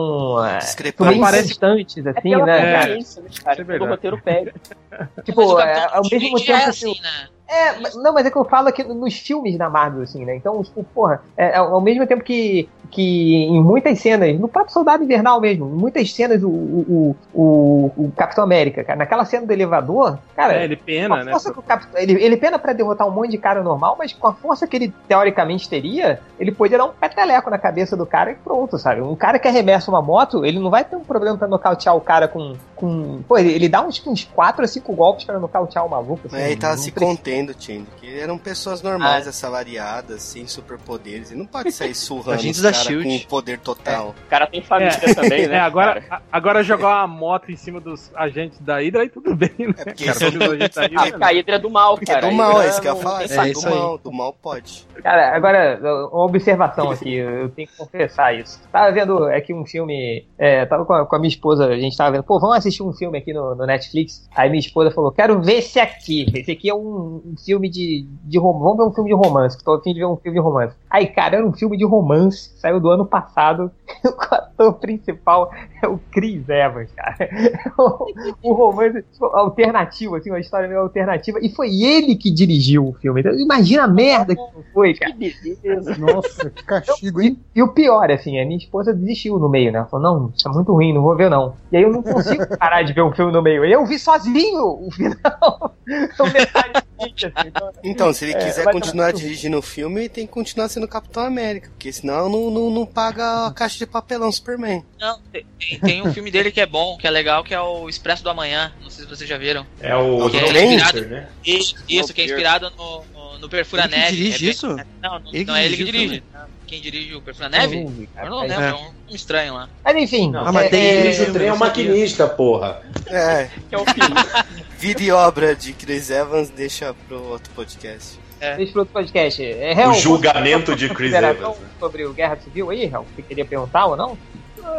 Speaker 1: é, são meio
Speaker 2: Discrepante.
Speaker 3: Parece-
Speaker 1: inconstantes,
Speaker 6: É
Speaker 1: assim, né, cara?
Speaker 6: conveniência, né, cara?
Speaker 3: Isso é
Speaker 6: o roteiro.
Speaker 5: Mas
Speaker 1: Tipo, é, ao mesmo tempo
Speaker 5: é
Speaker 1: que
Speaker 5: assim, né?
Speaker 1: É, mas- não, mas é que eu falo aqui nos filmes da Marvel, assim, né? Então, tipo, porra, é, ao ao mesmo tempo que, que em muitas cenas, no próprio Soldado Invernal mesmo, em muitas cenas o, o, o, o Capitão América, cara, naquela cena do elevador, cara,
Speaker 3: É, ele pena, né?
Speaker 1: força que o Capitão, ele, ele pena pra derrotar um monte de cara normal, mas com a força que ele teoricamente teria, ele podia dar um peteleco na cabeça do cara e pronto, sabe? Um cara que arremessa uma moto, ele não vai ter um problema pra nocautear o cara com. com pô, ele, ele dá uns, uns 4 a 5 golpes pra nocautear o maluco. assim,
Speaker 2: Mas ele tava
Speaker 1: não
Speaker 2: se
Speaker 1: precisa-
Speaker 2: contendo, Tindo, que eram pessoas
Speaker 1: Ah.
Speaker 2: normais, assalariadas, sem superpoderes. E não pode sair [LAUGHS] surrando
Speaker 9: Agentes da
Speaker 2: cara
Speaker 9: Shield.
Speaker 2: com poder total.
Speaker 6: O cara tem família também, né? [LAUGHS]
Speaker 3: É, agora, a- agora jogar uma moto em cima dos agentes da Hidra, aí tudo bem, né?
Speaker 2: É porque
Speaker 3: Cara,
Speaker 2: isso-
Speaker 3: agentes da
Speaker 6: Ah,
Speaker 3: Hydra,
Speaker 6: a Hydra é do mal,
Speaker 2: Porque é
Speaker 6: cara.
Speaker 2: do
Speaker 6: A
Speaker 2: mal,
Speaker 6: Hydra
Speaker 2: é isso que eu ia falar. é
Speaker 9: isso
Speaker 2: do
Speaker 9: aí.
Speaker 2: mal, do mal pode.
Speaker 1: Cara, agora, uma observação aqui, eu tenho que confessar isso. Tava vendo aqui um filme, é, tava com a, com a minha esposa, a gente tava vendo, pô, vamos assistir um filme aqui no, no Netflix. Aí minha esposa falou, quero ver esse aqui. Esse aqui é um, um filme de, de romance, vamos ver um filme de romance, que tô a fim de ver um filme de romance. Aí, cara, era um filme de romance, saiu do ano passado, [LAUGHS] o ator principal [LAUGHS] o Chris Evans, cara. [LAUGHS] O, o romance tipo, alternativo, assim, uma história meio alternativa, e foi ele que dirigiu o filme. Então, imagina a merda que [LAUGHS] foi, cara.
Speaker 6: Que beleza.
Speaker 8: Nossa, que castigo, hein?
Speaker 1: E o pior, assim, a minha esposa desistiu no meio, né? Ela falou, não, isso é muito ruim, não vou ver não. E aí eu não consigo parar de ver um filme no meio. E eu vi sozinho o final. o metade assim, então,
Speaker 2: Então, se ele
Speaker 1: É,
Speaker 2: quiser
Speaker 1: vai
Speaker 2: continuar dirigindo o filme, tem que continuar sendo Capitão América. Porque senão não, não, não paga a caixa de papelão Superman.
Speaker 5: Não, tem, tem- tem um filme dele que é bom, que é legal, que é o Expresso do Amanhã. Não sei se vocês já viram.
Speaker 7: É o
Speaker 5: Que é inspirado-
Speaker 7: né?
Speaker 5: Isso, isso que é inspirado no, no, no Perfura
Speaker 9: Ele
Speaker 5: Neve.
Speaker 9: dirige
Speaker 5: É
Speaker 9: isso?
Speaker 5: Não, não,
Speaker 9: Ele
Speaker 5: não é ele que dirige. Quem dirige o Perfura Neve? Eu não
Speaker 1: Mas-
Speaker 5: lembro,
Speaker 9: É.
Speaker 5: é um, um estranho lá.
Speaker 1: Mas enfim.
Speaker 7: Não,
Speaker 9: Ah, mas
Speaker 1: é,
Speaker 9: tem-
Speaker 1: é,
Speaker 7: Dirige o trem é o maquinista, porra.
Speaker 2: É, [LAUGHS]
Speaker 6: Que é o filho.
Speaker 2: vida e obra de Chris Evans deixa pro outro podcast.
Speaker 1: Deixa pro outro podcast. É, Hel,
Speaker 7: O julgamento
Speaker 1: você
Speaker 7: de Chris Evans. né?
Speaker 1: Sobre o Guerra Civil aí, Hel? Você queria perguntar ou não?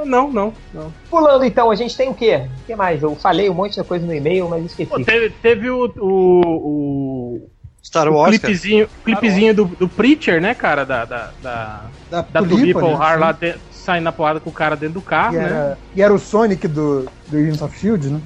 Speaker 3: Não, não, não.
Speaker 1: Pulando então, a gente tem o quê? O que mais? Eu falei um monte de coisa no e-mail, mas esqueci.
Speaker 3: Pô, teve, teve o, o, o,
Speaker 9: Star
Speaker 3: o
Speaker 9: Wars, cara.
Speaker 3: clipezinho, clipezinho do, do Preacher, né, cara? Da, da, da,
Speaker 8: Da,
Speaker 3: da
Speaker 8: Tulipa, né?
Speaker 3: Lá de- saindo na porrada com o cara dentro do carro,
Speaker 8: E
Speaker 3: né?
Speaker 8: era, e era o Sonic do, do Agents of Shield, né?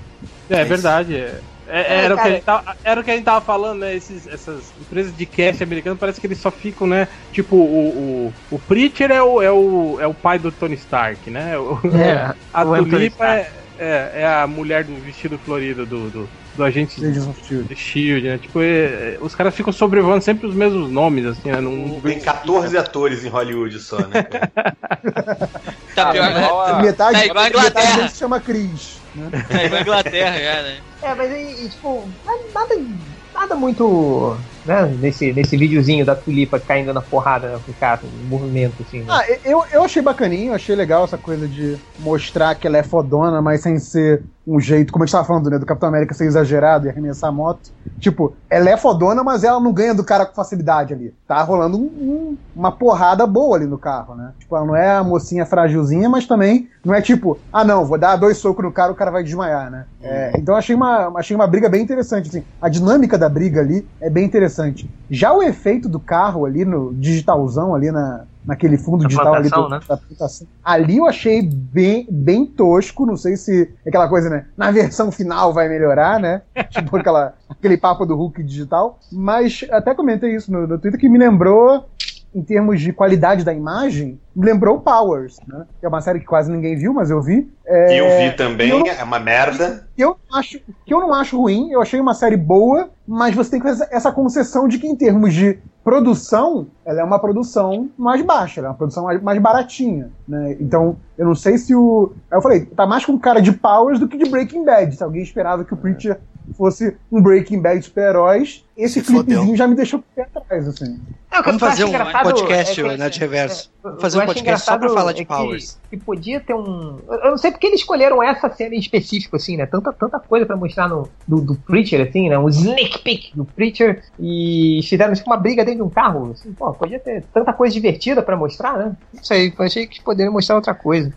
Speaker 3: É,
Speaker 2: isso.
Speaker 3: verdade. é. É,
Speaker 1: É,
Speaker 3: era, o que a gente tava, era o que a gente tava falando, né? Esses, essas empresas de cast americano parece que eles só ficam, né? Tipo, o, o, o Preacher é o, é, o, é o pai do Tony Stark, né? [LAUGHS] O-
Speaker 1: É,
Speaker 3: a Tulipa é, é, é a mulher do vestido florido do, do, do agente de Shield, né? Tipo, é- é- os caras ficam sobrevoando sempre os mesmos nomes, assim, né? Num,
Speaker 7: Tem 14 atores em Hollywood só, né? [LAUGHS]
Speaker 5: Tá pior, né?
Speaker 8: metade,
Speaker 5: é a
Speaker 8: metade se chama Chris. Né? [LAUGHS]
Speaker 5: É Inglaterra já, né?
Speaker 1: É, mas aí, e, tipo, nada, nada muito. Né, nesse, nesse videozinho da tulipa caindo na porrada né, com o cara, em movimento, assim. Né?
Speaker 8: Ah, eu, eu achei bacaninho, eu achei legal essa coisa de mostrar que ela é fodona, mas sem ser um jeito, como a gente tava falando, né, do Capitão América ser exagerado e arremessar a moto. Tipo, ela é fodona, mas ela não ganha do cara com facilidade ali. Tá rolando um- um- uma porrada boa ali no carro, né? Tipo, ela não é a mocinha frágilzinha, mas também não é tipo, ah não, vou dar dois socos no cara, o cara vai desmaiar, né? É, então achei uma, achei uma briga bem interessante, assim. A dinâmica da briga ali é bem interessante. Já o efeito do carro ali, no digitalzão ali na, naquele fundo digital ali do-
Speaker 1: né?
Speaker 8: da plantação. Ali eu achei bem, bem tosco, não sei se é aquela coisa, né? Na versão final vai melhorar, né? [LAUGHS] tipo aquela, aquele papo do Hulk digital. Mas até comentei isso no, no Twitter que me lembrou em termos de qualidade da imagem, lembrou Powers, né? Que é uma série que quase ninguém viu, mas eu vi. É,
Speaker 7: Eu vi também,
Speaker 8: eu não-
Speaker 7: é uma merda.
Speaker 8: eu não acho, que eu não acho ruim, eu achei uma série boa, mas você tem que fazer essa concessão de que em termos de produção, ela é uma produção mais baixa, ela é uma produção mais, mais baratinha, né? Então, eu não sei se o... Aí eu falei, tá mais com cara de Powers do que de Breaking Bad, se alguém esperava que o Preacher fosse um Breaking Bad de super-heróis, esse clipezinho já me deixou com o pé atrás, assim.
Speaker 1: É, o que
Speaker 9: Vamos fazer um
Speaker 1: engraçado
Speaker 9: podcast,
Speaker 1: é
Speaker 9: o Nerd Reverso.
Speaker 1: é,
Speaker 9: Fazer
Speaker 1: eu
Speaker 9: um
Speaker 1: acho
Speaker 9: podcast só pra
Speaker 1: engraçado
Speaker 9: falar de
Speaker 1: é que-
Speaker 9: Powers.
Speaker 1: Que, podia ter um. Eu não sei porque eles escolheram essa cena em específico, assim, né? Tanta, tanta coisa pra mostrar no, do, do Preacher, assim, né? Um sneak peek do Preacher. E fizeram tipo, uma briga dentro de um carro. Assim, pô, podia ter tanta coisa divertida pra mostrar, né? Não sei, eu achei que poderiam mostrar outra coisa.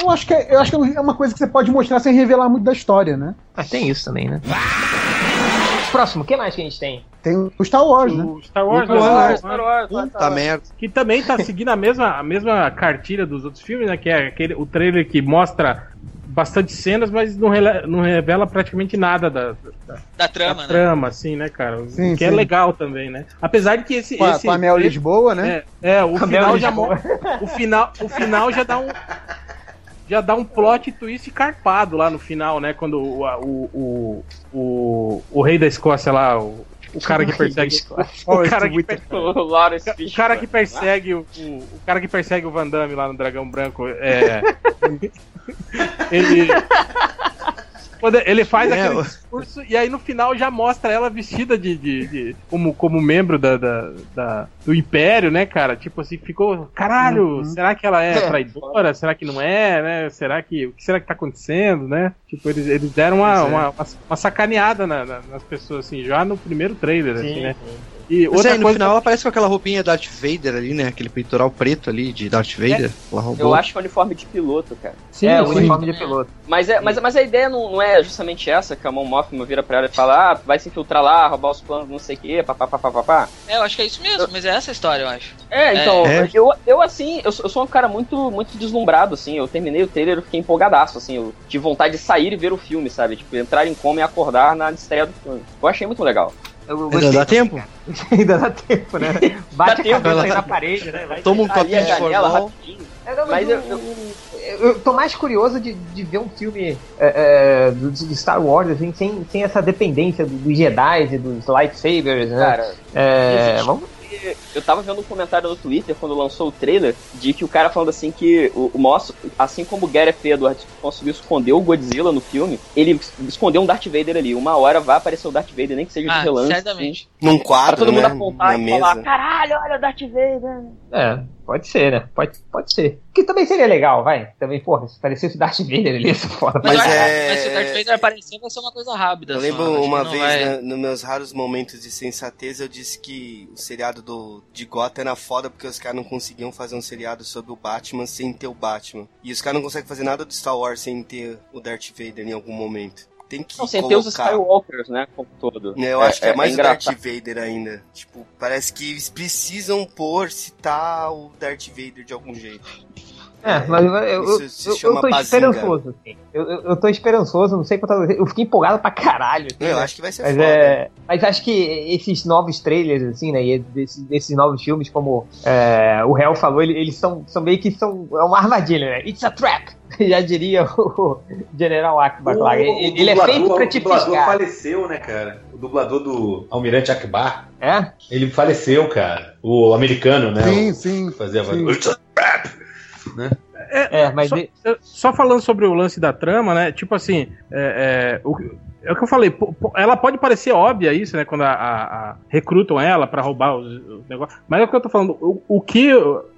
Speaker 8: Eu acho que é, eu acho que é uma coisa que você pode mostrar sem revelar muito da história, né?
Speaker 1: Mas tem isso também, né? Próximo, o que mais que a gente tem?
Speaker 8: Tem o Star Wars, né?
Speaker 3: O Star Wars,
Speaker 9: Star Wars,
Speaker 3: né?
Speaker 9: Puta merda.
Speaker 3: que também tá seguindo a mesma, a mesma cartilha dos outros filmes, né? Que é aquele, o trailer que mostra bastante cenas, mas não, rela- não revela praticamente nada da, da-
Speaker 5: Da
Speaker 3: da
Speaker 5: trama, né?
Speaker 3: trama, assim, né, cara?
Speaker 8: Sim,
Speaker 3: que é
Speaker 8: sim.
Speaker 3: legal também, né? Apesar de que esse.
Speaker 8: Com a,
Speaker 3: esse
Speaker 8: com a Mel Lisboa, né?
Speaker 3: É, é, o
Speaker 1: a
Speaker 3: final já. O final, o final já dá um. Já dá um plot twist carpado lá no final, né? Quando o, o, o, o, o rei da Escócia lá, o, o cara que persegue. O [LAUGHS] cara que, per-
Speaker 6: O
Speaker 3: cara que persegue o, o, o cara que persegue o Van Damme lá no Dragão Branco é. [LAUGHS] ele. Quando ele faz
Speaker 9: É,
Speaker 3: aquele discurso e aí no final já mostra ela vestida de, de- de- como, como membro da, da- da- do Império, né, cara? Tipo assim, ficou. Caralho, será que ela é traidora? Será que não é, né? Será que. O que será que tá acontecendo, né? Tipo, eles, eles deram uma, uma, uma, uma sacaneada na- na- nas pessoas, assim, já no primeiro trailer, assim, né? E
Speaker 9: Pois
Speaker 3: outra
Speaker 9: é, no
Speaker 3: coisa.
Speaker 9: final ela aparece com aquela roupinha Darth Vader ali, né? Aquele peitoral preto ali de Darth Vader. Ela roubou.
Speaker 6: Eu acho que é uniforme de piloto, cara.
Speaker 3: Sim,
Speaker 1: é, o
Speaker 3: sim.
Speaker 1: uniforme de piloto.
Speaker 6: Mas, é, mas, mas a ideia não, não é justamente essa, que a Mon Mothma vira pra ela e fala, ah, vai se infiltrar lá, roubar os planos, não sei o quê, papapá.
Speaker 5: É, eu acho que é isso mesmo, mas é essa a história, eu acho.
Speaker 6: É, então,
Speaker 9: É.
Speaker 6: Eu, eu assim, eu, sou- eu sou um cara muito, muito deslumbrado, assim, eu terminei o trailer e fiquei empolgadaço, assim, eu tive vontade de sair e ver o filme, sabe? Tipo, entrar em coma e acordar na estreia do filme. Eu achei muito legal.
Speaker 1: Eu
Speaker 9: Ainda dá tempo?
Speaker 1: cara. [LAUGHS] Ainda dá tempo, né? Bate
Speaker 6: tempo,
Speaker 1: a cabeça aí
Speaker 9: ela-
Speaker 1: na parede, né? Vai
Speaker 9: Toma um copinho de
Speaker 6: rapidinho.
Speaker 1: É, não,
Speaker 6: Mas
Speaker 1: mas
Speaker 6: eu-
Speaker 1: eu, eu, eu tô mais curioso de, de ver um filme é, é, do- de Star Wars, assim, sem, sem essa dependência do- dos Jedi e dos lightsabers, né?
Speaker 6: Cara,
Speaker 1: é,
Speaker 6: existe- eu tava vendo um comentário no Twitter quando lançou o trailer de que o cara falando assim que o, o Moss, assim como o Gareth Edwards conseguiu esconder o Godzilla no filme, ele escondeu um Darth Vader ali. Uma hora vai aparecer o Darth Vader, nem que seja de
Speaker 5: Ah,
Speaker 6: relance.
Speaker 5: certamente.
Speaker 2: Num
Speaker 6: Para
Speaker 2: quadro,
Speaker 6: todo mundo
Speaker 2: né?
Speaker 6: apontar
Speaker 2: na
Speaker 6: e falar,
Speaker 2: mesa.
Speaker 6: caralho, olha o Darth Vader.
Speaker 1: É, pode ser, né? Pode, pode ser. Que também seria legal, vai. Também, porra, se parecesse o Darth Vader ali, [LAUGHS] isso é foda.
Speaker 5: Mas,
Speaker 2: Mas é-
Speaker 5: mas se o Darth Vader aparecer, vai ser uma coisa rápida.
Speaker 2: Eu
Speaker 5: só,
Speaker 2: lembro
Speaker 5: que
Speaker 2: uma vez,
Speaker 5: vai-
Speaker 2: né, nos meus raros momentos de sensatez, eu disse que o seriado do, de Gotham era foda porque os caras não conseguiam fazer um seriado sobre o Batman sem ter o Batman. E os caras não conseguem fazer nada do Star Wars sem ter o Darth Vader em algum momento. Tem que
Speaker 6: Não, sem ter os
Speaker 2: colocar.
Speaker 6: Skywalkers, né, como todo.
Speaker 2: Né, Eu acho que é, mais o
Speaker 6: engraçado.
Speaker 2: Darth Vader ainda. Tipo, parece que eles precisam pôr, citar o Darth Vader de algum jeito.
Speaker 1: É, mas eu, eu, eu, eu, tô
Speaker 2: bazinga.
Speaker 1: esperançoso, assim. Eu, eu, eu tô esperançoso, não sei quantas vezes. Eu fiquei empolgado pra caralho. assim,
Speaker 2: Eu
Speaker 1: né?
Speaker 2: acho que vai ser
Speaker 1: Mas,
Speaker 2: foda.
Speaker 1: é, mas acho que esses novos trailers, assim, né? E desses, desses novos filmes, como é, o Hell falou, ele- eles são, são meio que são. É uma armadilha, né? It's a trap! [LAUGHS] Já diria o General Akbar lá. Ele, ele é feito pra te
Speaker 7: O dublador
Speaker 1: piscar.
Speaker 7: faleceu, né, cara? O dublador do Almirante Akbar.
Speaker 1: É?
Speaker 7: Ele faleceu, cara. O americano, né?
Speaker 8: Sim,
Speaker 7: o,
Speaker 8: sim.
Speaker 7: Fazia
Speaker 8: sim.
Speaker 7: A trap!
Speaker 1: É, mas.
Speaker 3: só,
Speaker 1: e-
Speaker 3: eu- só falando sobre o lance da trama, né? Tipo assim, é, é, o, é o que eu falei, ela pode parecer óbvia isso, né? Quando a, a- a- recrutam ela pra roubar os, os negócios. Mas é o que eu tô falando, o, o que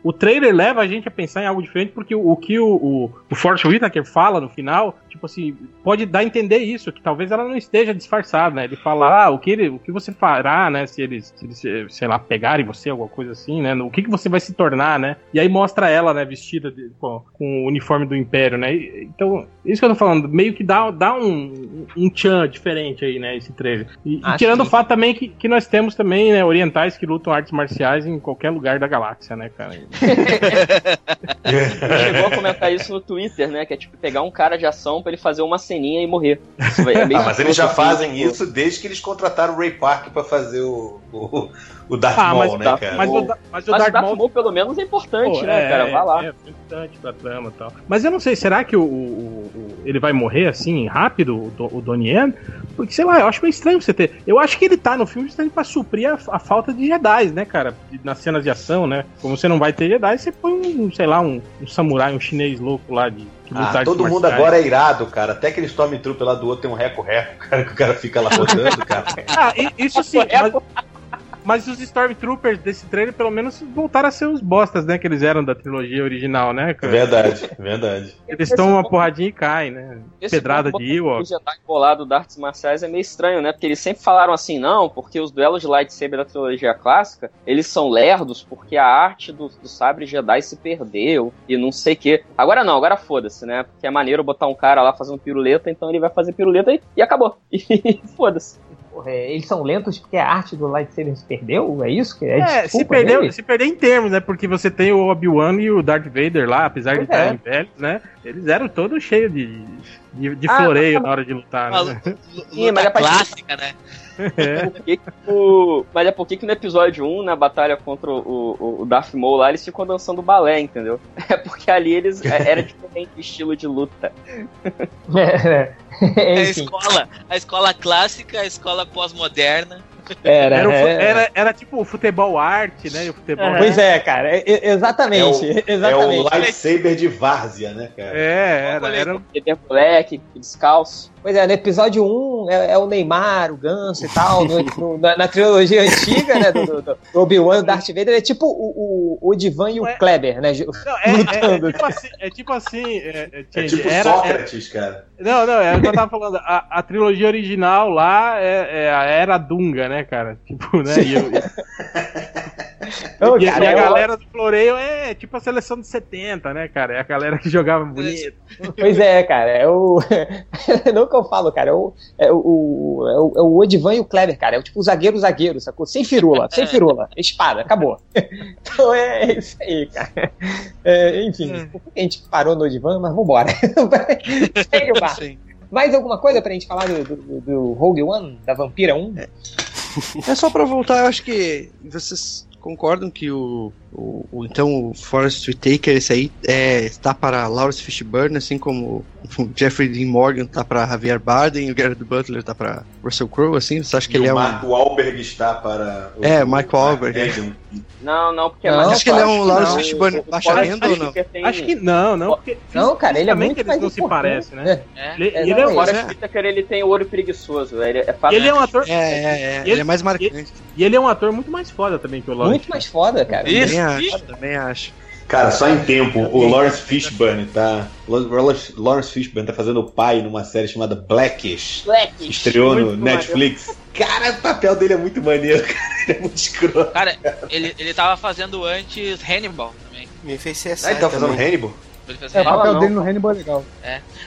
Speaker 3: o trailer leva a gente a pensar em algo diferente, porque o, o que o, o, o Whitaker fala no final, tipo assim, pode dar a entender isso, que talvez ela não esteja disfarçada, né? Ele fala, ah, o que, ele, o que você fará, né? Se eles, se eles, sei lá, pegarem você, alguma coisa assim, né? O que, que você vai se tornar, né? E aí mostra ela, né, vestida de- com, com o uniforme do Império, né? E- então, isso que eu tô falando, meio que dá, dá um, um tchan diferente aí, né, esse trailer. E, e tirando
Speaker 1: sim.
Speaker 3: o fato também que, que nós temos também, né, orientais que lutam artes marciais em qualquer lugar da galáxia, né, cara? [LAUGHS]
Speaker 6: Chegou a comentar isso no Twitter, né? Que é tipo pegar um cara de ação pra ele fazer uma ceninha e morrer. É
Speaker 7: Ah, mas eles já fazem isso desde que eles contrataram o Ray Park pra fazer o o, o Darth
Speaker 3: Ah,
Speaker 7: Maul, né, cara?
Speaker 3: mas, o, mas o
Speaker 6: Mas
Speaker 3: Darth
Speaker 6: Darth
Speaker 3: Maul
Speaker 6: Maul, pelo menos, é importante,
Speaker 3: Pô,
Speaker 6: né,
Speaker 3: é,
Speaker 6: cara? Vai lá.
Speaker 3: É, é importante pra trama e tal. Mas eu não sei, será que o, o- o- ele vai morrer assim, rápido, o, o Donnie Yen? Porque, sei lá, eu acho meio estranho você ter. Eu acho que ele tá no filme justamente pra suprir a, a falta de Jedi, né, cara? Nas cenas de ação, né? Como você não vai ter Jedi, você põe um, sei lá, um, um samurai, um chinês louco lá de.
Speaker 7: Ah, todo mundo
Speaker 3: marciais.
Speaker 7: agora é irado, cara. Até aquele Stormtrooper lá do outro tem um reco-reco, [LAUGHS] cara, que o cara fica lá rodando, cara.
Speaker 3: Ah, isso sim, mas, mas os Stormtroopers desse trailer, pelo menos, voltaram a ser os bostas, né? Que eles eram da trilogia original, né, cara?
Speaker 7: Verdade, verdade.
Speaker 3: Eles tomam uma porradinha e caem, né?
Speaker 6: Esse
Speaker 3: Pedrada
Speaker 6: ponto,
Speaker 3: de
Speaker 6: O
Speaker 3: Ewok.
Speaker 6: Jedi bolado da artes marciais é meio estranho, né? Porque eles sempre falaram assim, não, porque os duelos de lightsaber da trilogia clássica, eles são lerdos porque a arte do, do sabre Jedi se perdeu e não sei o quê. Agora não, agora foda-se, né? Porque é maneiro botar um cara lá fazendo piruleta, então ele vai fazer piruleta e, e acabou. [LAUGHS] E foda-se.
Speaker 1: Porra, é, eles são lentos porque a arte do lightsaber se perdeu? É isso que é?
Speaker 3: É, se
Speaker 1: desculpa
Speaker 3: perdeu, se perder em termos, né? Porque você tem o Obi-Wan e o Darth Vader lá, apesar de
Speaker 1: Pois é.
Speaker 3: estarem velhos, né? Eles eram todos cheios de, de, de
Speaker 6: Ah,
Speaker 3: floreio na hora de lutar, né?
Speaker 6: Sim, mas [LAUGHS] é
Speaker 5: clássica, né?
Speaker 3: É.
Speaker 6: O- Mas é porque que no episódio 1, na batalha contra o, o, Darth Maul lá, eles ficam dançando balé, entendeu? [LAUGHS] É porque ali eles é- era diferente o estilo de luta. [LAUGHS]
Speaker 1: É,
Speaker 5: É [LAUGHS] a escola, a escola clássica, a escola pós-moderna.
Speaker 1: era,
Speaker 3: Era, o
Speaker 1: é.
Speaker 3: era, era tipo o futebol arte, né? O futebol.
Speaker 1: Pois é, cara, é- é- exatamente,
Speaker 7: É o [LAUGHS]
Speaker 1: exatamente.
Speaker 7: lightsaber de várzea, né, cara?
Speaker 3: É, era, era,
Speaker 6: moleque, descalço.
Speaker 1: Pois é, no episódio 1 é, é o Neymar, o Ganso e tal. no- no- na, na trilogia [LAUGHS] antiga, né, do, do- do Obi-Wan e o Darth Vader, é tipo o, o, o Divan e o
Speaker 3: Ué.
Speaker 1: Kleber, né?
Speaker 3: Não, é, é- é [LAUGHS]
Speaker 1: lutando.
Speaker 3: tipo assim, é tipo assim, é, é,
Speaker 7: É tipo
Speaker 3: era, era-
Speaker 7: Sócrates, cara.
Speaker 3: não, não, é o que eu tava falando. A, a trilogia original lá é, é a era Dunga, né, cara? Tipo, né? E, eu- [LAUGHS]
Speaker 1: Não,
Speaker 3: e-
Speaker 1: cara,
Speaker 3: e a
Speaker 1: eu-
Speaker 3: galera do floreio é tipo a seleção de 70, né, cara? É a galera que jogava bonito.
Speaker 1: Pois é, cara, é o. [LAUGHS] Não que eu falo, cara, é o, é o, é o, é o Odivan e o Kleber, cara. É o tipo o zagueiro zagueiro, sacou? Sem firula, sem firula. Espada, acabou. [LAUGHS] Então é isso aí, cara. É, enfim, por que a gente parou no Odivan, mas vambora. [LAUGHS] Segue o bar.
Speaker 9: Sim.
Speaker 1: Mais alguma coisa pra gente falar do, do, do Rogue One, da Vampira 1?
Speaker 9: É só pra voltar, eu acho que vocês concordam que o, o, o- então o Forrest Whitaker, esse aí, é, está para Lawrence Fishburne, assim como o [LAUGHS] Jeffrey Dean Morgan tá para Javier Bardem e o Garrett Butler tá para Russell Crowe, assim? Você acha que
Speaker 7: E
Speaker 9: ele é
Speaker 7: o
Speaker 9: um...
Speaker 7: Mark Wahlberg está para. o-
Speaker 9: É,
Speaker 7: o
Speaker 9: Mike Wahlberg.
Speaker 7: Egan.
Speaker 6: Não, não, porque é
Speaker 1: Não,
Speaker 6: mais.
Speaker 9: Acho que ele é um. Lawrence Fishburne
Speaker 6: o- o
Speaker 9: baixa
Speaker 6: Forrest
Speaker 9: renda ou não?
Speaker 6: Tem-
Speaker 3: Acho que não, não, porque
Speaker 1: Não, cara, ele é muito
Speaker 3: eles
Speaker 1: mais
Speaker 3: não se parecem, né?
Speaker 5: É.
Speaker 3: Ele, ele é, um-
Speaker 6: Forrest
Speaker 3: né?
Speaker 6: Whitaker, ele tem o olho preguiçoso, ele é
Speaker 3: ele é um ator.
Speaker 9: É, é, é,
Speaker 3: ele-
Speaker 9: ele é mais marcante.
Speaker 3: E ele é um ator muito mais foda também que o Lawrence.
Speaker 1: Muito mais foda, cara.
Speaker 5: Isso,
Speaker 9: acho, também acho.
Speaker 7: Cara, só em tempo, o Lawrence Fishburne tá. Lawrence Lawrence Fishburne tá fazendo o pai numa série chamada Blackish.
Speaker 6: Black.
Speaker 7: Estreou no
Speaker 6: Muito
Speaker 7: Netflix. Cara, o papel dele é muito maneiro, [LAUGHS] cara. Ele é muito escroto.
Speaker 5: Cara, ele, ele tava fazendo antes Hannibal também.
Speaker 2: Me fez CSI
Speaker 7: Ah, ele tá fazendo. Hannibal?
Speaker 5: Ele
Speaker 8: É, o papel
Speaker 6: não.
Speaker 8: dele no Hannibal é legal.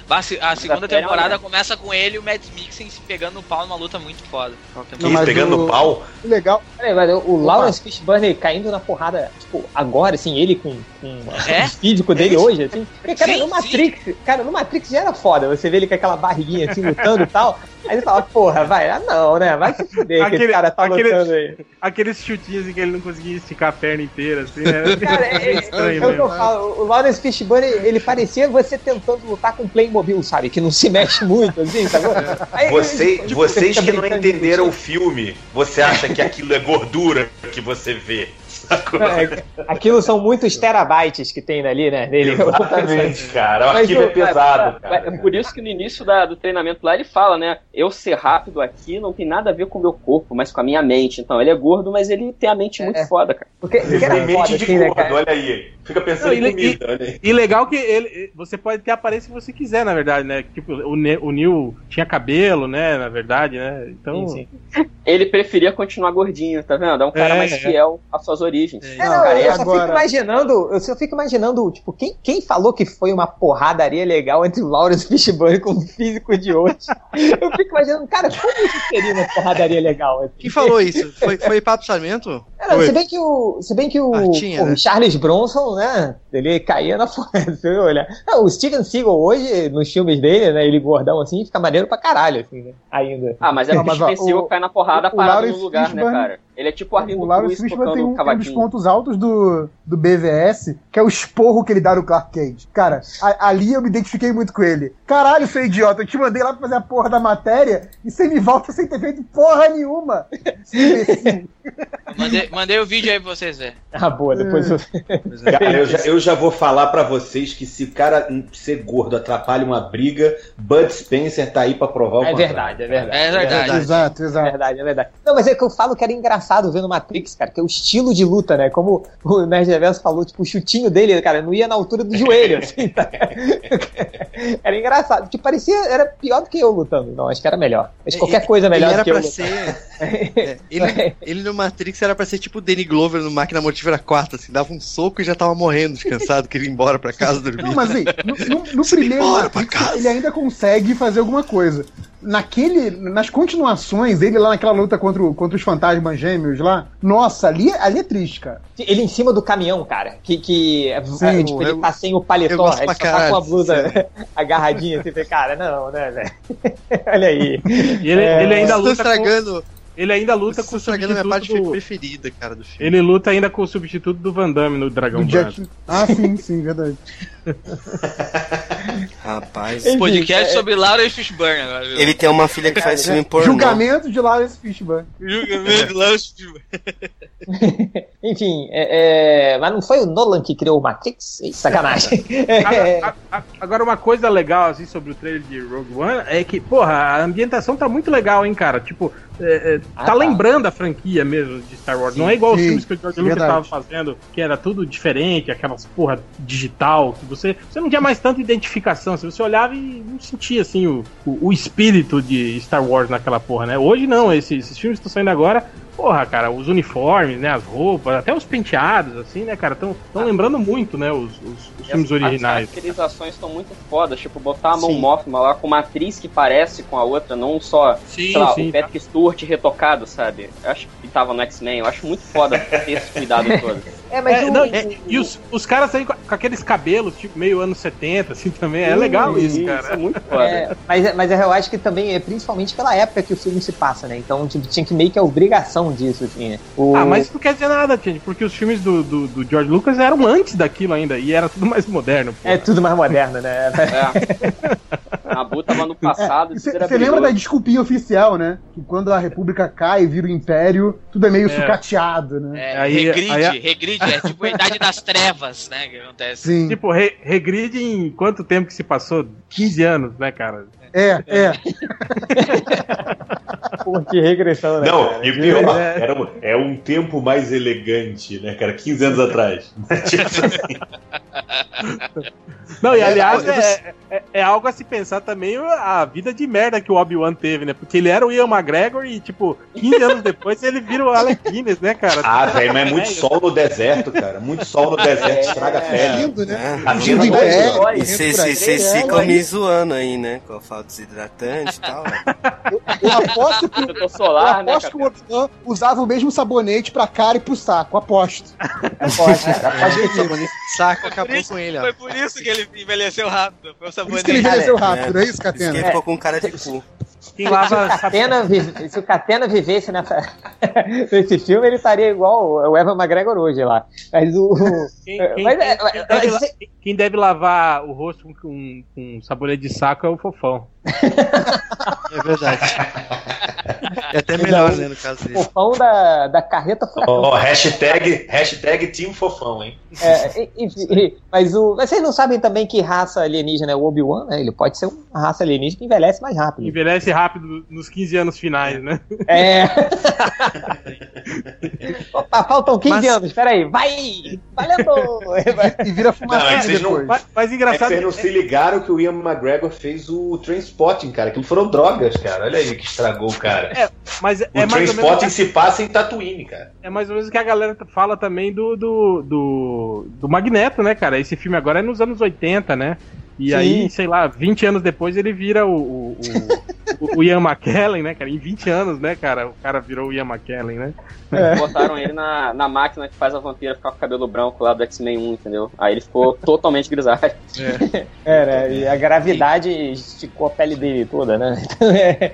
Speaker 5: A, se- a segunda
Speaker 6: a série é
Speaker 5: temporada começa com ele e o Mads Mikkelsen se pegando no pau numa luta muito foda.
Speaker 7: Que
Speaker 8: mas
Speaker 7: pegando
Speaker 8: o-
Speaker 7: no pau?
Speaker 8: Legal,
Speaker 1: Peraí, mas o- o Lawrence Fishburne caindo na porrada, tipo, agora, assim, ele com, com
Speaker 5: É?
Speaker 1: o físico dele hoje, assim. Porque, cara,
Speaker 5: Sim,
Speaker 1: no Matrix, cara, no Matrix já era foda. Você vê ele com aquela barriguinha assim, lutando e tal. Aí você fala, porra, vai, ah não, né? Vai se fuder que
Speaker 3: Aquele-
Speaker 1: esse cara tá
Speaker 3: aquele-
Speaker 1: lutando aí.
Speaker 3: Aqueles chutinhos em que ele não conseguia esticar a perna inteira, assim, né?
Speaker 1: Cara, é, é-
Speaker 3: estranho
Speaker 1: é o que eu falo. O Lawrence Fishburne, ele parecia você tentando lutar com um Playmobil, sabe? Que não se mexe muito, assim, sabe? Aí,
Speaker 7: Você,
Speaker 1: tipo,
Speaker 7: vocês que não entenderam o filme, você acha que aquilo é gordura que você vê. Sacou?
Speaker 1: É, aquilo são muitos terabytes que tem ali, né? Dele.
Speaker 7: Exatamente, [LAUGHS] cara. O
Speaker 6: Mas
Speaker 7: arquivo
Speaker 6: o-
Speaker 7: é pesado,
Speaker 6: é,
Speaker 7: cara.
Speaker 6: É por isso que no início da- do treinamento lá ele fala, né? Eu ser rápido aqui não tem nada a ver com o meu corpo, mas com a minha mente. Então, ele é gordo, mas ele tem a mente muito
Speaker 1: É.
Speaker 6: foda, cara.
Speaker 1: Porque,
Speaker 7: Ele tem mente
Speaker 1: foda,
Speaker 7: de
Speaker 1: assim, né,
Speaker 7: gordo,
Speaker 1: cara?
Speaker 7: olha aí. Fica pensando
Speaker 3: Não,
Speaker 7: em comida, olha aí.
Speaker 3: E legal que ele, você pode ter a aparência que você quiser, na verdade, né? Tipo, o, Ne- o Neil tinha cabelo, né? Na verdade, né? Então.
Speaker 1: Sim, sim.
Speaker 6: Ele preferia continuar gordinho, tá vendo? É um cara
Speaker 3: É,
Speaker 6: mais
Speaker 3: é.
Speaker 6: fiel às suas origens.
Speaker 3: É.
Speaker 1: É,
Speaker 8: Não, cara,
Speaker 1: eu
Speaker 8: e
Speaker 1: só
Speaker 8: agora?
Speaker 1: fico imaginando, eu só fico imaginando, tipo, quem, quem falou que foi uma porradaria legal entre o Lawrence Fishburne com o físico de hoje? [LAUGHS] Eu fico imaginando, cara, como isso seria uma porradaria legal? assim?
Speaker 9: Quem falou isso? Foi, foi Papo Sarmento?
Speaker 1: É, não, se bem que o, se bem que o, o
Speaker 9: né?
Speaker 1: Charles Bronson, né, ele caía na [LAUGHS] floresta, você olha. Não, o Steven Seagal hoje, nos filmes dele, né, ele gordão assim, fica maneiro pra caralho, assim, né, ainda.
Speaker 6: Ah, mas é porque [LAUGHS]
Speaker 8: ó,
Speaker 6: o Steven Seagal
Speaker 8: o-
Speaker 6: cai na porrada parado no lugar, né,
Speaker 8: Fishburne-
Speaker 6: cara? Ele é tipo o Arlindo
Speaker 8: O Lawrence
Speaker 6: Cruz
Speaker 8: tem um, um dos pontos altos do, do BVS, que é o esporro que ele dá no Clark Kent. Cara, a- ali eu me identifiquei muito com ele. Caralho, seu idiota, eu te mandei lá pra fazer a porra da matéria e você me volta sem ter feito porra nenhuma. Imbecil. [LAUGHS]
Speaker 5: Mandei, mandei o vídeo aí pra vocês verem.
Speaker 1: Ah, boa, depois eu...
Speaker 7: Cara, eu já, eu já vou falar pra vocês que se o cara ser gordo atrapalha uma briga, Bud Spencer tá aí pra provar o
Speaker 1: É
Speaker 7: contrário.
Speaker 1: verdade, é verdade.
Speaker 5: É verdade.
Speaker 8: exato,
Speaker 1: É
Speaker 8: exato.
Speaker 1: verdade, é verdade. Não, mas é que eu falo que era engraçado vendo Matrix, cara, que é o estilo de luta, né? Como o Nerd Reverso falou, tipo, o chutinho dele, cara, não ia na altura do joelho, assim, tá? [LAUGHS] Era engraçado, que parecia, era pior do que eu lutando. Não, acho que era melhor. Mas qualquer coisa melhor
Speaker 9: ele
Speaker 1: do que eu
Speaker 9: ser. [LAUGHS] é, ele, ele no Matrix era pra ser tipo o Danny Glover no Máquina Mortífera 4, assim, dava um soco e já tava morrendo de cansado, queria ir embora pra casa dormir.
Speaker 8: Não, mas assim, no, no- no primeiro
Speaker 9: embora pra
Speaker 8: Matrix,
Speaker 9: casa.
Speaker 8: ele ainda consegue fazer alguma coisa. Naquele, nas continuações, ele lá naquela luta contra, o- contra os fantasmas gêmeos lá, nossa, ali, ali é triste, cara.
Speaker 1: Ele em cima do caminhão, cara, que, que é,
Speaker 8: Sim,
Speaker 1: tipo, ele
Speaker 9: eu-
Speaker 1: tá sem o paletó, ele só tá com a blusa [LAUGHS] agarradinha, assim, cara, não, né, velho? [LAUGHS] Olha aí.
Speaker 3: E ele,
Speaker 1: É,
Speaker 3: ele ainda luta
Speaker 9: estão
Speaker 3: com,
Speaker 9: estragando,
Speaker 3: ele ainda luta com o
Speaker 9: estragando a minha parte
Speaker 3: substituto do,
Speaker 9: preferida, cara, do filme.
Speaker 3: Ele luta ainda com o substituto do Van Damme no Dragão
Speaker 8: Do
Speaker 3: Branco.
Speaker 8: Jack... Ah, sim, sim, verdade. [LAUGHS]
Speaker 2: Rapaz.
Speaker 1: Enfim,
Speaker 5: Podcast
Speaker 1: é-
Speaker 5: sobre Laura Fishburne agora. viu?
Speaker 2: Ele tem uma filha que faz filme pornô.
Speaker 8: Julgamento de Lawrence Fishburne.
Speaker 5: Julgamento de Laura Fishburne. [LAUGHS]
Speaker 1: Enfim, é, é, mas não foi o Nolan que criou o Matrix? Sacanagem. [LAUGHS] É,
Speaker 3: Agora, a- a- agora, uma coisa legal assim sobre o trailer de Rogue One é que, porra, a ambientação tá muito legal, hein, cara? Tipo, é, é,
Speaker 1: Ah,
Speaker 3: tá
Speaker 1: tá.
Speaker 3: lembrando a franquia mesmo de Star Wars. não é igual os
Speaker 8: sim,
Speaker 3: filmes que o George Lucas
Speaker 8: verdade.
Speaker 3: tava fazendo, que era tudo diferente, aquelas porra digital, que você, você não tinha mais tanta identificação. Se você olhava e não sentia assim o, o, o espírito de Star Wars naquela porra, né? Hoje não, esses, esses filmes que estão saindo agora. Porra, cara, os uniformes, né, as roupas, até os penteados, assim, né, cara, estão lembrando muito, né, os, os- os filmes
Speaker 6: As-
Speaker 3: originais.
Speaker 6: As caracterizações estão muito fodas, tipo, botar a mão. Mothma lá com uma atriz que parece com a outra, não só,
Speaker 3: Sim,
Speaker 6: sei lá,
Speaker 3: sim,
Speaker 6: o Patrick Stewart retocado, sabe? Eu acho que tava no X-Men, eu acho muito foda ter esse cuidado [LAUGHS] todo.
Speaker 1: É, mas
Speaker 3: É,
Speaker 1: o-
Speaker 3: não, e- e os, os caras aí com, com aqueles cabelos, tipo, meio anos 70, assim, também. É legal isso,
Speaker 6: Isso
Speaker 3: cara.
Speaker 6: é muito foda.
Speaker 1: É, mas, mas eu acho que também é principalmente pela época que o filme se passa, né? Então tipo, tinha que meio que a obrigação disso, assim, né? O-
Speaker 3: Ah, mas isso não quer dizer nada, gente, porque os filmes do, do, do George Lucas eram antes daquilo ainda, e era tudo mais moderno. pô.
Speaker 1: É tudo mais moderno, né? [LAUGHS]
Speaker 6: É. Nabu tava no passado,
Speaker 8: Você É, lembra da desculpinha oficial, né? Que quando a República cai e vira o Império, tudo é meio
Speaker 3: É.
Speaker 8: sucateado, né?
Speaker 5: É,
Speaker 3: Aí-
Speaker 5: regride,
Speaker 3: aí-
Speaker 5: regride, é tipo a idade das trevas, né, que acontece.
Speaker 8: Sim.
Speaker 3: Tipo, re- regride em quanto tempo que se passou? 15 anos, né, cara?
Speaker 8: É, é. [LAUGHS]
Speaker 1: Pô, que regressão, né?
Speaker 7: Não,
Speaker 1: cara?
Speaker 7: e pior,
Speaker 3: É.
Speaker 7: era um, é um tempo mais elegante, né, cara? 15 anos atrás. [LAUGHS] Tipo assim,
Speaker 3: Não, e
Speaker 9: É,
Speaker 3: aliás,
Speaker 9: eu-
Speaker 3: é, é, é algo a se pensar também a vida de merda que o Obi-Wan teve, né? Porque ele era o Ian McGregor e, tipo, 15 anos depois ele vira o Alec Guinness, né, cara?
Speaker 7: ah, velho, mas é muito sol no deserto, cara. Muito sol no deserto estraga a pele.
Speaker 8: Lindo, né?
Speaker 7: A vida é.
Speaker 2: E vocês
Speaker 8: É,
Speaker 2: ficam
Speaker 8: aí
Speaker 2: me zoando aí, né? Com a desidratante e tal.
Speaker 8: Eu aposto que, [LAUGHS] eu
Speaker 6: solar, né,
Speaker 8: aposto que
Speaker 6: cara?
Speaker 8: o Obi-Wan usava o mesmo sabonete pra cara e pro saco, aposto.
Speaker 1: Pode, cara, pode
Speaker 9: Esse sabonete de saco acabou com ele, ó.
Speaker 5: Foi por isso que ele envelheceu rápido. Foi o
Speaker 8: Por isso que ele
Speaker 5: sabonete.
Speaker 8: envelheceu rápido, é isso,
Speaker 2: Isso que
Speaker 8: Catena?
Speaker 2: ele ficou com cara de cu.
Speaker 3: Quem lava
Speaker 1: Catena vive- se o Catena vivesse nessa, [LAUGHS] nesse filme, ele estaria igual o Evan McGregor hoje lá. Mas o.
Speaker 3: Quem,
Speaker 1: É,
Speaker 3: quem-
Speaker 1: mas é-
Speaker 3: quem
Speaker 1: é-
Speaker 3: deve,
Speaker 1: é-
Speaker 3: la- quem deve lavar o rosto com, com, com sabonete de saco é o fofão.
Speaker 9: É verdade. É até melhor, né, no caso
Speaker 1: O
Speaker 9: dele.
Speaker 1: fofão da, da carreta furacão.
Speaker 7: Ó, hashtag, hashtag Team Fofão, hein?
Speaker 1: É, e- e- mas, o, vocês não sabem também que raça alienígena é o Obi-Wan, né? Ele pode ser uma raça alienígena que envelhece mais rápido.
Speaker 3: Envelhece rápido nos 15 anos finais, né?
Speaker 1: É. [LAUGHS] Opa, faltam 15
Speaker 9: Mas-
Speaker 1: anos, peraí. Vai! Valendo!
Speaker 8: E vira
Speaker 7: Não, é
Speaker 8: fumaça
Speaker 7: que vocês não-
Speaker 8: depois.
Speaker 3: Mas, mas
Speaker 7: É que
Speaker 3: engraçado.
Speaker 7: vocês não se ligaram que o Ian McGregor fez o Trainspotting, cara. Aquilo foram drogas, cara. Olha aí que estragou o cara.
Speaker 3: mas é
Speaker 7: o
Speaker 3: mais ou menos.
Speaker 7: Trainspotting se passa em Tatooine, cara.
Speaker 3: É mais ou menos o que a galera fala também do, do, do, do Magneto, né, cara? Esse filme agora é nos anos 80, né? E
Speaker 1: Sim.
Speaker 3: aí, sei lá, 20 anos depois ele vira o, o, o, [LAUGHS] o, o Ian McKellen, né, cara? Em 20 anos, né, cara? O cara virou o Ian McKellen, né?
Speaker 6: Botaram ele na, na máquina que faz a vampira ficar com o cabelo branco lá do X-Men 1, entendeu? Aí ele ficou [LAUGHS] totalmente grisalho. [LAUGHS]
Speaker 1: É, né? E a gravidade esticou a pele dele toda, né? [LAUGHS] Então é.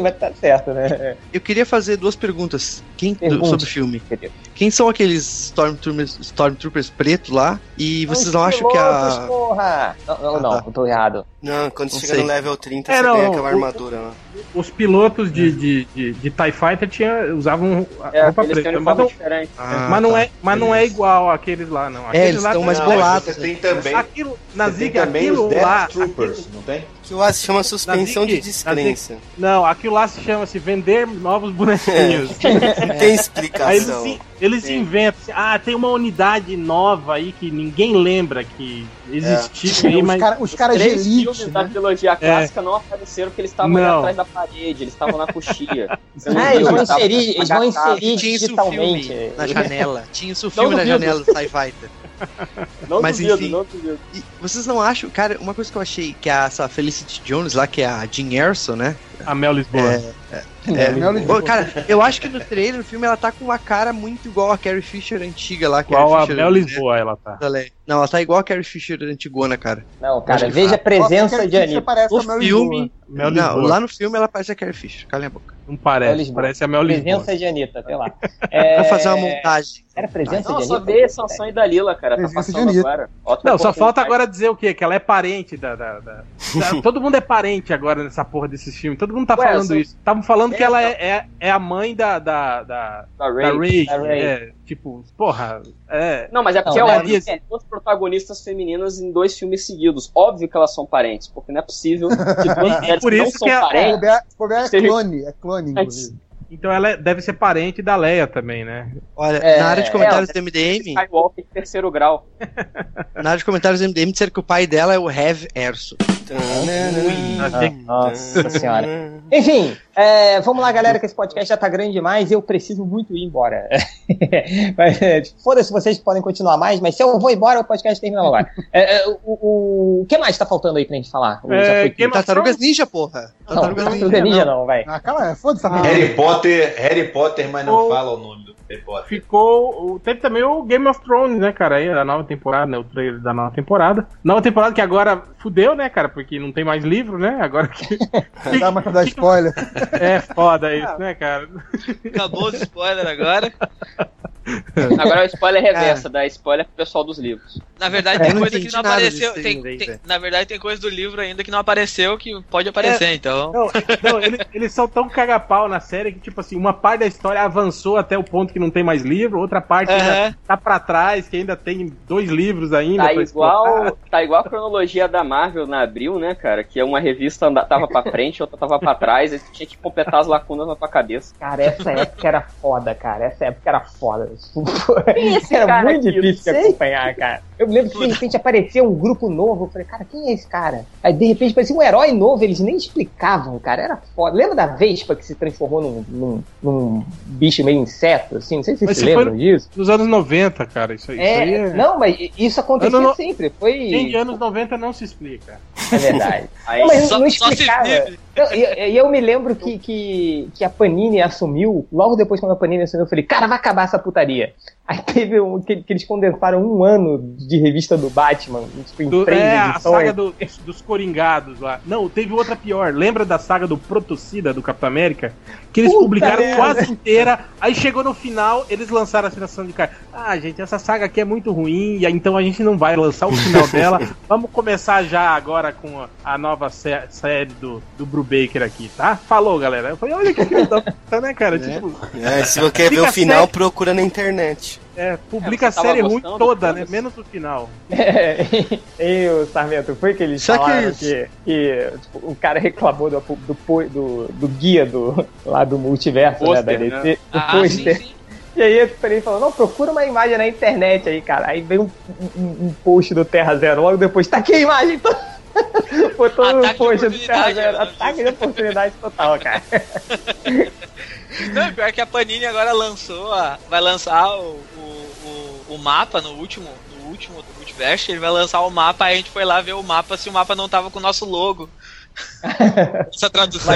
Speaker 1: Mas tá certo, né?
Speaker 9: Eu queria fazer duas perguntas Quem,
Speaker 1: Pergunte.
Speaker 9: sobre o filme.
Speaker 1: Querido.
Speaker 9: Quem são aqueles Stormtroopers, Stormtroopers pretos lá? E vocês não acham que a.
Speaker 1: porra! Não, não, não,
Speaker 9: Ah, tá.
Speaker 1: eu tô errado.
Speaker 2: Não, quando
Speaker 9: Não
Speaker 2: chega
Speaker 9: sei.
Speaker 2: no level 30,
Speaker 3: É,
Speaker 2: você
Speaker 3: não,
Speaker 2: ganha aquela
Speaker 3: o-
Speaker 2: armadura lá.
Speaker 3: Os pilotos de, de, de, de TIE Fighter tinha, usavam a
Speaker 6: É,
Speaker 3: roupa preta. Mas não,
Speaker 6: diferente.
Speaker 9: Ah,
Speaker 3: mas não
Speaker 9: tá.
Speaker 3: é, mas não é igual àqueles lá, não.
Speaker 9: É,
Speaker 3: Aqueles
Speaker 9: eles
Speaker 3: lá
Speaker 9: estão mais bolados.
Speaker 7: Tem também,
Speaker 3: Aquilo, na
Speaker 7: você tem
Speaker 3: Zig,
Speaker 7: também
Speaker 3: aquilo
Speaker 7: os Death
Speaker 3: lá.
Speaker 7: Troopers,
Speaker 3: aquilo-
Speaker 7: não tem?
Speaker 2: Que lá se chama suspensão de descrença.
Speaker 3: não, aquilo lá se chama-se vender novos bonequinhos. [LAUGHS]
Speaker 2: Não tem [LAUGHS]
Speaker 3: Aí eles, eles inventam assim, ah, tem uma unidade nova aí que ninguém lembra que existiu aí,
Speaker 8: Os
Speaker 3: mas.
Speaker 8: cara- os caras de elite,
Speaker 6: filmes da
Speaker 8: né?
Speaker 6: trilogia clássica não apareceram porque eles estavam atrás da parede, eles estavam na coxia. [LAUGHS] Viu,
Speaker 1: eles vão inserir, eles vão inserir
Speaker 9: Tinha isso
Speaker 1: digitalmente.
Speaker 9: filme na janela. Tinha isso filme na janela do TIE Fighter. [LAUGHS]
Speaker 6: Não
Speaker 9: Mas
Speaker 6: duvido,
Speaker 9: enfim.
Speaker 6: não duvido.
Speaker 9: Vocês não acham, cara, uma coisa que eu achei que a, essa Felicity Jones lá, que é a Jean Erso, né?
Speaker 3: A Mel Lisboa.
Speaker 9: É,
Speaker 8: Mel Lisboa.
Speaker 9: Ô, cara, eu acho que no trailer, no filme, ela tá com uma cara muito igual a Carrie Fisher antiga lá.
Speaker 3: Igual
Speaker 9: Carrie
Speaker 3: a Mel
Speaker 9: né,
Speaker 3: Lisboa, ela tá.
Speaker 9: Não, ela tá igual a Carrie Fisher antigona, cara.
Speaker 1: Não, cara, veja a presença
Speaker 8: Nossa,
Speaker 1: de
Speaker 8: que
Speaker 1: Anitta.
Speaker 8: parece
Speaker 9: No
Speaker 8: a Mel
Speaker 9: filme.
Speaker 8: Lisboa.
Speaker 3: Mel
Speaker 9: não,
Speaker 3: Lisboa.
Speaker 9: lá no filme ela parece a Carrie Fisher. Cala a boca.
Speaker 3: Não parece,
Speaker 1: Lisboa.
Speaker 3: parece a Mel Lisboa.
Speaker 1: Presença de Anitta, sei lá. [LAUGHS] É...
Speaker 9: Vou fazer uma montagem.
Speaker 1: Era presença
Speaker 6: Não,
Speaker 1: de
Speaker 6: só
Speaker 1: Anitta?
Speaker 6: vê Sansão e Dalila, cara. Tá
Speaker 8: Presença de
Speaker 6: passando
Speaker 8: Anitta.
Speaker 6: agora. Ótima
Speaker 3: Não, só falta agora dizer o quê? Que ela é parente da. da- da- da- [LAUGHS] todo mundo é parente agora nessa porra desses filmes. Todo mundo tá
Speaker 6: Ué,
Speaker 3: falando
Speaker 6: só-
Speaker 3: isso. Estavam falando que
Speaker 6: É,
Speaker 3: ela
Speaker 6: só-
Speaker 3: é, é, é a mãe da. da, da,
Speaker 6: Da
Speaker 3: da
Speaker 6: Ray.
Speaker 3: Ray.
Speaker 1: Da Ray.
Speaker 3: É, tipo, porra. É.
Speaker 6: Não, mas é porque
Speaker 1: Não,
Speaker 6: ó,
Speaker 1: né?
Speaker 6: eles são duas protagonistas femininas em dois filmes seguidos. Óbvio que elas são parentes, porque não é possível que duas mulheres
Speaker 3: por
Speaker 6: que não
Speaker 3: isso
Speaker 6: são
Speaker 3: que a-
Speaker 8: Se
Speaker 6: parentes.
Speaker 8: é
Speaker 6: Seja-
Speaker 8: clone, é clone, inclusive.
Speaker 3: Então ela é- deve ser parente da Leia também, né?
Speaker 9: Olha,
Speaker 1: É,
Speaker 9: na área de comentários
Speaker 6: é,
Speaker 9: do MDM,
Speaker 6: Skywalker terceiro grau.
Speaker 9: na área de comentários do MDM disseram que o pai dela é o Hev Erso.
Speaker 1: Nossa senhora. Enfim, é, vamos lá, galera, que esse podcast já tá grande demais e eu preciso muito ir embora. [LAUGHS] É, Foda-se, vocês podem continuar mais, mas se eu vou embora, o podcast termina agora. [LAUGHS] É, é, o, o, o que mais tá faltando aí pra gente falar?
Speaker 3: É, of
Speaker 9: Tartarugas Ninja, porra.
Speaker 1: Não,
Speaker 9: Tartarugas
Speaker 1: Tartaruga Ninja não, vai.
Speaker 8: Ah, cala, foda-se.
Speaker 7: Harry Potter, Harry Potter, mas não
Speaker 3: Oh.
Speaker 7: fala o nome do.
Speaker 3: Ficou. o- Teve também o Game of Thrones, né, cara? Aí, a nova temporada, né? O trailer da nova temporada. Nova temporada que agora fudeu, né, cara? Porque não tem mais livro, né? Agora que. [LAUGHS]
Speaker 8: Dá mais pra dar spoiler.
Speaker 3: É foda [LAUGHS] isso, né, cara?
Speaker 5: Acabou os spoiler agora. [LAUGHS] [LAUGHS]
Speaker 6: Agora é o spoiler reversa, dá spoiler pro pessoal dos livros.
Speaker 5: Na verdade,
Speaker 9: É,
Speaker 5: tem
Speaker 9: não
Speaker 5: coisa que não apareceu. Tem, tem- na verdade, tem coisa do livro ainda que não apareceu que pode aparecer, então.
Speaker 3: Não, não eles, eles são tão caga-pau na série que, tipo assim, uma parte da história avançou até o ponto que não tem mais livro, outra parte ainda
Speaker 5: Aham.
Speaker 3: tá pra trás, que ainda tem dois livros ainda.
Speaker 6: Tá igual,
Speaker 3: explorar.
Speaker 6: tá igual a cronologia da Marvel na Abril, né, cara? Que uma revista anda- tava pra frente, outra tava pra trás, aí tu tinha que completar as lacunas na tua cabeça.
Speaker 1: Cara, essa época era foda, cara. Essa época era foda.
Speaker 6: Esse
Speaker 1: era
Speaker 6: cara
Speaker 1: muito
Speaker 6: aqui?
Speaker 1: difícil de acompanhar, cara. Eu me lembro que de repente apareceu um grupo novo. Eu falei, cara, quem é esse cara? Aí de repente parecia um herói novo, eles nem explicavam, cara. Era foda. Lembra da Vespa que se transformou num, num, num bicho meio inseto, assim? Não sei se
Speaker 3: Mas
Speaker 1: vocês lembram disso.
Speaker 3: Nos anos 90, cara, isso, isso
Speaker 1: É,
Speaker 3: aí é.
Speaker 1: Não, mas isso acontecia
Speaker 3: Ano
Speaker 1: sempre. Foi.
Speaker 3: Quem de anos 90 não se explica.
Speaker 1: É verdade.
Speaker 6: Aí,
Speaker 1: Não, mas
Speaker 5: Só-
Speaker 1: não
Speaker 5: só se
Speaker 1: explicava.
Speaker 5: vive.
Speaker 1: E e eu, me lembro que, que, que a Panini assumiu, logo depois quando a Panini assumiu, eu falei, cara, vai acabar essa putaria. Aí teve um que, que eles condensaram um ano de revista do Batman, tipo, em
Speaker 3: Do-
Speaker 1: três
Speaker 3: é, a
Speaker 1: edições.
Speaker 3: saga do- dos Coringados lá. Não, teve outra pior. Lembra da saga do Protocida do Capitão América? Que eles
Speaker 1: Puta
Speaker 3: publicaram
Speaker 1: merda.
Speaker 3: quase inteira. Aí chegou no final, eles lançaram a assinação de cara. Ah, gente, essa saga aqui é muito ruim, e aí, então a gente não vai lançar o final [LAUGHS] dela. Vamos começar já agora com a, a nova sé- série do, do Brubaker aqui, tá? Falou, galera. Eu falei, olha que filho da puta, né, cara? Tipo,
Speaker 2: É, se você quer ver o final,
Speaker 3: sério.
Speaker 2: procura na internet.
Speaker 3: é, publica
Speaker 6: É,
Speaker 3: a
Speaker 6: você tava
Speaker 3: série ruim toda, né? Menos o final. [LAUGHS]
Speaker 1: É, e o Sarmento, foi que eles
Speaker 9: Só que
Speaker 1: falaram
Speaker 9: isso.
Speaker 1: que, que, tipo, o cara reclamou do, do, do, do guia do, lá do multiverso,
Speaker 6: Pôster,
Speaker 1: né, da
Speaker 6: né?
Speaker 1: DC, do
Speaker 5: Ah, sim,
Speaker 1: pôster.
Speaker 5: sim.
Speaker 1: E aí ele falou, não, procura uma imagem na internet aí, cara. Aí veio um, um, um post do Terra Zero, logo depois, tá aqui a imagem, então... [LAUGHS] Botou no
Speaker 5: Ataque de
Speaker 1: do Terra
Speaker 5: oportunidade,
Speaker 1: Zero,
Speaker 5: né?
Speaker 1: ataque de oportunidade total, cara. [LAUGHS]
Speaker 5: Não, pior que a Panini agora lançou, a, vai lançar o, o, o, o mapa no último, no último do multiverso, ele vai lançar o mapa, aí a gente foi lá ver o mapa, se o mapa não tava com o nosso logo. [LAUGHS] Essa tradução.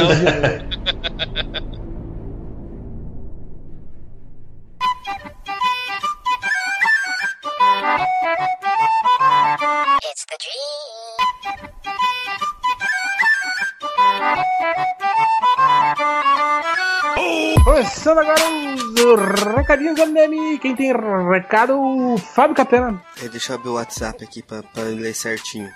Speaker 3: Começando agora os recadinhos do meme. Quem tem recado, o Fábio Catena.
Speaker 2: É, deixa eu abrir o WhatsApp aqui pra, pra ler certinho.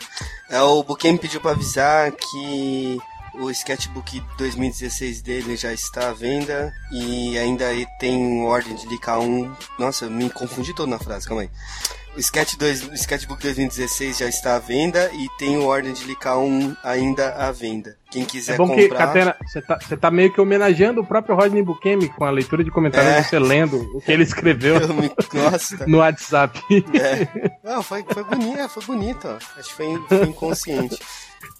Speaker 2: É, o me pediu pra avisar que o sketchbook 2016 dele já está à venda e ainda tem ordem de licar um. Nossa, eu me confundi todo na frase, calma aí. O, sketch dois, o sketchbook 2016 já está à venda e tem ordem de licar um ainda à venda. Quem quiser
Speaker 3: É bom que,
Speaker 2: comprar.
Speaker 3: Catena, você tá, você tá meio que homenageando o próprio Rodney Bukemi com a leitura de comentários
Speaker 2: É.
Speaker 3: você lendo o que ele escreveu [LAUGHS]
Speaker 2: Eu me... Nossa.
Speaker 3: no WhatsApp.
Speaker 2: É. [LAUGHS] Não, foi, foi bonito, é, foi bonito, ó. Acho que foi, foi inconsciente.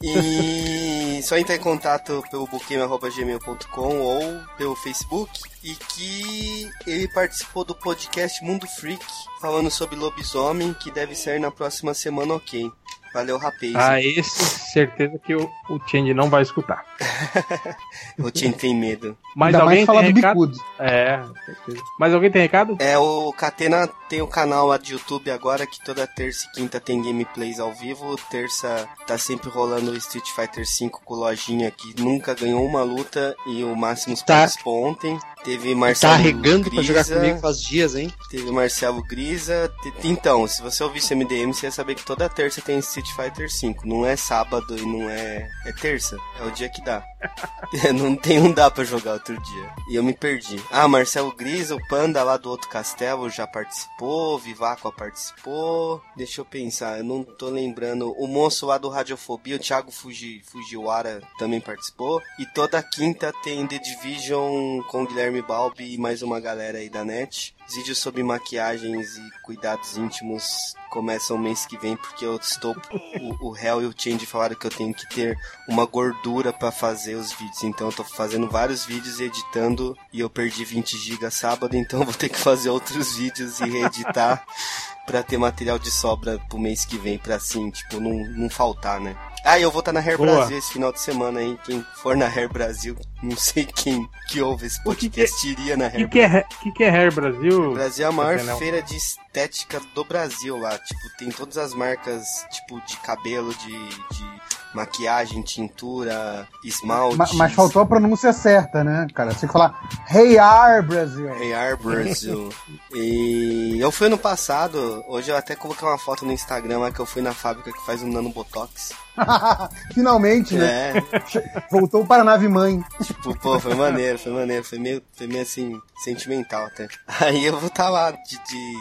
Speaker 2: E só entrar em contato pelo buquema.gmail.com ou pelo Facebook. E que ele participou do podcast Mundo Freak, falando sobre lobisomem, que deve ser na próxima semana, ok. Valeu, rapaz.
Speaker 3: Ah, esse, certeza que o, o Change não vai escutar. [LAUGHS]
Speaker 2: O Tim tem medo.
Speaker 3: Mas
Speaker 8: Ainda
Speaker 3: alguém
Speaker 8: mais falar
Speaker 3: tem
Speaker 8: do bicudo.
Speaker 3: É, certeza. Mas alguém tem recado?
Speaker 2: É, o Catena tem o canal lá de YouTube agora que toda terça e quinta tem gameplays ao vivo. Terça tá sempre rolando o Street Fighter V com lojinha que nunca ganhou uma luta e o Máximos
Speaker 9: Tá.
Speaker 2: participou ontem. Teve Marcelo
Speaker 9: Tá arregando pra jogar
Speaker 2: Grisa,
Speaker 9: comigo faz dias, hein?
Speaker 2: Teve Marcelo Grisa. te- Então, se você ouvisse MDM, você ia saber que toda terça tem Street Fighter V. Não é sábado e não é. É terça. É o dia que dá. [LAUGHS] não tem um dá pra jogar outro dia. E eu me perdi. Ah, Marcelo Grisa, o Panda lá do outro castelo já participou. Vivaco participou. Deixa eu pensar, eu não tô lembrando. O moço lá do Radiofobia, o Thiago Fuji, Fujiwara, também participou. E toda quinta tem The Division com o Guilherme Balbi e mais uma galera aí da net. Os vídeos sobre maquiagens e cuidados íntimos começam mês que vem porque eu estou. O, o Hell e o Change falaram que eu tenho que ter uma gordura pra fazer os vídeos. Então eu tô fazendo vários vídeos e editando. E eu perdi 20 GB sábado, então eu vou ter que fazer outros vídeos e reeditar [LAUGHS] pra ter material de sobra pro mês que vem, pra assim, tipo, não, não faltar, né? Ah, eu vou estar na Hair
Speaker 3: Boa.
Speaker 2: Brasil esse final de semana aí. Quem for na Hair Brasil, não sei quem que ouve esse
Speaker 3: O que que
Speaker 2: podcast iria na
Speaker 3: O
Speaker 2: Hair
Speaker 3: que, que, é, que, que é Hair Brasil?
Speaker 2: O Brasil é a maior
Speaker 3: Não.
Speaker 2: feira de estética do Brasil lá. Tipo, tem todas as marcas, tipo, de cabelo, de, de maquiagem, tintura, esmalte.
Speaker 8: Ma- Mas faltou a pronúncia certa, né, cara? Você tem que falar Hey Ar Brasil.
Speaker 2: AR Brasil. e eu fui ano passado, hoje eu até coloquei uma foto no Instagram lá que eu fui na fábrica que faz um nanobotox. [LAUGHS]
Speaker 8: Finalmente, né?
Speaker 2: É,
Speaker 8: Voltou para a nave mãe.
Speaker 2: tipo, pô, foi maneiro, foi maneiro, foi meio, foi meio assim, sentimental até. Aí eu vou estar lá de, de,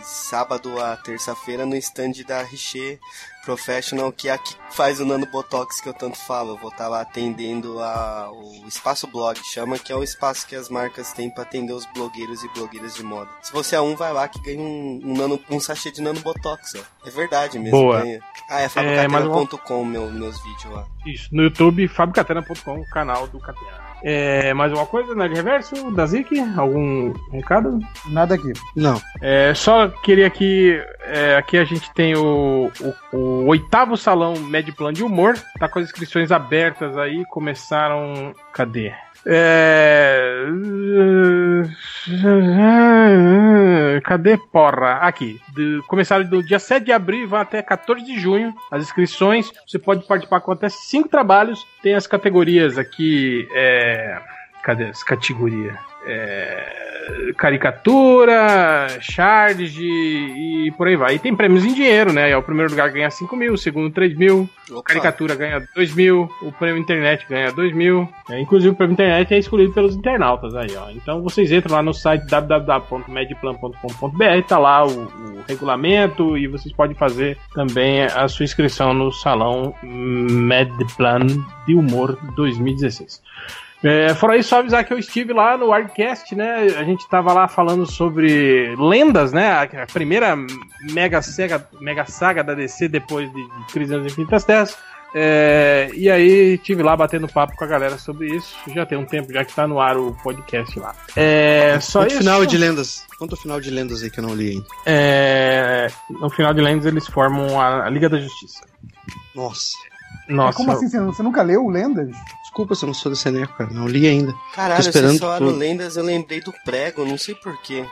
Speaker 2: de sábado a terça-feira no stand da Richer Professional, que é a que faz o nanobotox que eu tanto falo. Eu vou estar lá atendendo a, o Espaço Blog, chama, que é o espaço que as marcas têm para atender os blogueiros e blogueiras de moda. Se você é um, vai lá que ganha um, um, nano, um sachê de nanobotox, ó. É verdade mesmo,
Speaker 3: Boa.
Speaker 2: ganha. Ah, é
Speaker 3: É, mas
Speaker 2: fabocatena.com meu, meus vídeos lá.
Speaker 3: Isso, no YouTube, fabiocatena.com, canal do Catena. É, mais uma coisa, né, de reverso, da Zik? Algum recado?
Speaker 8: Nada aqui.
Speaker 9: Não.
Speaker 3: É, só queria que é, aqui a gente tem o, o, o oitavo salão Medplan de Humor, tá com as inscrições abertas aí, começaram. Cadê? É... Cadê, porra? Aqui. De- começaram do dia 7 de abril e vão até 14 de junho. As inscrições, você pode participar com até 5 trabalhos. Tem as categorias aqui. É... Cadê as categorias? É, caricatura, charge e por aí vai. E tem prêmios em dinheiro, né? É o primeiro lugar ganha 5 mil, o segundo 3 mil,
Speaker 2: Opa.
Speaker 3: caricatura ganha 2 mil, o prêmio internet ganha 2 mil. É, inclusive o prêmio internet é escolhido pelos internautas aí, ó. Então vocês entram lá no site www.medplan.com.br, tá lá o, o regulamento e vocês podem fazer também a sua inscrição no salão Medplan de Humor 2016. É, fora isso, só avisar que eu estive lá no Wildcast, né? A gente tava lá falando sobre lendas, né? A, a primeira mega saga, mega saga da DC depois de, de Crise nas Infinitas Terras. É, e aí tive lá batendo papo com a galera sobre isso. Já tem um tempo já que tá no ar o podcast lá. É, só
Speaker 9: Conta o
Speaker 3: isso.
Speaker 9: final de lendas. Conta o final de lendas aí que eu não li ainda.
Speaker 3: É, no final de Lendas eles formam a, a Liga da Justiça.
Speaker 9: Nossa.
Speaker 3: Nossa,
Speaker 8: Como assim? Você, você nunca leu Lendas?
Speaker 9: Desculpa se eu não sou desse elenco, cara. Não li ainda.
Speaker 2: Caralho,
Speaker 9: Tô esperando
Speaker 2: vocês falaram
Speaker 9: tudo.
Speaker 2: lendas, eu lembrei do prego, não sei porquê.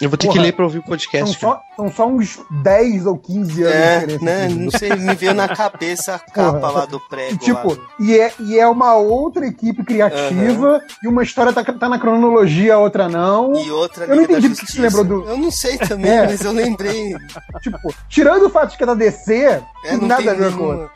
Speaker 9: Eu vou ter que
Speaker 8: Porra.
Speaker 9: ler pra ouvir o
Speaker 8: São
Speaker 9: podcast. cara.
Speaker 8: só, são só uns 10 ou 15 anos
Speaker 2: É, né? Não sei, me veio na cabeça a [LAUGHS] capa lá do prego.
Speaker 8: E, tipo,
Speaker 2: lá.
Speaker 8: e é, e é uma outra equipe criativa, e uma história tá, tá na cronologia, a outra não.
Speaker 2: E outra
Speaker 8: eu não entendi porque você lembrou do-
Speaker 2: Eu não sei também, [LAUGHS]
Speaker 8: É.
Speaker 2: mas eu lembrei.
Speaker 8: Tipo, tirando o fato de que é da DC,
Speaker 2: É,
Speaker 8: nada
Speaker 2: tem
Speaker 8: a ver com
Speaker 2: nenhuma.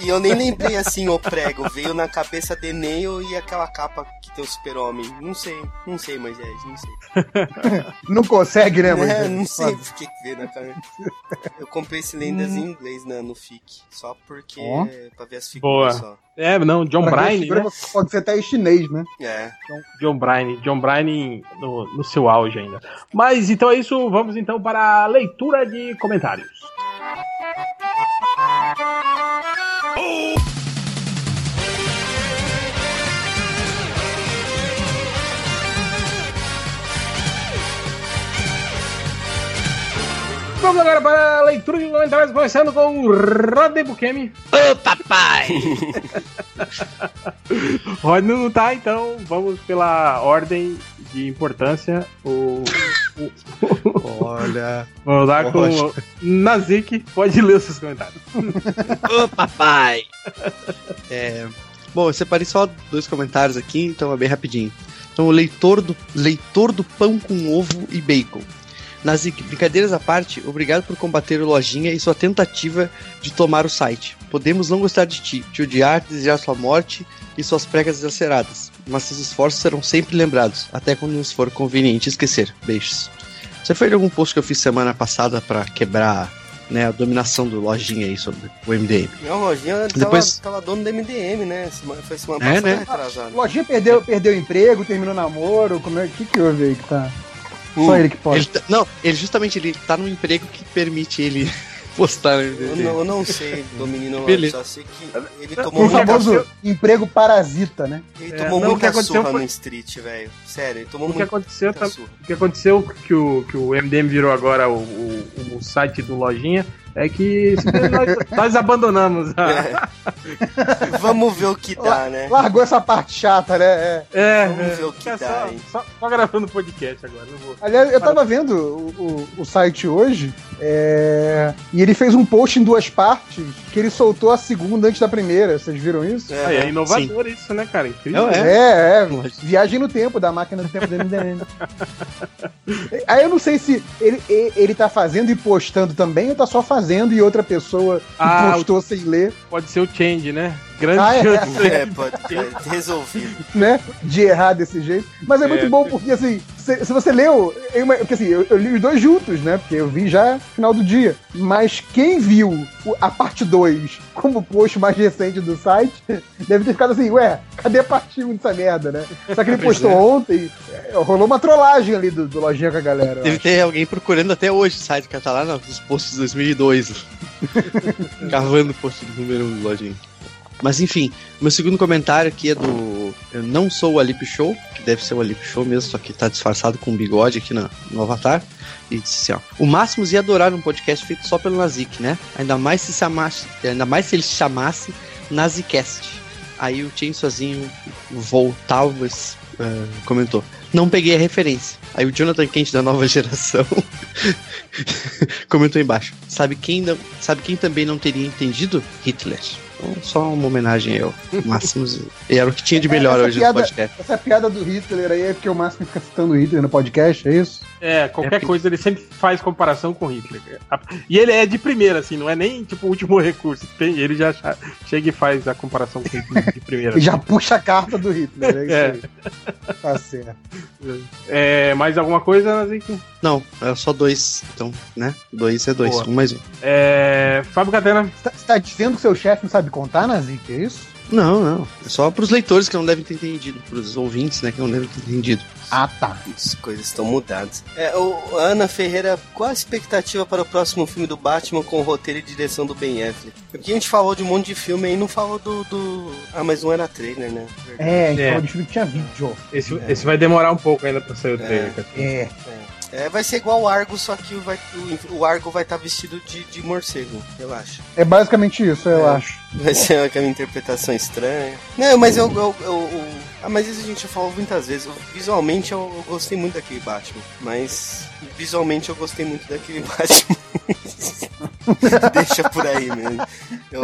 Speaker 2: E, e eu nem lembrei assim o prego. Veio na cabeça de Neil e aquela capa que tem o super-homem. Não sei, não sei, Moisés, não sei. [LAUGHS]
Speaker 8: Não consegue, né, mano?
Speaker 2: É, não sei por que que veio na cabeça. Eu comprei esse lendas em inglês na, no FIC. Só porque.
Speaker 8: Ó.
Speaker 2: pra ver as
Speaker 3: Boa.
Speaker 2: figuras só.
Speaker 3: É, não, John Bryan, né?
Speaker 8: Pode ser até chinês, né?
Speaker 2: É.
Speaker 3: John Bryan, John Bryan no, no seu auge ainda. Mas então é isso, vamos então para a leitura de comentários. Vamos agora para a leitura de comentários, começando com o Rodney Bukemi.
Speaker 5: Ô, papai! [LAUGHS]
Speaker 3: Rodney não tá, então vamos pela ordem de importância. O,
Speaker 9: Olha.
Speaker 3: vamos lá com o. Nazik, pode ler os seus comentários.
Speaker 5: Ô, papai!
Speaker 9: É, bom, eu separei só dois comentários aqui, então é bem rapidinho. Então, o leitor do, leitor do pão com ovo e bacon. Nazik, brincadeiras à parte, obrigado por combater o Lojinha e sua tentativa de tomar o site. Podemos não gostar de ti, te odiar, desejar sua morte e suas pregas aceradas, mas seus esforços serão sempre lembrados, até quando nos for conveniente esquecer. Beijos. Você foi de algum post que eu fiz semana passada pra quebrar né, a dominação do Lojinha aí sobre o MDM?
Speaker 2: Não, lojinha tava,
Speaker 9: Depois-
Speaker 2: tava dono do MDM, né? Semana- Foi semana
Speaker 9: É,
Speaker 2: passada
Speaker 9: né?
Speaker 2: retrasada.
Speaker 8: Lojinha perdeu, perdeu o emprego, terminou o namoro. Como é, o que, que houve aí que tá? Só ele que pode.
Speaker 9: Ele tá- não, ele justamente ele tá num emprego que permite ele [LAUGHS] postar no
Speaker 2: Eu
Speaker 9: MDM.
Speaker 2: não, eu não sei do menino
Speaker 9: Beleza.
Speaker 2: só sei que ele
Speaker 8: O
Speaker 2: tomou muita,
Speaker 8: famoso emprego parasita, né?
Speaker 2: ele
Speaker 3: É,
Speaker 2: tomou
Speaker 3: não, o que
Speaker 2: muita
Speaker 3: aconteceu
Speaker 2: surra
Speaker 3: foi-
Speaker 2: no Street, velho. Sério, ele tomou
Speaker 3: O que
Speaker 2: muita
Speaker 3: aconteceu, tá-
Speaker 2: surra.
Speaker 3: o que aconteceu que o, que o MDM virou agora o, o, o site do Lojinha é que nós, nós abandonamos a. [LAUGHS]
Speaker 2: É. Vamos ver o que dá, né?
Speaker 8: Largou essa parte chata, né? É.
Speaker 3: É,
Speaker 2: Vamos
Speaker 3: é,
Speaker 2: ver o que
Speaker 3: é
Speaker 2: dá,
Speaker 3: só,
Speaker 2: hein?
Speaker 3: só, só gravando podcast agora, não vou.
Speaker 8: Aliás, eu tava vendo o, o, o site hoje é, e ele fez um post em duas partes que ele soltou a segunda antes da primeira. Vocês viram isso?
Speaker 2: É,
Speaker 3: Aí é inovador isso, né, cara? Incrível.
Speaker 9: É.
Speaker 8: É, é. Viagem no tempo da máquina do tempo MDM. [LAUGHS] Aí eu não sei se ele, ele, tá fazendo e postando também ou tá só fazendo e outra pessoa
Speaker 3: Ah,
Speaker 8: postou sem ler,
Speaker 3: Pode ser o Change, né? Grande
Speaker 8: Ah, é.
Speaker 3: chance.
Speaker 2: É, pode ter resolvido.
Speaker 8: né? De errar desse jeito. Mas é,
Speaker 3: É.
Speaker 8: muito bom porque, assim, se, se você leu. Eu, porque, assim, eu, eu li os dois juntos, né? Porque eu vi já no final do dia. Mas quem viu a parte 2 como post mais recente do site [LAUGHS] deve ter ficado assim, ué, cadê a parte 1 dessa merda, né? Só que ele [LAUGHS] postou
Speaker 3: é.
Speaker 8: ontem, é, rolou uma trollagem ali do, do lojinha com a galera.
Speaker 9: Deve ter alguém procurando até hoje o site que tá lá nos posts de 2002. [LAUGHS] Cavando o post número 1 do lojinha. Mas enfim, meu segundo comentário aqui é do. Eu não sou o Alip Show, que deve ser o Alip Show mesmo, só que tá disfarçado com um bigode aqui no, no Avatar. E disse assim, ó. O Máximos ia adorar um podcast feito só pelo Nazik, né? Ainda mais se chamasse. Ainda mais se ele se chamasse Nazicast. Aí o Chain sozinho voltavas eh, comentou. Não peguei a referência. Aí o Jonathan Kent da nova geração [LAUGHS] comentou embaixo. Sabe quem, não, sabe quem também não teria entendido? Hitler. Então, só uma homenagem ao [LAUGHS] Máximos. E era o que tinha de melhor
Speaker 8: Essa
Speaker 9: hoje
Speaker 8: piada-
Speaker 9: no podcast.
Speaker 8: Essa piada do Hitler aí é porque o Márcio fica citando o Hitler no podcast, é isso?
Speaker 3: É, qualquer coisa ele sempre faz comparação com Hitler. E ele é de primeira, assim, não é nem tipo o último recurso. Tem, ele já chega e faz a comparação com Hitler de primeira.
Speaker 8: E [LAUGHS] já puxa a carta do Hitler, é isso
Speaker 3: É.
Speaker 8: aí. Tá certo.
Speaker 3: É, mais alguma coisa, Nazik?
Speaker 9: Não, é só dois. Então, né? Dois é dois.
Speaker 3: Boa.
Speaker 9: Um mais um.
Speaker 3: É, Fábio Catena.
Speaker 8: Você tá, tá dizendo que seu chefe não sabe contar, Nazik, é isso?
Speaker 9: Não, não. É só pros leitores que não devem ter entendido. Pros ouvintes, né? Que não devem ter entendido.
Speaker 8: Ah, tá.
Speaker 2: As coisas estão mudadas. É, o Ana Ferreira, qual a expectativa para o próximo filme do Batman com o roteiro e direção do Ben Affleck? Porque a gente falou de um monte de filme aí, não falou do. do... Ah, mas um era trailer, né?
Speaker 8: É, então
Speaker 3: É.
Speaker 8: é. de filme que tinha vídeo.
Speaker 3: Esse, esse vai demorar um pouco ainda pra sair o trailer,
Speaker 2: É.
Speaker 8: É.
Speaker 2: É, vai ser igual o Argo, só que o, vai, o, o Argo vai estar vestido de, de morcego, relaxa.
Speaker 8: É basicamente isso, eu
Speaker 2: É.
Speaker 8: acho.
Speaker 2: Vai ser aquela interpretação estranha. Não, mas eu. eu, eu- ah, mas isso a gente já falou muitas vezes. Visualmente eu, eu gostei muito daquele Batman. Mas visualmente eu gostei muito daquele Batman. [LAUGHS] Deixa por aí mesmo. Eu-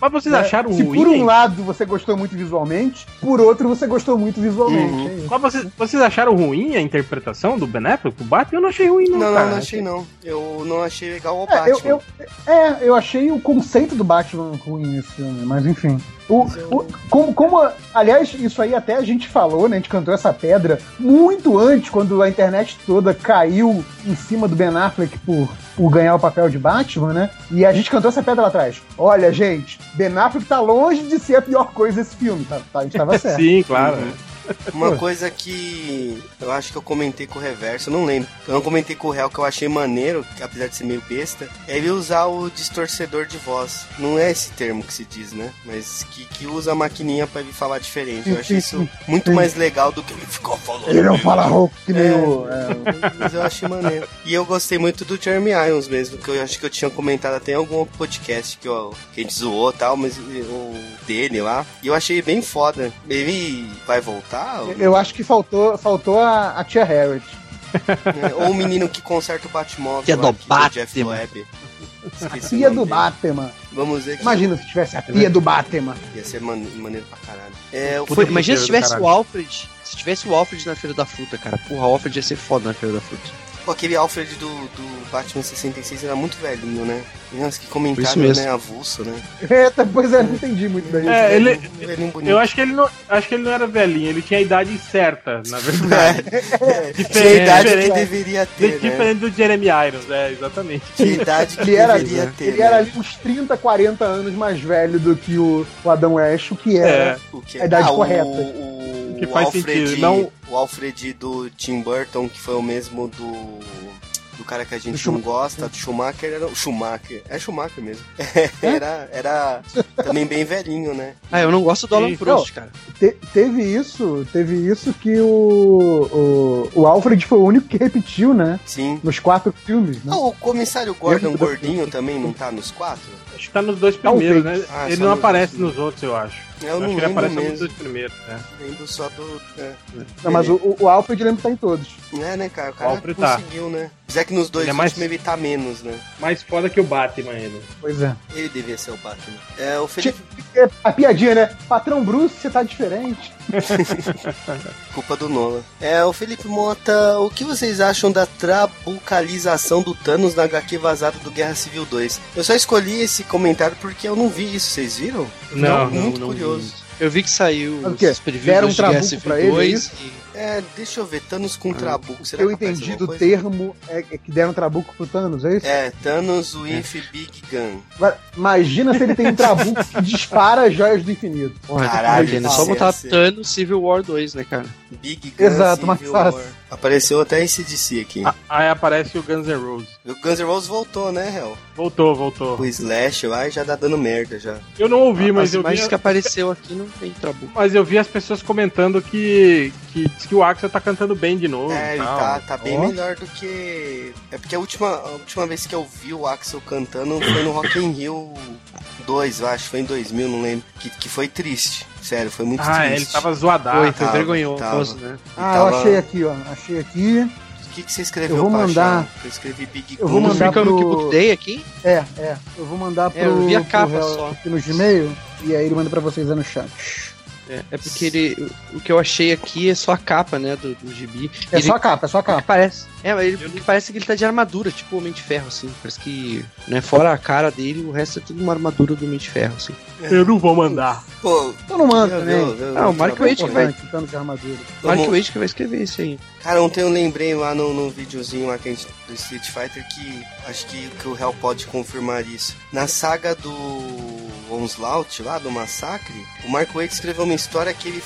Speaker 3: Mas vocês acharam
Speaker 8: É, Se
Speaker 3: ruim?
Speaker 8: por um lado você gostou muito visualmente, por outro você gostou muito visualmente.
Speaker 2: Uhum.
Speaker 8: é.
Speaker 3: Mas vocês, vocês acharam ruim a interpretação do Ben Affleck pro Batman? Eu não achei ruim, não,
Speaker 2: não,
Speaker 3: cara.
Speaker 2: não, não achei não. Eu não achei legal o
Speaker 8: É,
Speaker 2: Batman.
Speaker 8: eu, eu- é, eu achei o conceito do Batman ruim nesse filme, mas enfim. O, o- como, como, aliás, isso aí até a gente falou, né? A gente cantou essa pedra muito antes, quando a internet toda caiu em cima do Ben Affleck por, por ganhar o papel de Batman, né? E a gente cantou essa pedra lá atrás. Olha, gente, Ben Affleck tá longe de ser a pior coisa desse filme, tá? tá? A gente tava [LAUGHS] certo.
Speaker 3: Sim, claro.
Speaker 2: Uhum. Uma coisa que eu acho que eu comentei com o Reverso, eu não lembro. Eu não comentei com o Real que eu achei maneiro, apesar de ser meio besta, é ele usar o distorcedor de voz. Não é esse termo que se diz, né? Mas que, que usa a maquininha pra ele falar diferente. Eu achei isso muito mais legal do que ele ficou falando.
Speaker 8: Ele não fala rouco que nem
Speaker 2: É.
Speaker 8: o. é,
Speaker 2: Mas eu achei maneiro. E eu gostei muito do Jeremy Irons mesmo, que eu acho que eu tinha comentado até em algum outro podcast que, eu, que a gente zoou e tal, mas o dele lá. E eu achei bem foda. Ele vai voltar? Ou,
Speaker 8: eu acho que faltou, faltou a, a Tia Harriet.
Speaker 2: né? Ou o menino que conserta o Batmóvel.
Speaker 9: Que é
Speaker 2: lá,
Speaker 9: do
Speaker 2: é
Speaker 9: Batman.
Speaker 2: Webb.
Speaker 8: A pia do
Speaker 2: dele.
Speaker 8: Batman.
Speaker 2: Vamos ver
Speaker 8: Imagina se tivesse a pia do Batman.
Speaker 2: ia ser man- maneiro pra caralho. É, o
Speaker 3: Puta
Speaker 9: imagina se tivesse o. Alfred. Se tivesse o Alfred na Feira da Fruta, cara. Porra, o Alfred ia ser foda na Feira da Fruta.
Speaker 2: Pô, aquele Alfred do, do Batman 66 era muito velhinho, né? Nossa, que
Speaker 9: Isso
Speaker 2: comentário,
Speaker 9: mesmo.
Speaker 2: né? Avulso, né?
Speaker 8: Eita, [LAUGHS] pois é, não entendi muito bem.
Speaker 3: É, ele,
Speaker 2: velhinho bonito.
Speaker 3: eu acho que ele não, acho que ele não era velhinho, ele tinha a idade certa, na [LAUGHS] verdade.
Speaker 2: É,
Speaker 3: Diferente-
Speaker 2: tinha a idade que
Speaker 3: diferente-
Speaker 2: deveria ter, né?
Speaker 3: Diferente do Jeremy Irons, é, exatamente.
Speaker 2: Tinha a idade que
Speaker 8: Ele era,
Speaker 2: deveria ter,
Speaker 8: ele
Speaker 2: né?
Speaker 8: era ali uns 30, 40 anos mais velho do que o, o Adão West, o que era.
Speaker 3: É.
Speaker 2: Que
Speaker 8: A idade
Speaker 2: o-
Speaker 8: correta.
Speaker 2: O,
Speaker 3: O que
Speaker 2: o
Speaker 3: faz
Speaker 2: Alfred,
Speaker 3: sentido, não-
Speaker 2: O Alfred do Tim Burton, que foi o mesmo do. Do cara que a gente não gosta, do Schumacher, era o Schumacher. É Schumacher mesmo. [LAUGHS] era, era também bem velhinho, né?
Speaker 9: Ah, eu não gosto do Alan
Speaker 3: Sim.
Speaker 9: Prost, cara.
Speaker 8: Te- teve isso, teve isso que o, o, o Alfred foi o único que repetiu, né?
Speaker 2: Sim.
Speaker 8: Nos quatro filmes, né?
Speaker 2: Ah, o comissário Gordon
Speaker 8: Eu-
Speaker 2: Gordinho também não tá nos quatro?
Speaker 3: Acho que tá nos dois primeiros, né?
Speaker 2: Ah,
Speaker 3: ele não
Speaker 2: nos
Speaker 3: aparece
Speaker 2: dois.
Speaker 3: nos outros, eu acho.
Speaker 2: Eu
Speaker 3: Eu
Speaker 2: não
Speaker 3: acho que ele
Speaker 2: lembro
Speaker 3: aparece nos
Speaker 2: mesmo.
Speaker 3: dois primeiros, né?
Speaker 2: Lembro só do. É,
Speaker 8: Não, mas o, o- o Alfred lembra que tá em todos.
Speaker 2: é né, cara? O cara
Speaker 3: Alfred tá.
Speaker 2: conseguiu, né? Apesar que nos dois
Speaker 3: Ele é mais-
Speaker 2: últimos ele tá menos, né?
Speaker 3: Mais foda que o Batman, ele.
Speaker 8: Pois é.
Speaker 2: Ele devia ser o Batman. É, o Felipe.
Speaker 8: É, A piadinha, né? Patrão Bruce, você tá diferente. [LAUGHS]
Speaker 2: Culpa do Nola. É, o Felipe Mota, o que vocês acham da trabucalização do Thanos na HQ vazada do Guerra Civil 2? Eu só escolhi esse comentário porque eu não vi isso, vocês viram? Fiquei
Speaker 3: Não,
Speaker 2: muito
Speaker 9: não
Speaker 2: curioso.
Speaker 9: vi. Eu vi que saiu
Speaker 8: o
Speaker 9: os previews
Speaker 8: Deram um
Speaker 9: de Guerra Civil
Speaker 8: pra ele, é
Speaker 9: 2
Speaker 8: isso?
Speaker 9: e-
Speaker 2: É, deixa eu ver, Thanos com trabuco.
Speaker 8: O
Speaker 2: Será
Speaker 8: que eu entendi do
Speaker 2: coisa?
Speaker 8: termo é, é que deram trabuco pro Thanos, é isso?
Speaker 2: É, Thanos with Big Gun.
Speaker 8: Imagina se ele tem um trabuco que dispara as joias do infinito.
Speaker 9: Porra,
Speaker 2: Caralho,
Speaker 9: é só botar
Speaker 2: ser-
Speaker 9: Thanos Civil War 2, né, cara?
Speaker 2: Big Gun
Speaker 8: Exato, mais
Speaker 2: Civil
Speaker 8: fácil.
Speaker 2: War. Apareceu até esse DC aqui.
Speaker 3: Ah, Aí aparece o Guns N' Roses.
Speaker 2: O Guns N' Roses voltou, né, Hel?
Speaker 3: Voltou, voltou.
Speaker 2: O Slash lá e já tá dando merda já.
Speaker 3: Eu não ouvi, mas
Speaker 9: As
Speaker 3: eu vi.
Speaker 9: imagens que apareceu aqui não tem trabuco.
Speaker 3: Mas eu vi as pessoas comentando que, que diz que o Axel tá cantando bem de novo.
Speaker 2: É, ele tá, tá bem
Speaker 8: Ó.
Speaker 2: melhor do que. É porque a última, a última vez que eu vi o Axel cantando foi no Rock in Rio 2, eu acho, foi em 2000, não lembro. Que, que foi triste. Sério, foi muito
Speaker 3: Ah,
Speaker 2: triste.
Speaker 3: ele tava zoadaço.
Speaker 9: Foi, foi vergonhoso,
Speaker 2: tava.
Speaker 9: né?
Speaker 8: Ah,
Speaker 2: tava-
Speaker 8: eu achei aqui, ó. Achei aqui.
Speaker 2: O que, que você escreveu
Speaker 8: Eu vou
Speaker 2: pra
Speaker 8: mandar-
Speaker 2: achar? Eu escrevi Big
Speaker 8: Eu vou mandar
Speaker 9: Fica no
Speaker 8: pro-
Speaker 9: Kiboot Day aqui?
Speaker 8: É, é. Eu vou mandar pro,
Speaker 9: É, eu vi a capa
Speaker 8: pro
Speaker 9: só.
Speaker 8: aqui no Gmail. E aí ele manda pra vocês aí no chat.
Speaker 9: É, é porque ele. O que eu achei aqui é só a capa, né, do, do gibi.
Speaker 8: É
Speaker 9: ele,
Speaker 8: só a capa, é só a capa.
Speaker 9: parece. É, mas ele parece que ele tá de armadura, tipo o Homem de Ferro, assim. Parece que, né, fora a cara dele, o resto é tudo uma armadura do Homem de Ferro, assim.
Speaker 3: Eu não vou mandar.
Speaker 2: Pô,
Speaker 8: Então não manda
Speaker 2: eu-
Speaker 8: também.
Speaker 2: eu- eu-
Speaker 9: Ah, o Mark
Speaker 2: eu-
Speaker 9: Waid que vai-
Speaker 8: Thanos de armadura.
Speaker 9: Mark Wade que vai escrever isso aí.
Speaker 2: Cara, ontem eu lembrei lá no, no videozinho lá que a gente, do Street Fighter que acho que, que o Hell pode confirmar isso. Na saga do Onslaught lá, do massacre, o Mark Waid escreveu uma história que ele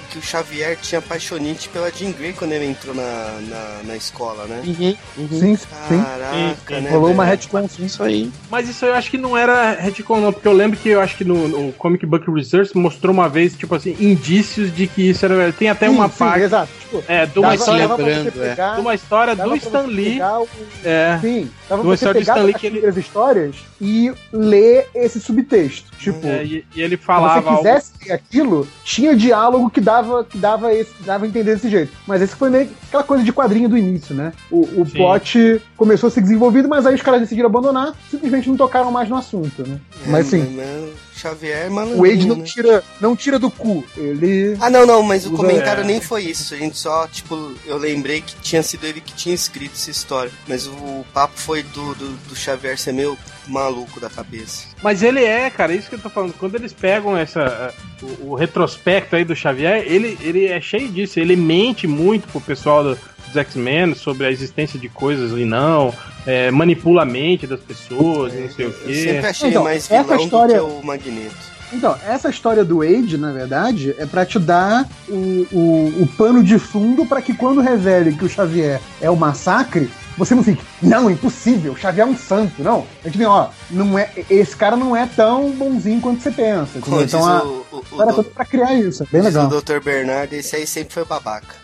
Speaker 2: que, que o Xavier tinha paixonite pela Jean Grey quando ele entrou na, na, na escola, né?
Speaker 9: Uhum, uhum.
Speaker 8: Sim, sim.
Speaker 2: Caraca, né?
Speaker 8: Rolou uma retcon, sim.
Speaker 9: Isso aí.
Speaker 3: Mas isso eu acho que não era retcon, não, porque eu lembro que eu acho que no, no Comic Book Research mostrou uma vez, tipo assim, indícios de que isso era. Tem até uma
Speaker 8: Sim, sim,
Speaker 3: parte.
Speaker 8: exato. Tipo,
Speaker 3: É, de uma história,
Speaker 8: você
Speaker 9: é.
Speaker 8: pegar-
Speaker 3: de uma história do
Speaker 8: pra
Speaker 3: Stan
Speaker 8: você
Speaker 3: Lee.
Speaker 8: o-
Speaker 3: É.
Speaker 8: Sim, dava
Speaker 3: Uma
Speaker 8: pra você
Speaker 3: história do Stan Lee
Speaker 8: as
Speaker 3: que ele-
Speaker 8: histórias e ler esse subtexto. Tipo,
Speaker 3: é, e, e ele
Speaker 8: se
Speaker 3: falava.
Speaker 8: você
Speaker 3: algo-
Speaker 8: quisesse ler aquilo, tinha diálogo que dava, que dava, esse, dava a entender desse jeito. Mas esse foi meio que aquela coisa de quadrinho do início, né? O, o
Speaker 3: Sim.
Speaker 8: plot começou a ser desenvolvido, mas aí os caras decidiram abandonar, simplesmente não tocaram mais no assunto, né? Mas
Speaker 2: É, mas o Xavier é malandro.
Speaker 8: o Wade não
Speaker 2: né?
Speaker 8: tira, não tira do cu. Ele.
Speaker 2: Ah, não, não, mas o comentário
Speaker 3: é.
Speaker 2: nem foi isso. A gente só, tipo, eu lembrei que tinha sido ele que tinha escrito essa história. Mas o papo foi do, do, do Xavier ser meio maluco da cabeça.
Speaker 3: Mas ele é, cara, isso que eu tô falando. Quando eles pegam essa, o, o retrospecto aí do Xavier, ele, ele é cheio disso. Ele mente muito pro pessoal do- dos X-Men sobre a existência de coisas e não, é, manipula a mente das pessoas, e não sei o
Speaker 2: Eu
Speaker 3: quê.
Speaker 2: sempre achei
Speaker 8: Então,
Speaker 2: mais
Speaker 8: essa
Speaker 2: vilão
Speaker 8: história-
Speaker 2: do que o Magneto.
Speaker 8: Então, essa história do Wade, na verdade, é pra te dar o, o, o pano de fundo pra que quando revele que o Xavier é o massacre, você não fique, não, impossível, o Xavier é um santo. Não, a gente tem, ó, não é, esse cara não é tão bonzinho quanto você pensa.
Speaker 2: Como diz
Speaker 8: Então, a,
Speaker 2: o, o, o,
Speaker 8: história
Speaker 2: do-
Speaker 8: toda pra criar isso, é bem legal.
Speaker 2: o Dr. Bernardo, esse aí sempre foi babaca.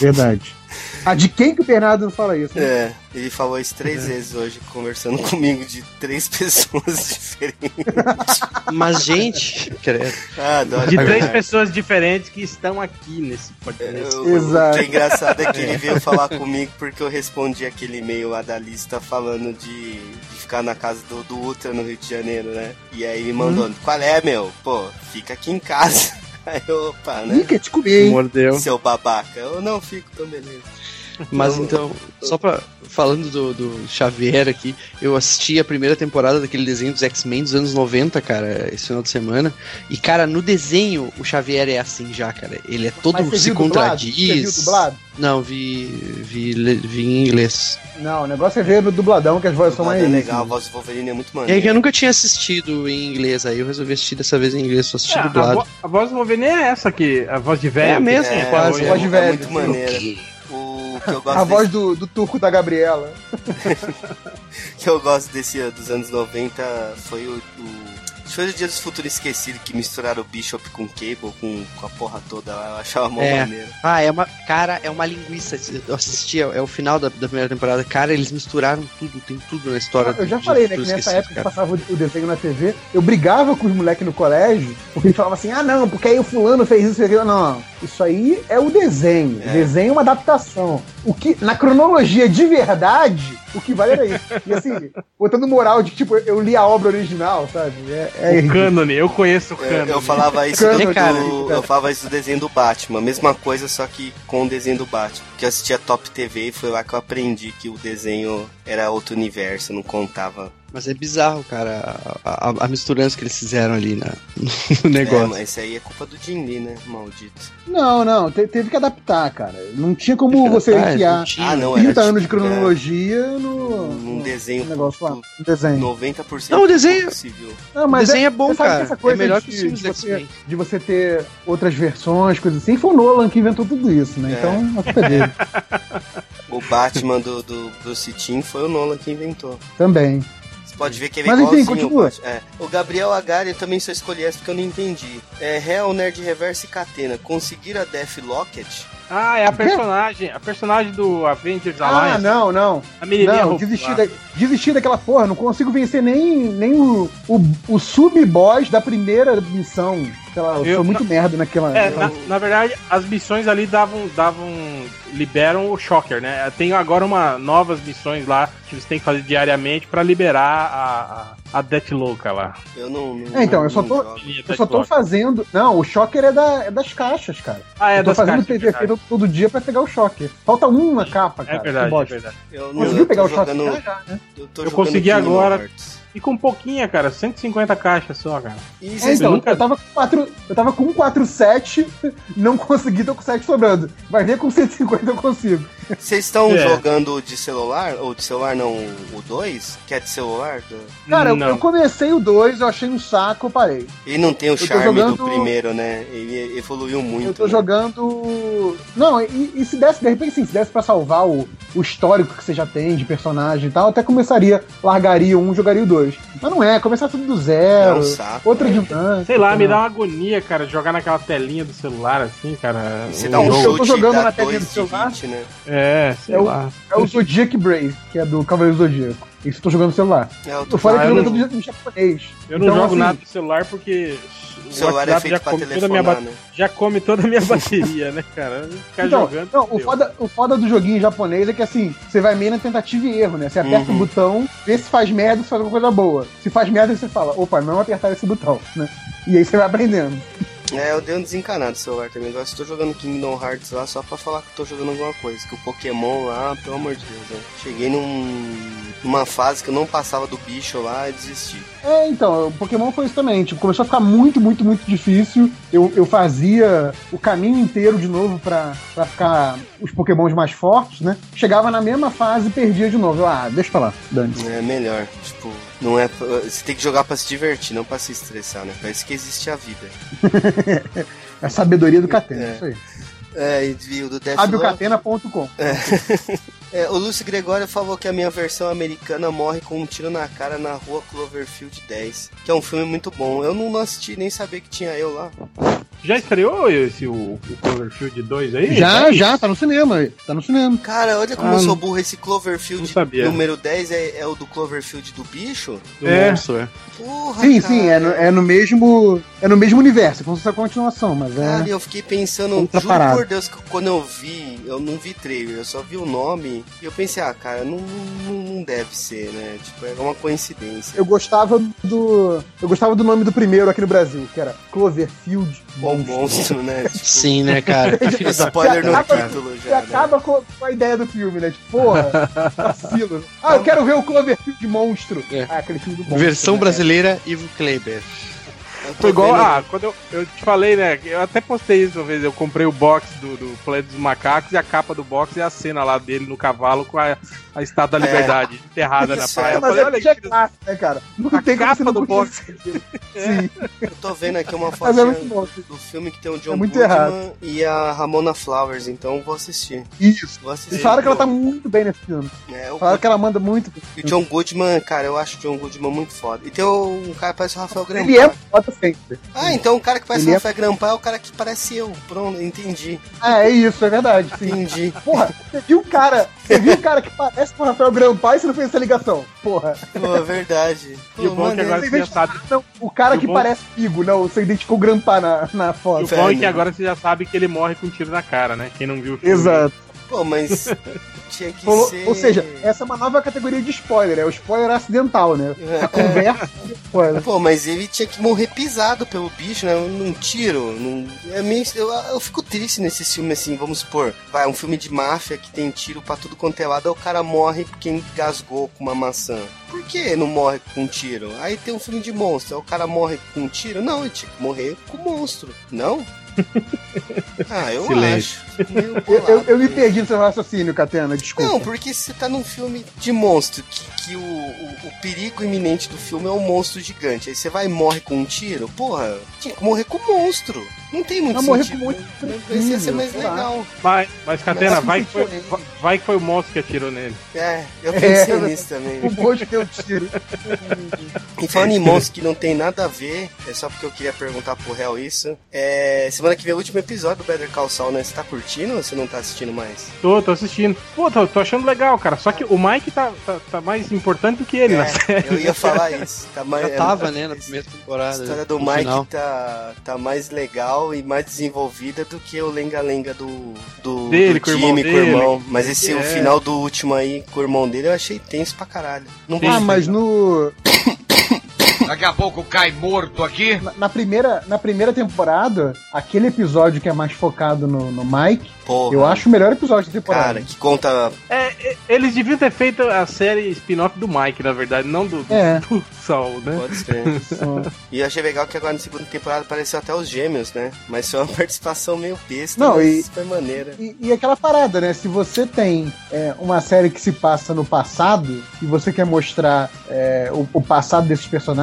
Speaker 8: Verdade. [LAUGHS] Ah, de quem que o Bernardo fala isso? né?
Speaker 2: É, ele falou isso três vezes hoje, conversando [LAUGHS] comigo de três pessoas [LAUGHS] diferentes.
Speaker 9: Mas, gente.
Speaker 2: Ah, adoro
Speaker 3: De
Speaker 2: o
Speaker 3: três
Speaker 2: Bernardo.
Speaker 3: pessoas diferentes que estão aqui nesse podcast.
Speaker 2: Eu-
Speaker 8: Exato.
Speaker 2: O que é engraçado é que ele veio falar comigo porque eu respondi aquele e-mail lá da lista falando de, de ficar na casa do, do Ultra no Rio de Janeiro, né? E aí ele mandou, qual é, meu? Pô, fica aqui em casa. [LAUGHS] Aí opa,
Speaker 8: Ih,
Speaker 2: né?
Speaker 8: quer te comer, hein?
Speaker 9: Mordeu.
Speaker 2: Seu babaca. Eu não fico, então beleza.
Speaker 9: Mas então, só pra. Falando do, do Xavier aqui, eu assisti a primeira temporada daquele desenho dos X-Men dos anos 90, cara, esse final de semana. E, cara, no desenho, o Xavier é assim já, cara. Ele é todo
Speaker 8: Mas você
Speaker 9: se
Speaker 8: viu dublado? Você viu
Speaker 9: contradiz.
Speaker 8: dublado?
Speaker 9: Não, vi, vi, vi em inglês.
Speaker 8: Não, o negócio é ver no dubladão, que as vozes são
Speaker 2: Mas
Speaker 8: mais.
Speaker 2: é legal, a voz do Wolverine é muito
Speaker 9: É que eu
Speaker 2: maneira.
Speaker 9: nunca tinha assistido em inglês, aí eu resolvi assistir dessa vez em inglês, só assisti
Speaker 3: É, a,
Speaker 9: dublado.
Speaker 3: vo- a voz do Wolverine é essa aqui, a voz de velho.
Speaker 9: É mesmo,
Speaker 2: É,
Speaker 9: quase.
Speaker 2: é,
Speaker 8: Voz de
Speaker 2: é
Speaker 8: velho.
Speaker 2: muito maneira. O que eu gosto
Speaker 8: A voz
Speaker 2: desse-
Speaker 8: do, do turco da Gabriela. [LAUGHS]
Speaker 2: que eu gosto desse dos anos 90 foi o. o que foi o Dia dos Futuros Esquecido que misturaram o Bishop com o Cable, com, com a porra toda lá. Eu achava mó
Speaker 9: É.
Speaker 2: maneiro.
Speaker 9: Ah, é uma. Cara, é uma linguiça. Eu assisti, é o final da, da primeira temporada. Cara, eles misturaram tudo, tem tudo na história.
Speaker 8: Eu já
Speaker 9: do-
Speaker 8: falei,
Speaker 9: do-
Speaker 8: né,
Speaker 9: do
Speaker 8: que nessa época que
Speaker 9: cara.
Speaker 8: passava o desenho na TV, eu brigava com os moleques no colégio, porque eles falavam assim, ah não, porque aí o fulano fez isso e aquilo. Não, isso aí é o desenho.
Speaker 2: É.
Speaker 8: O desenho é uma adaptação. O que, na cronologia de verdade, o que vale era isso. E assim, botando moral de tipo, eu li a obra original, sabe? É, é
Speaker 3: O cânone, eu conheço o
Speaker 2: Eu,
Speaker 3: cânone.
Speaker 2: eu falava isso
Speaker 8: Cano,
Speaker 2: do,
Speaker 9: cara,
Speaker 2: do- eu falava isso do desenho do Batman, mesma coisa, só que com o desenho do Batman. Que eu assistia Top TV e foi lá que eu aprendi que o desenho era outro universo, não contava.
Speaker 9: Mas é bizarro, cara, a, a, a misturança que eles fizeram ali na, [LAUGHS] no
Speaker 2: É,
Speaker 9: negócio.
Speaker 2: mas isso aí é culpa do Jim Lee, né? Maldito.
Speaker 8: Não, não, te- teve que adaptar, cara. Não tinha como você
Speaker 9: Ah,
Speaker 8: enfiar
Speaker 9: não tinha.
Speaker 2: Ah, não,
Speaker 8: 30
Speaker 2: era
Speaker 8: anos de
Speaker 2: tipo,
Speaker 8: cronologia no,
Speaker 2: Num desenho
Speaker 8: no negócio lá,
Speaker 2: do-
Speaker 8: no desenho.
Speaker 2: 90%
Speaker 9: Não, o desenho-.
Speaker 8: Não,
Speaker 9: O desenho é, bom,
Speaker 8: sabe que
Speaker 9: cara.
Speaker 8: essa coisa
Speaker 9: é melhor
Speaker 8: de-
Speaker 9: que os filmes
Speaker 8: de
Speaker 9: do
Speaker 8: você- de você ter outras versões, coisas assim, foi o Nolan que inventou tudo isso, né?
Speaker 2: É.
Speaker 8: Então, a culpa é dele [LAUGHS]
Speaker 2: O Batman do, do Bruce Timm foi o Nolan que inventou.
Speaker 8: também.
Speaker 2: Pode ver que ele é
Speaker 8: Mas enfim,
Speaker 2: igualzinho
Speaker 8: continua.
Speaker 2: É. O Gabriel Agari eu também só escolhi essa porque eu não entendi. É Real Nerd Reverse e Catena. Conseguiram a Death Locket?
Speaker 3: Ah, é a personagem, a personagem do Avengers
Speaker 8: Ah,
Speaker 3: Alliance.
Speaker 8: não, não.
Speaker 3: A menininha
Speaker 8: Não,
Speaker 3: roupa
Speaker 8: desisti,
Speaker 3: lá.
Speaker 8: da, desisti daquela porra. Não consigo vencer nem, nem o, o, o sub-boss da primeira missão. Sei lá, eu,
Speaker 3: Eu-
Speaker 8: sou muito merda naquela.
Speaker 3: É, na, na verdade, as missões ali davam, davam. liberam o Shocker, né? Tem agora uma novas missões lá que eles têm que fazer diariamente pra liberar a, a, a Death Louca lá.
Speaker 2: Eu não. não
Speaker 8: É, então, eu só tô-. Eu só tô fazendo. Não, o Shocker é, da, é das caixas, cara.
Speaker 3: Ah, é
Speaker 8: eu tô
Speaker 3: das
Speaker 8: fazendo
Speaker 3: caixas,
Speaker 8: PVP todo, todo dia pra pegar o Shocker. Falta um na capa,
Speaker 3: É
Speaker 8: cara. que
Speaker 3: verdade, é verdade.
Speaker 2: Eu não
Speaker 8: Conseguiu
Speaker 2: eu
Speaker 8: pegar o Shocker
Speaker 2: jogando-
Speaker 8: já, já, né?
Speaker 2: Eu, tô
Speaker 3: Eu consegui agora.
Speaker 2: Hearts.
Speaker 3: E com pouquinha, cara, 150 caixas só, cara.
Speaker 2: E
Speaker 8: É, então,
Speaker 3: nunca-
Speaker 8: eu tava com 4, eu tava com 47, [LAUGHS] não consegui, tô com 7 sobrando. Vai ver com 150 eu consigo.
Speaker 2: Vocês estão
Speaker 3: É.
Speaker 2: jogando de celular? Ou de celular não, o 2? Que é de celular? Do-
Speaker 8: Cara, eu, eu comecei o 2, eu achei um saco, eu parei.
Speaker 2: Ele não tem o
Speaker 8: tô
Speaker 2: charme
Speaker 8: jogando-
Speaker 2: do primeiro, né? Ele evoluiu muito.
Speaker 8: eu tô
Speaker 2: né?
Speaker 8: jogando. Não, e, e se desse, de repente, sim, se desse pra salvar o, o histórico que você já tem de personagem e tal, até começaria, largaria um, jogaria o dois. Mas não é, começar tudo do
Speaker 2: É
Speaker 8: zero.
Speaker 2: um saco.
Speaker 8: outra dinâmica.
Speaker 3: Sei lá, me dá
Speaker 8: uma
Speaker 3: agonia, cara, jogar naquela telinha do celular assim, cara.
Speaker 2: Você
Speaker 3: um
Speaker 2: dá um
Speaker 8: eu
Speaker 3: jogo-
Speaker 8: tô
Speaker 2: chute
Speaker 8: jogando
Speaker 2: dá
Speaker 8: na telinha do celular.
Speaker 2: de hit, né?
Speaker 3: É, sei
Speaker 8: É o-
Speaker 3: lá.
Speaker 8: É o Zodiac Brave, que é do Cavaleiro Zodíaco. Isso eu tô jogando no celular.
Speaker 2: É, eu tô
Speaker 8: fora é
Speaker 3: Ah,
Speaker 8: que
Speaker 3: eu
Speaker 8: jogo tudo em japonês.
Speaker 3: Eu não
Speaker 8: Então,
Speaker 3: jogo
Speaker 8: assim,
Speaker 3: nada no celular porque
Speaker 2: O celular é feito
Speaker 3: já
Speaker 2: pra
Speaker 3: come, toda a minha
Speaker 2: telefonar,
Speaker 3: ba-
Speaker 2: né?
Speaker 3: já come toda a minha [LAUGHS] bateria, né, cara? Ficar
Speaker 8: Então,
Speaker 3: jogando.
Speaker 8: não, o foda, o foda do joguinho japonês é que assim, você vai meio na tentativa e erro, né? Você aperta
Speaker 2: Uhum.
Speaker 8: o botão, vê se faz merda, se faz alguma coisa boa. Se faz merda, você fala, opa, não apertar esse botão, né? E aí você vai aprendendo.
Speaker 2: É, eu dei um desencanado no celular também. Agora estou jogando Kingdom Hearts lá só pra falar que tô jogando alguma coisa. Que o Pokémon lá, pelo amor de Deus, né? Cheguei num, numa fase que eu não passava do bicho lá e desisti.
Speaker 8: É, então, o Pokémon foi isso também. Tipo, começou a ficar muito, muito, muito difícil. Eu, eu fazia o caminho inteiro de novo pra, pra ficar os Pokémons mais fortes, né? Chegava na mesma fase e perdia de novo. Eu, ah, deixa pra lá, Dani.
Speaker 2: É melhor. Tipo, não é. Você tem que jogar pra se divertir, não pra se estressar, né? Parece que existe a vida. [LAUGHS]
Speaker 8: É a sabedoria do Catena,
Speaker 2: É.
Speaker 8: isso aí.
Speaker 2: É, e o do Death Love-
Speaker 8: Abiocatena.com.
Speaker 2: É, [LAUGHS] o Lúcio Gregório falou que a minha versão americana morre com um tiro na cara na rua Cloverfield 10, que é um filme muito bom. Eu não assisti nem sabia que tinha eu lá.
Speaker 3: Já estreou esse o, o Cloverfield 2 aí?
Speaker 8: Já, já, tá no cinema. Tá no cinema.
Speaker 2: Cara, olha como
Speaker 3: Ah,
Speaker 2: eu sou burro. Esse Cloverfield
Speaker 3: não sabia.
Speaker 2: número 10 é, é o do Cloverfield do bicho?
Speaker 9: Do
Speaker 3: É.
Speaker 9: monstro, é.
Speaker 2: Porra,
Speaker 8: Sim,
Speaker 2: cara.
Speaker 8: sim, é no, é no mesmo. É no mesmo universo, como se fosse a continuação, mas
Speaker 2: Cara,
Speaker 8: é.
Speaker 2: eu fiquei pensando, juro
Speaker 8: parada.
Speaker 2: por Deus, que quando eu vi, eu não vi trailer, eu só vi o nome e eu pensei, ah, cara, não, não, não deve ser, né? Tipo, é uma coincidência.
Speaker 8: Eu gostava do. Eu gostava do nome do primeiro aqui no Brasil, que era Cloverfield.
Speaker 2: Bom monstro, né? [LAUGHS] Tipo,
Speaker 9: Sim, né, cara? [LAUGHS] Da
Speaker 2: spoiler no
Speaker 8: Acaba-
Speaker 2: título
Speaker 8: Você
Speaker 2: já, né?
Speaker 8: acaba com, com a ideia do filme, né? Tipo, porra, vacilo. Ah, eu quero ver o Cloverfield monstro.
Speaker 9: É.
Speaker 8: Ah, aquele filme do monstro.
Speaker 9: Versão
Speaker 8: né?
Speaker 9: brasileira Ivo Kleber.
Speaker 2: Eu tô
Speaker 3: Foi igual, ah, quando eu, eu te falei, né? Eu até postei isso uma vez. Eu comprei o box do, do Planeta dos Macacos e a capa do box é a cena lá dele no cavalo com a, a estátua da
Speaker 2: É.
Speaker 3: liberdade enterrada na
Speaker 2: Isso,
Speaker 3: praia.
Speaker 2: é,
Speaker 3: Eu
Speaker 8: Mas
Speaker 3: falei,
Speaker 8: é
Speaker 3: olha
Speaker 8: porque é
Speaker 3: que
Speaker 8: clássico, né, cara? Não
Speaker 3: A
Speaker 8: tem
Speaker 3: capa do box.
Speaker 8: conhecer. [LAUGHS] Sim,
Speaker 2: Eu tô vendo aqui uma foto
Speaker 8: é bom.
Speaker 2: do filme que tem o John
Speaker 8: É muito
Speaker 2: e a Ramona Flowers, então eu vou assistir.
Speaker 8: Isso.
Speaker 2: Vou assistir.
Speaker 8: E falaram que ela tá muito bem nesse filme.
Speaker 2: É,
Speaker 8: Falaram que ela manda muito.
Speaker 2: E o John Goodman, cara, eu acho o John Goodman muito foda. E tem um cara que parece o Rafael Grampa.
Speaker 8: Ele é foda sempre.
Speaker 2: Ah, então o cara que parece
Speaker 8: Ele
Speaker 2: o
Speaker 8: é-
Speaker 2: Rafael Grampa é o cara que parece eu. Pronto, entendi.
Speaker 8: Ah, é isso, é verdade. Sim.
Speaker 2: Entendi.
Speaker 8: Porra, você viu o cara, você viu o cara que parece com o Rafael Grampai e você não fez essa ligação? Porra.
Speaker 2: Pô, é verdade.
Speaker 3: E o bom é que agora
Speaker 8: Você
Speaker 3: já sabe.
Speaker 8: Não, o cara
Speaker 3: E o
Speaker 8: que
Speaker 3: bom-
Speaker 8: parece Figo, não, você identificou o Grampa na, na
Speaker 3: O
Speaker 8: foto.
Speaker 3: bom é que agora você já sabe que ele morre com um tiro na cara, né? Quem não viu o filme.
Speaker 8: Exato.
Speaker 2: Pô, mas [LAUGHS] tinha que
Speaker 8: Falou-
Speaker 2: ser...
Speaker 8: Ou seja, essa é uma nova categoria de spoiler, é o spoiler acidental, né?
Speaker 2: É,
Speaker 8: A conversa [LAUGHS] de spoiler.
Speaker 2: Pô, mas ele tinha que morrer pisado pelo bicho, né? Num tiro. Num... É meio... eu, eu fico triste nesse filme, assim, vamos supor. Vai, um filme de máfia que tem tiro pra tudo quanto é lado, aí o cara morre porque engasgou com uma maçã. Por que não morre com um tiro? Aí tem um filme de monstro, aí o cara morre com um tiro? Não, ele tinha que morrer com o monstro. Não? [LAUGHS] Ah, eu
Speaker 3: Silêncio.
Speaker 2: acho.
Speaker 8: Eu, eu, me perdi no seu raciocínio, Catena, desculpa.
Speaker 2: Não, porque você tá num filme de monstro, que, que o, o, o perigo iminente do filme é um monstro gigante. Aí você vai e morre com um tiro, porra, tinha que morrer com o monstro. Não tem muito
Speaker 8: Vai morrer
Speaker 2: sentido.
Speaker 8: com muito
Speaker 2: Esse ia ser mais legal.
Speaker 3: Mas, mas Catena, vai,
Speaker 8: que
Speaker 3: foi, vai que foi o monstro que atirou nele.
Speaker 2: É, eu pensei
Speaker 8: É.
Speaker 2: nisso também.
Speaker 8: O monte deu tiro.
Speaker 2: E falando em monstros que não tem nada a ver, é só porque eu queria perguntar pro réu isso. É, semana que vem é o último episódio do Better Call Saul, né? Você tá curtindo ou você não tá assistindo mais?
Speaker 3: Tô, tô assistindo. Pô, tô, tô achando legal, cara. Só que o Mike tá, tá, tá mais importante do que ele na série.
Speaker 2: É, eu ia falar isso. Tá mais,
Speaker 9: Já tava, né, na primeira
Speaker 2: A
Speaker 9: temporada.
Speaker 2: história do Mike
Speaker 9: final.
Speaker 2: tá, tá mais legal e mais desenvolvida do que o lenga-lenga do, do,
Speaker 3: Dele,
Speaker 2: do
Speaker 3: com o irmão
Speaker 2: time, com o
Speaker 3: dele.
Speaker 2: irmão. Mas esse o
Speaker 3: É.
Speaker 2: final do último aí com o irmão dele eu achei tenso pra caralho. Não
Speaker 8: Ah, mas no. [COUGHS]
Speaker 10: Daqui a pouco cai morto aqui.
Speaker 8: Na, na primeira, na primeira temporada, aquele episódio que é mais focado no, no Mike,
Speaker 2: Porra.
Speaker 8: eu acho o melhor episódio da temporada.
Speaker 2: Cara, que conta.
Speaker 3: É, é, eles deviam ter feito a série spin-off do Mike, na verdade, não do, do,
Speaker 8: É.
Speaker 3: do Sol, né?
Speaker 2: Pode ser. E eu achei legal que agora na segunda temporada apareceu até os gêmeos, né? Mas foi uma [LAUGHS] participação meio besta,
Speaker 8: Não,
Speaker 2: mas
Speaker 8: e-
Speaker 2: super maneira.
Speaker 8: E, e aquela parada, né? Se você tem é, uma série que se passa no passado e você quer mostrar é, o, o passado desses personagens,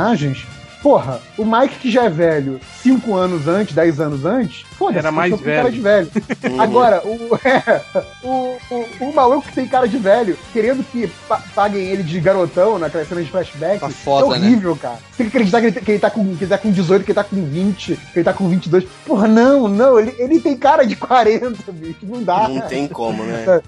Speaker 8: porra, o Mike que já é velho 5 anos antes, 10 anos antes, foda-se,
Speaker 3: Era mais
Speaker 8: por cara de velho.
Speaker 2: Uhum.
Speaker 8: Agora, o, é, [LAUGHS] o, o, o maluco que tem cara de velho, querendo que pa- paguem ele de garotão naquela cena de flashback,
Speaker 9: Tá foda,
Speaker 8: é horrível, cara. Você tem que acreditar que ele, que ele tá com, que ele tá com 18, que ele tá com 20, que ele tá com 22. Porra, não, não, ele, ele tem cara de 40, bicho, não dá.
Speaker 2: Não tem como, né? [LAUGHS]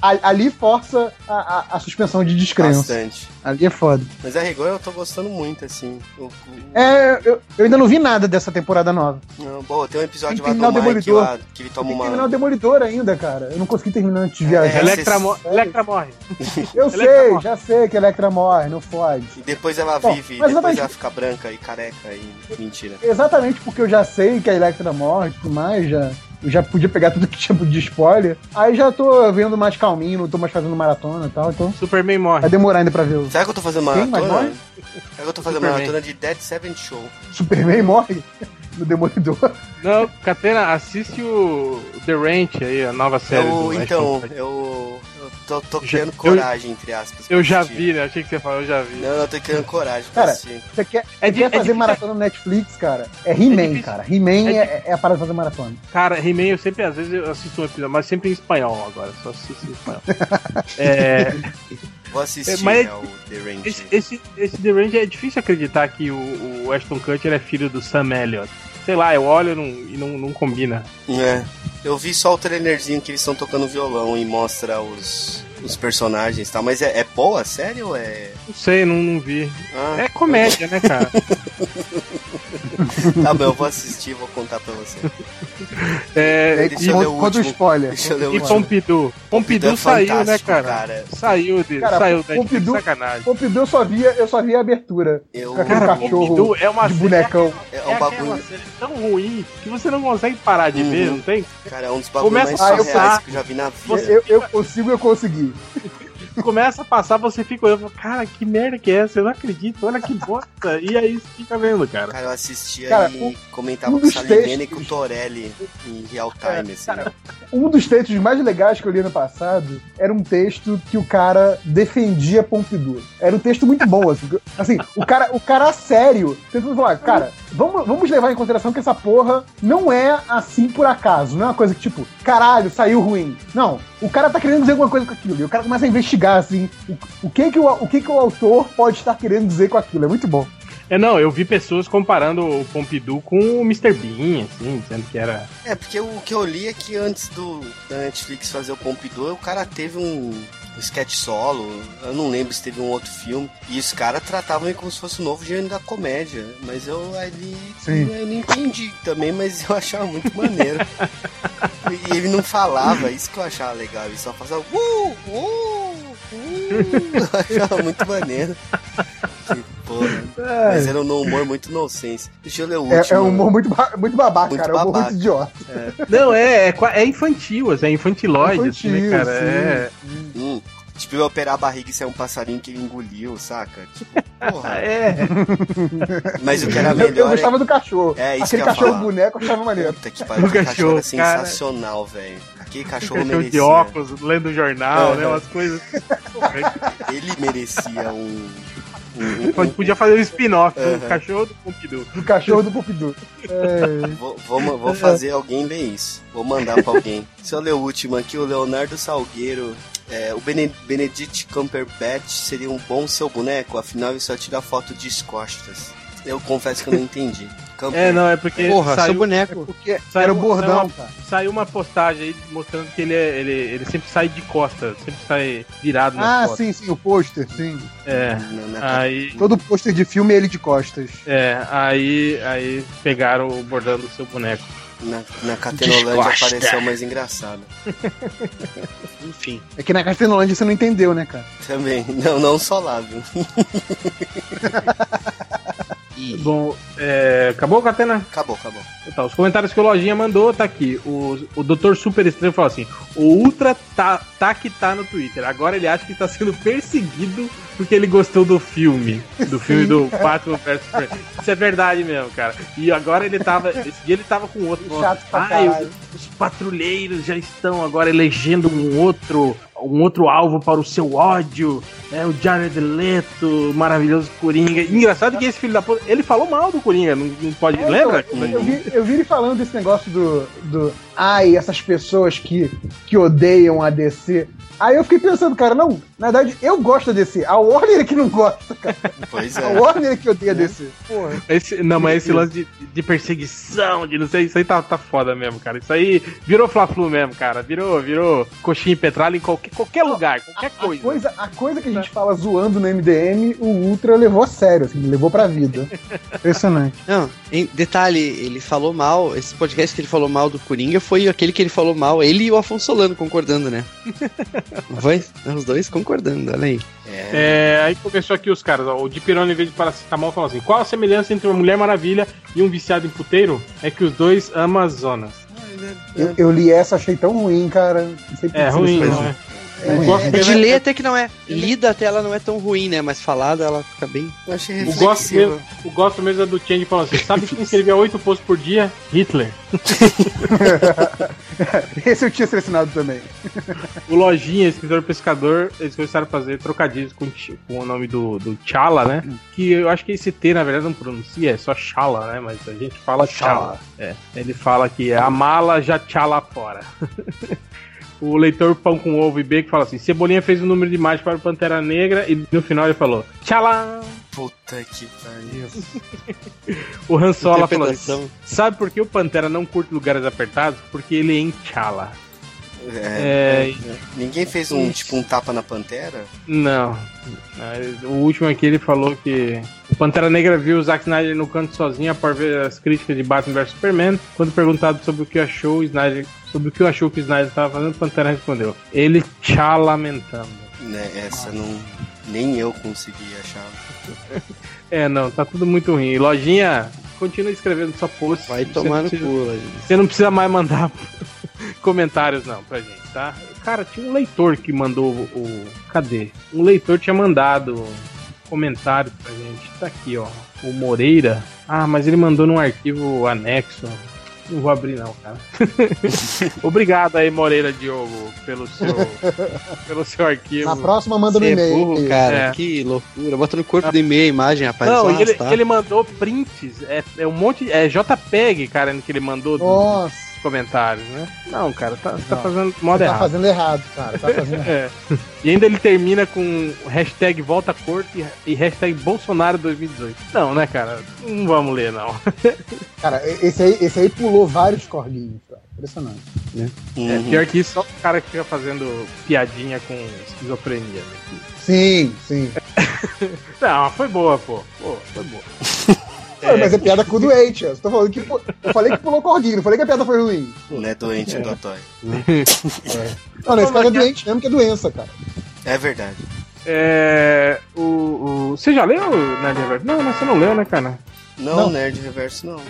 Speaker 8: A- ali força a, a- a suspensão de descrença.
Speaker 2: Bastante.
Speaker 8: Ali é foda.
Speaker 2: Mas a rigor eu tô gostando muito, assim. O- o-
Speaker 8: É, eu, eu ainda não vi nada dessa temporada nova.
Speaker 2: Não, boa, tem um episódio
Speaker 8: Terminar o
Speaker 2: Mike
Speaker 8: Demolidor.
Speaker 2: lá, que ele toma
Speaker 8: Tem que
Speaker 2: uma.
Speaker 8: terminar o Demolidor ainda, cara. Eu não consegui terminar antes de viajar.
Speaker 2: É,
Speaker 3: Electra, mo- Electra morre. [LAUGHS]
Speaker 8: eu
Speaker 3: Electra
Speaker 8: sei,
Speaker 3: morre.
Speaker 8: já sei que Electra morre, não fode.
Speaker 2: E depois ela
Speaker 8: Bom,
Speaker 2: vive, e
Speaker 8: mas
Speaker 2: depois
Speaker 8: exatamente-
Speaker 2: ela fica branca e careca e. Mentira.
Speaker 8: Exatamente porque eu já sei que a Electra morre e tudo mais, já, eu já podia pegar tudo que tinha de spoiler. Aí já tô vendo mais calminho, não tô mais fazendo maratona e tal, então
Speaker 3: Superman morre.
Speaker 8: vai demorar ainda pra ver o
Speaker 2: Será que eu tô fazendo maratona?
Speaker 8: morre?
Speaker 2: Será que eu tô fazendo
Speaker 3: Superman.
Speaker 2: maratona de Dead Seven Show?
Speaker 8: Superman morre no Demolidor. [LAUGHS]
Speaker 3: Não, Catena, assiste o The Ranch aí, a nova série.
Speaker 2: Eu,
Speaker 3: do
Speaker 2: então, eu, eu tô, tô
Speaker 3: Já-
Speaker 2: criando
Speaker 3: eu-
Speaker 2: coragem, entre aspas.
Speaker 3: Eu já
Speaker 2: assistir.
Speaker 3: vi, né? Achei que você falou, eu já vi.
Speaker 2: Não, eu tô criando coragem pra
Speaker 8: Cara,
Speaker 2: assistir.
Speaker 8: Você quer,
Speaker 3: É
Speaker 8: você
Speaker 3: di-
Speaker 8: quer
Speaker 3: é
Speaker 8: fazer
Speaker 3: difícil-
Speaker 8: maratona no Netflix, cara? É He-Man,
Speaker 3: difícil.
Speaker 8: cara. He-Man
Speaker 3: É
Speaker 8: é, é a parada de fazer maratona.
Speaker 3: Cara, He-Man eu sempre, às vezes, eu assisto um episódio, mas sempre em espanhol agora, só assisto em espanhol. [LAUGHS] é,
Speaker 2: Vou assistir
Speaker 3: mas-
Speaker 2: é, o The Range.
Speaker 3: esse, esse, esse The Range é difícil acreditar que o, o Ashton Kutcher é filho do Sam Elliott. Sei lá, eu olho e não, e não, não combina.
Speaker 2: É. Eu vi só o trailerzinho que eles estão tocando violão e mostra os, os personagens e tal. Mas é, é boa ou é.
Speaker 3: Não sei, não, não vi.
Speaker 2: Ah,
Speaker 3: É comédia, né, cara? [LAUGHS] [LAUGHS]
Speaker 2: tá bom, eu vou assistir e vou contar pra você.
Speaker 3: É,
Speaker 2: Deixa eu ler o último.
Speaker 8: spoiler.
Speaker 2: Deixa eu ler o
Speaker 3: e. Pompidou? Pompidou
Speaker 2: é
Speaker 3: saiu, né, cara?
Speaker 2: cara.
Speaker 3: Saiu de,
Speaker 8: Cara,
Speaker 3: saiu da
Speaker 8: Pompidou-
Speaker 3: sacanagem.
Speaker 8: Pompidou eu só via, eu só via a abertura.
Speaker 2: Eu,
Speaker 8: Com aquele
Speaker 3: Cara,
Speaker 8: cachorro
Speaker 3: Pompidou é uma
Speaker 8: de bonecão.
Speaker 2: é
Speaker 3: É
Speaker 2: um bagulho.
Speaker 3: série tão ruim que você não consegue parar de
Speaker 2: Uhum.
Speaker 3: ver, não tem?
Speaker 2: Cara, é um dos bagulhos mais
Speaker 3: Começa a
Speaker 2: surreais que eu já vi na vida.
Speaker 3: Você-
Speaker 8: Eu, eu consigo, eu consegui.
Speaker 3: Começa a passar, você fica olhando, e fala, cara, que merda que é essa? Eu não acredito, olha que bosta. E aí você fica vendo, cara.
Speaker 2: Cara, eu assistia
Speaker 8: Cara,
Speaker 2: e
Speaker 8: um-
Speaker 2: comentava
Speaker 8: um
Speaker 2: com o
Speaker 8: dos
Speaker 2: Salimene e
Speaker 8: textos-
Speaker 2: com o Torelli em real time, assim.
Speaker 8: Um dos textos mais legais que eu li no passado era um texto que o cara defendia Pompidou. Era um texto muito bom, assim. [LAUGHS] Assim, o cara, o cara sério, tentando falar, cara, vamos, vamos levar em consideração que essa porra não é assim por acaso. Não é uma coisa que, tipo, caralho, saiu ruim. Não. O cara tá querendo dizer alguma coisa com aquilo. E o cara começa a investigar, assim, o, o que que o, o que que o autor pode estar querendo dizer com aquilo. É muito bom.
Speaker 3: É, não, eu vi pessoas comparando o Pompidou com o Mr. Bean, assim, dizendo que era.
Speaker 2: É, porque o que eu li é que antes do da Netflix fazer o Pompidou, o cara teve um, um sketch solo, eu não lembro se teve um outro filme, e os caras tratavam ele como se fosse o novo gênero da comédia, mas eu ali
Speaker 8: Sim.
Speaker 2: eu não entendi também, mas eu achava muito maneiro. [LAUGHS] e ele não falava, isso que eu achava legal, ele só fazia uh, uh, eu achava muito maneiro. Que porra. Mas era um humor muito nonsense. Deixa eu ler o
Speaker 8: É,
Speaker 2: último.
Speaker 8: é um humor muito, ba- muito babaca,
Speaker 2: Muito
Speaker 8: cara. É um humor
Speaker 2: babaca.
Speaker 8: muito idiota.
Speaker 3: Não, é, é, é infantil, assim, é infantilóide, assim, né,
Speaker 8: Infantil,
Speaker 3: cara?
Speaker 8: sim.
Speaker 3: É.
Speaker 2: Hum, tipo, eu operar a barriga e sair um passarinho que ele engoliu, saca? Tipo, porra. [LAUGHS]
Speaker 3: É.
Speaker 2: Mas o que era
Speaker 8: Eu, eu
Speaker 2: melhor
Speaker 8: gostava do cachorro.
Speaker 2: É, isso
Speaker 8: Aquele
Speaker 2: que eu
Speaker 8: cachorro
Speaker 2: falar.
Speaker 8: boneco eu achava maneiro.
Speaker 2: Puta que pariu,
Speaker 3: O
Speaker 2: cachorro,
Speaker 3: cachorro,
Speaker 2: sensacional, velho. Aquele [LAUGHS] cachorro
Speaker 3: Cachorro
Speaker 2: merecia.
Speaker 3: de óculos, lendo o jornal,
Speaker 2: Aham.
Speaker 3: né? Umas coisas. [LAUGHS]
Speaker 2: Ele merecia um. um- um-
Speaker 3: Pode- Podia fazer um spin-off
Speaker 2: Aham.
Speaker 3: do cachorro do Pompidou.
Speaker 8: Do cachorro do Pompidou. É, [LAUGHS]
Speaker 2: Vou, vou, vou fazer alguém ler isso. Vou mandar pra alguém. Se eu ler o último aqui, o Leonardo Salgueiro. É, o Bene- Benedict Cumberbatch seria um bom seu boneco, afinal ele só tira foto de costas. Eu confesso que eu não entendi.
Speaker 3: É, não, é porque.
Speaker 9: Porra,
Speaker 3: saiu,
Speaker 9: seu boneco.
Speaker 8: porque
Speaker 3: Saiu-
Speaker 8: era o bordão,
Speaker 3: saiu uma-
Speaker 8: cara.
Speaker 3: Saiu uma postagem aí mostrando que ele, é, ele, ele sempre sai de costas, sempre sai virado nas
Speaker 8: Ah,
Speaker 3: costas.
Speaker 8: sim, sim, o pôster, sim.
Speaker 3: É.
Speaker 2: Na- na-
Speaker 3: Aí,
Speaker 8: Todo pôster de filme é ele de costas.
Speaker 3: é, aí, aí pegaram o bordão do seu boneco.
Speaker 2: Na, na Catenolândia
Speaker 9: Descosta.
Speaker 2: apareceu mais engraçado. [LAUGHS]
Speaker 9: Enfim.
Speaker 8: É que na Castellolândia você não entendeu, né, cara?
Speaker 2: Também. Não, não só lá, viu? [LAUGHS]
Speaker 9: E
Speaker 3: Bom, é, acabou, Catena?
Speaker 2: Acabou, acabou.
Speaker 3: Tá, os comentários que o Lojinha mandou, tá aqui. O, o Dr. Super Estranho falou assim: o Ultra tá, tá que tá no Twitter. Agora ele acha que tá sendo perseguido porque ele gostou do filme. Do filme do [LAUGHS] Batman vs Superman. Isso é verdade mesmo, cara. E agora ele tava. Esse dia ele tava com outro.
Speaker 8: Chato pra
Speaker 3: Ai,
Speaker 8: caralho.
Speaker 3: os, os patrulheiros já estão agora elegendo um outro. Um outro alvo para o seu ódio. É o Jared Leto, maravilhoso Coringa. Engraçado que esse filho da puta. Ele falou mal do Coringa, não, não pode.
Speaker 8: É,
Speaker 3: lembra?
Speaker 8: então, eu, vi, eu vi ele falando desse negócio do, do. Ai, essas pessoas que, que odeiam a DC. Aí eu fiquei pensando, cara, não, na verdade eu gosto da DC. A Warner é que não gosta, cara.
Speaker 2: Pois
Speaker 8: A
Speaker 2: é.
Speaker 8: Warner é que odeia a DC. Porra.
Speaker 3: Esse, não, mas esse lance de, de perseguição, de não sei, isso aí tá, tá foda mesmo, cara. Isso aí virou Fla-Flu mesmo, cara. Virou, virou coxinha e petralha em qualquer, qualquer lugar, qualquer
Speaker 8: A
Speaker 3: coisa.
Speaker 8: coisa, a coisa que a gente fala zoando no MDM, o Ultra levou a sério, assim, levou pra vida. [LAUGHS] Impressionante.
Speaker 9: Não, em detalhe, ele falou mal. Esse podcast que ele falou mal do Coringa foi aquele que ele falou mal, ele e o Afonso Solano concordando, né? [LAUGHS] Vai, os dois concordando, olha aí.
Speaker 3: É, aí começou aqui os caras, ó, o Di Pirone, em vez de paracetamol, falou assim: qual a semelhança entre uma Mulher Maravilha e um viciado em puteiro? É que os dois amam as zonas.
Speaker 8: Eu, eu li essa, achei tão ruim, cara. Não sei por
Speaker 3: É ruim, não é?
Speaker 8: É
Speaker 3: gosto
Speaker 9: É de
Speaker 3: né?
Speaker 9: ler até que não é. Lida até ela não é tão ruim, né? Mas falada ela fica bem.
Speaker 2: Eu achei
Speaker 3: O mesmo, o gosto mesmo é do Change falando assim: sabe quem escrevia oito posts por dia? Hitler. [LAUGHS]
Speaker 8: Esse eu tinha selecionado também. [LAUGHS]
Speaker 3: O Lojinha, escritor pescador, eles começaram a fazer trocadilhos com, com o nome do, do Chala, né? Que eu acho que esse T, na verdade, não pronuncia, é só Chala, né? Mas a gente fala Chala. É. Ele fala que a mala já Chala fora. [LAUGHS] o leitor Pão com Ovo e Bacon fala assim: Cebolinha fez um número de imagem para o Pantera Negra e no final ele falou: Tchala!
Speaker 2: Puta que pariu. [LAUGHS]
Speaker 3: O Han Solo falou assim, Sabe por que o Pantera não curte lugares apertados? Porque ele é em Chala.
Speaker 2: É,
Speaker 3: É,
Speaker 2: Ninguém fez um tipo um tapa na pantera?
Speaker 3: Não. O último aqui ele falou que o Pantera Negra viu o Zack Snyder no canto sozinho após ver as críticas de Batman vs Superman. Quando perguntado sobre o que achou o Snyder, sobre o que achou que o Snyder estava fazendo, o Pantera respondeu: Ele tchá lamentando.
Speaker 2: Né, essa não. Nem eu consegui achar. [LAUGHS]
Speaker 3: É, não, tá tudo muito ruim. E Lojinha, continua escrevendo sua post.
Speaker 9: Vai tomar no cu.
Speaker 3: Você não precisa mais mandar comentários, não, pra gente, tá? Cara, tinha um leitor que mandou o. o- Cadê? Um leitor tinha mandado comentários pra gente. Tá aqui, ó. O Moreira. Ah, mas ele mandou num arquivo anexo. Não vou abrir, não, cara. [LAUGHS] Obrigado aí, Moreira Diogo, pelo seu, [LAUGHS] pelo seu arquivo.
Speaker 8: Na próxima, manda no
Speaker 9: é
Speaker 8: e-mail.
Speaker 9: burro, cara.
Speaker 3: É.
Speaker 9: Que loucura. Bota no corpo do e-mail a imagem, rapaz.
Speaker 3: Não, ele, ele mandou prints. É, é um monte. É JPEG, cara, que ele mandou
Speaker 8: Nossa,
Speaker 3: comentários, né? Não, cara, tá, tá fazendo modo
Speaker 8: tá
Speaker 3: errado.
Speaker 8: fazendo errado, cara. Tá fazendo [LAUGHS] errado.
Speaker 3: É. E ainda ele termina com hashtag volta corte e- hashtag Bolsonaro 2018. Não, né, cara? Não vamos ler, não. [LAUGHS]
Speaker 8: Cara, esse aí, esse aí pulou vários corguinhos, cara. Impressionante.
Speaker 3: É,
Speaker 2: Uhum.
Speaker 3: pior que isso, só o cara que fica fazendo piadinha com esquizofrenia. né?
Speaker 8: Sim, sim. [LAUGHS]
Speaker 3: Não, foi boa, pô. Pô, foi boa.
Speaker 8: Ué, Mas é piada com o doente, ó. Eu tô falando que eu falei que pulou corguinho, não falei que a piada foi ruim.
Speaker 2: Não é doente do Toy.
Speaker 8: Não, nesse caso é doente mesmo que é doença, cara.
Speaker 2: É verdade.
Speaker 3: É. O, o- Você já leu, Nerd Reverso? Não, você não leu, né, cara?
Speaker 2: Não,
Speaker 8: Não.
Speaker 2: Nerd Reverso não.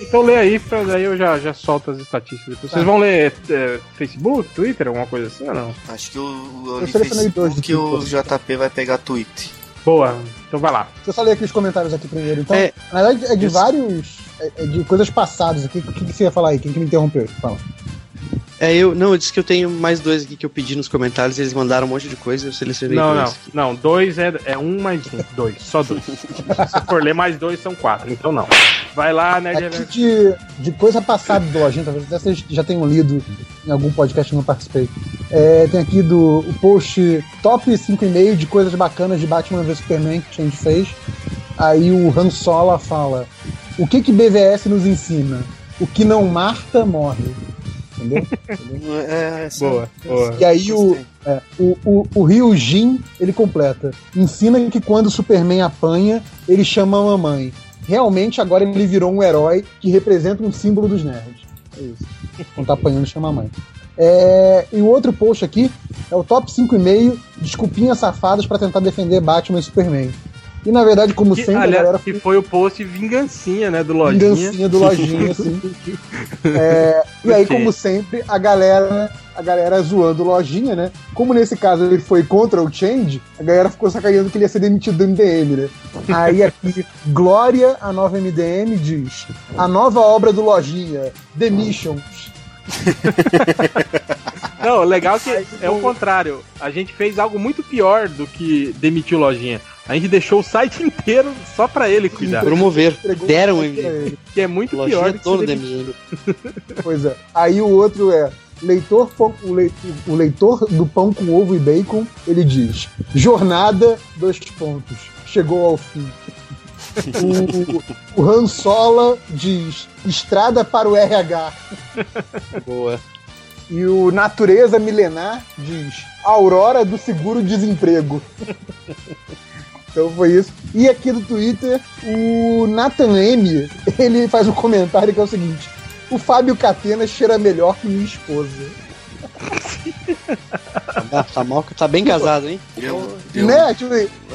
Speaker 3: Então lê aí, pra daí eu já, já solto as estatísticas. depois. Vocês vão ler é, Facebook, Twitter, alguma coisa assim ou não?
Speaker 2: Acho que o, o,
Speaker 8: Eu
Speaker 2: li
Speaker 8: selecionei dois do
Speaker 2: que o
Speaker 8: Twitter.
Speaker 2: JP vai pegar tweet.
Speaker 3: Boa, então vai lá.
Speaker 8: Deixa eu só ler aqui os comentários aqui primeiro. Então,
Speaker 9: É.
Speaker 8: na verdade, é de vários. É é de coisas passadas aqui. O que, que você ia falar aí? Quem que me interrompeu? Fala.
Speaker 9: É, eu. Não, eu disse que eu tenho mais dois aqui que eu pedi nos comentários. Eles mandaram um monte de coisa eu selecionei
Speaker 3: Não,
Speaker 9: dois.
Speaker 3: não, não. Dois é, é um mais um. Dois, só dois. [LAUGHS] Se for ler mais dois, são quatro. Então não. Vai lá, Nerd
Speaker 8: Aqui de, de coisa passada do até vocês já tenham lido em algum podcast que eu não participei. É, tem aqui do o post top 5,5 de coisas bacanas de Batman vs Superman que a gente fez. Aí o Han Solo fala: O que que BVS nos ensina? O que não marta, morre. Entendeu? [LAUGHS]
Speaker 2: É, essa-
Speaker 3: Boa, boa.
Speaker 8: E aí o, é, o, o, o Ryujin, ele completa. Ensina que quando o Superman apanha, ele chama a mamãe. Realmente agora ele virou um herói que representa um símbolo dos nerds. É isso. Quando tá apanhando, chama a mãe. É, e o outro post aqui é o top 5,5 desculpinhas safadas pra tentar defender Batman e Superman. E na verdade, como
Speaker 3: Que,
Speaker 8: sempre, a
Speaker 3: aliás,
Speaker 8: galera
Speaker 3: que foi o post vingancinha, né, do Lojinha.
Speaker 8: Vingancinha do Lojinha, [LAUGHS] assim. É, e aí, como sempre, a galera, a galera zoando Lojinha, né? Como nesse caso ele foi contra o Change, a galera ficou sacaneando que ele ia ser demitido do MDM, né? Aí aqui, [LAUGHS] Glória, a nova MDM, diz: a nova obra do Lojinha, Demissions. [LAUGHS]
Speaker 3: Não, legal que é o contrário. A gente fez algo muito pior do que demitir o Lojinha. A gente deixou o site [LAUGHS] inteiro só pra ele cuidar.
Speaker 9: Promover. Deram
Speaker 8: o
Speaker 9: MDM.
Speaker 3: Que é muito
Speaker 9: Lojinha
Speaker 3: pior do que
Speaker 9: dono da
Speaker 3: demitido.
Speaker 9: MDM.
Speaker 8: Pois é. Aí o outro é. Leitor, pão- o, lei- o leitor do pão com ovo e bacon, ele diz: Jornada, dois pontos. Chegou ao fim. [LAUGHS] O, o Han Sola diz: Estrada para o RH.
Speaker 9: Boa.
Speaker 8: E o Natureza Milenar diz: Aurora do Seguro-Desemprego. então foi isso. E aqui do Twitter, o Nathan M, ele faz um comentário que é o seguinte: O Fábio Catena cheira melhor que minha esposa.
Speaker 9: Tá, tá mal, tá bem casado, hein?
Speaker 2: Eu, eu-
Speaker 8: Né? Tipo,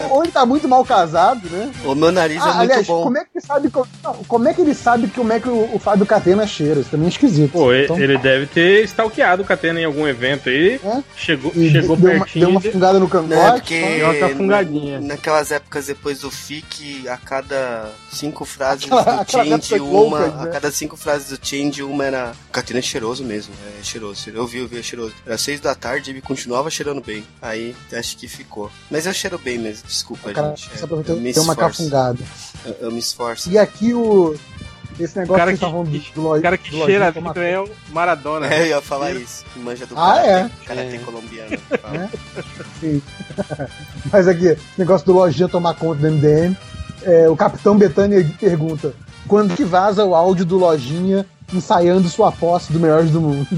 Speaker 8: ou ele tá muito mal casado, né?
Speaker 2: O meu nariz é
Speaker 8: Ah,
Speaker 2: muito
Speaker 8: aliás,
Speaker 2: bom.
Speaker 8: como é que ele sabe co- não, como é que ele sabe como é que o, o Fábio Catena cheira? Isso também é esquisito.
Speaker 3: Pô,
Speaker 8: Então,
Speaker 3: ele deve ter stalkeado o Catena em algum evento aí.
Speaker 8: É?
Speaker 3: Chegou,
Speaker 8: e
Speaker 3: chegou
Speaker 8: deu, uma,
Speaker 3: pertinho.
Speaker 8: deu uma
Speaker 3: de-
Speaker 8: fungada no
Speaker 2: Né,
Speaker 8: cangote.
Speaker 2: porque
Speaker 3: Deu uma cafungadinha.
Speaker 2: na- naquelas épocas depois do FIC, a cada cinco frases
Speaker 8: Aquela-
Speaker 2: do Change, uma.
Speaker 8: né?
Speaker 2: A cada cinco frases do Change, uma era. Catena é cheiroso mesmo, é cheiroso. Eu vi, eu vi, é cheiroso. Era seis da tarde e ele continuava cheirando bem. Aí acho que ficou. Mas eu cheiro bem mesmo, desculpa,
Speaker 8: cara
Speaker 2: gente.
Speaker 8: só
Speaker 2: É,
Speaker 8: pra
Speaker 2: eu me
Speaker 8: ter uma
Speaker 2: esforço.
Speaker 8: cafungada.
Speaker 2: Eu, eu me esforço.
Speaker 8: E aqui o. Esse negócio
Speaker 3: cara
Speaker 8: que
Speaker 3: que-
Speaker 8: estavam do, do,
Speaker 3: O cara que
Speaker 8: do
Speaker 3: cheira
Speaker 8: tomar
Speaker 3: vidro é o Maradona.
Speaker 2: É, eu ia falar isso. Que manja do
Speaker 8: Ah, é?
Speaker 2: karatê
Speaker 9: É.
Speaker 2: colombiano. [LAUGHS] Fala.
Speaker 8: Sim. [LAUGHS] Mas aqui, esse negócio do lojinha tomar conta do MDM. é, o Capitão Betânia pergunta: quando que vaza o áudio do lojinha ensaiando sua posse do Melhores do Mundo? [LAUGHS]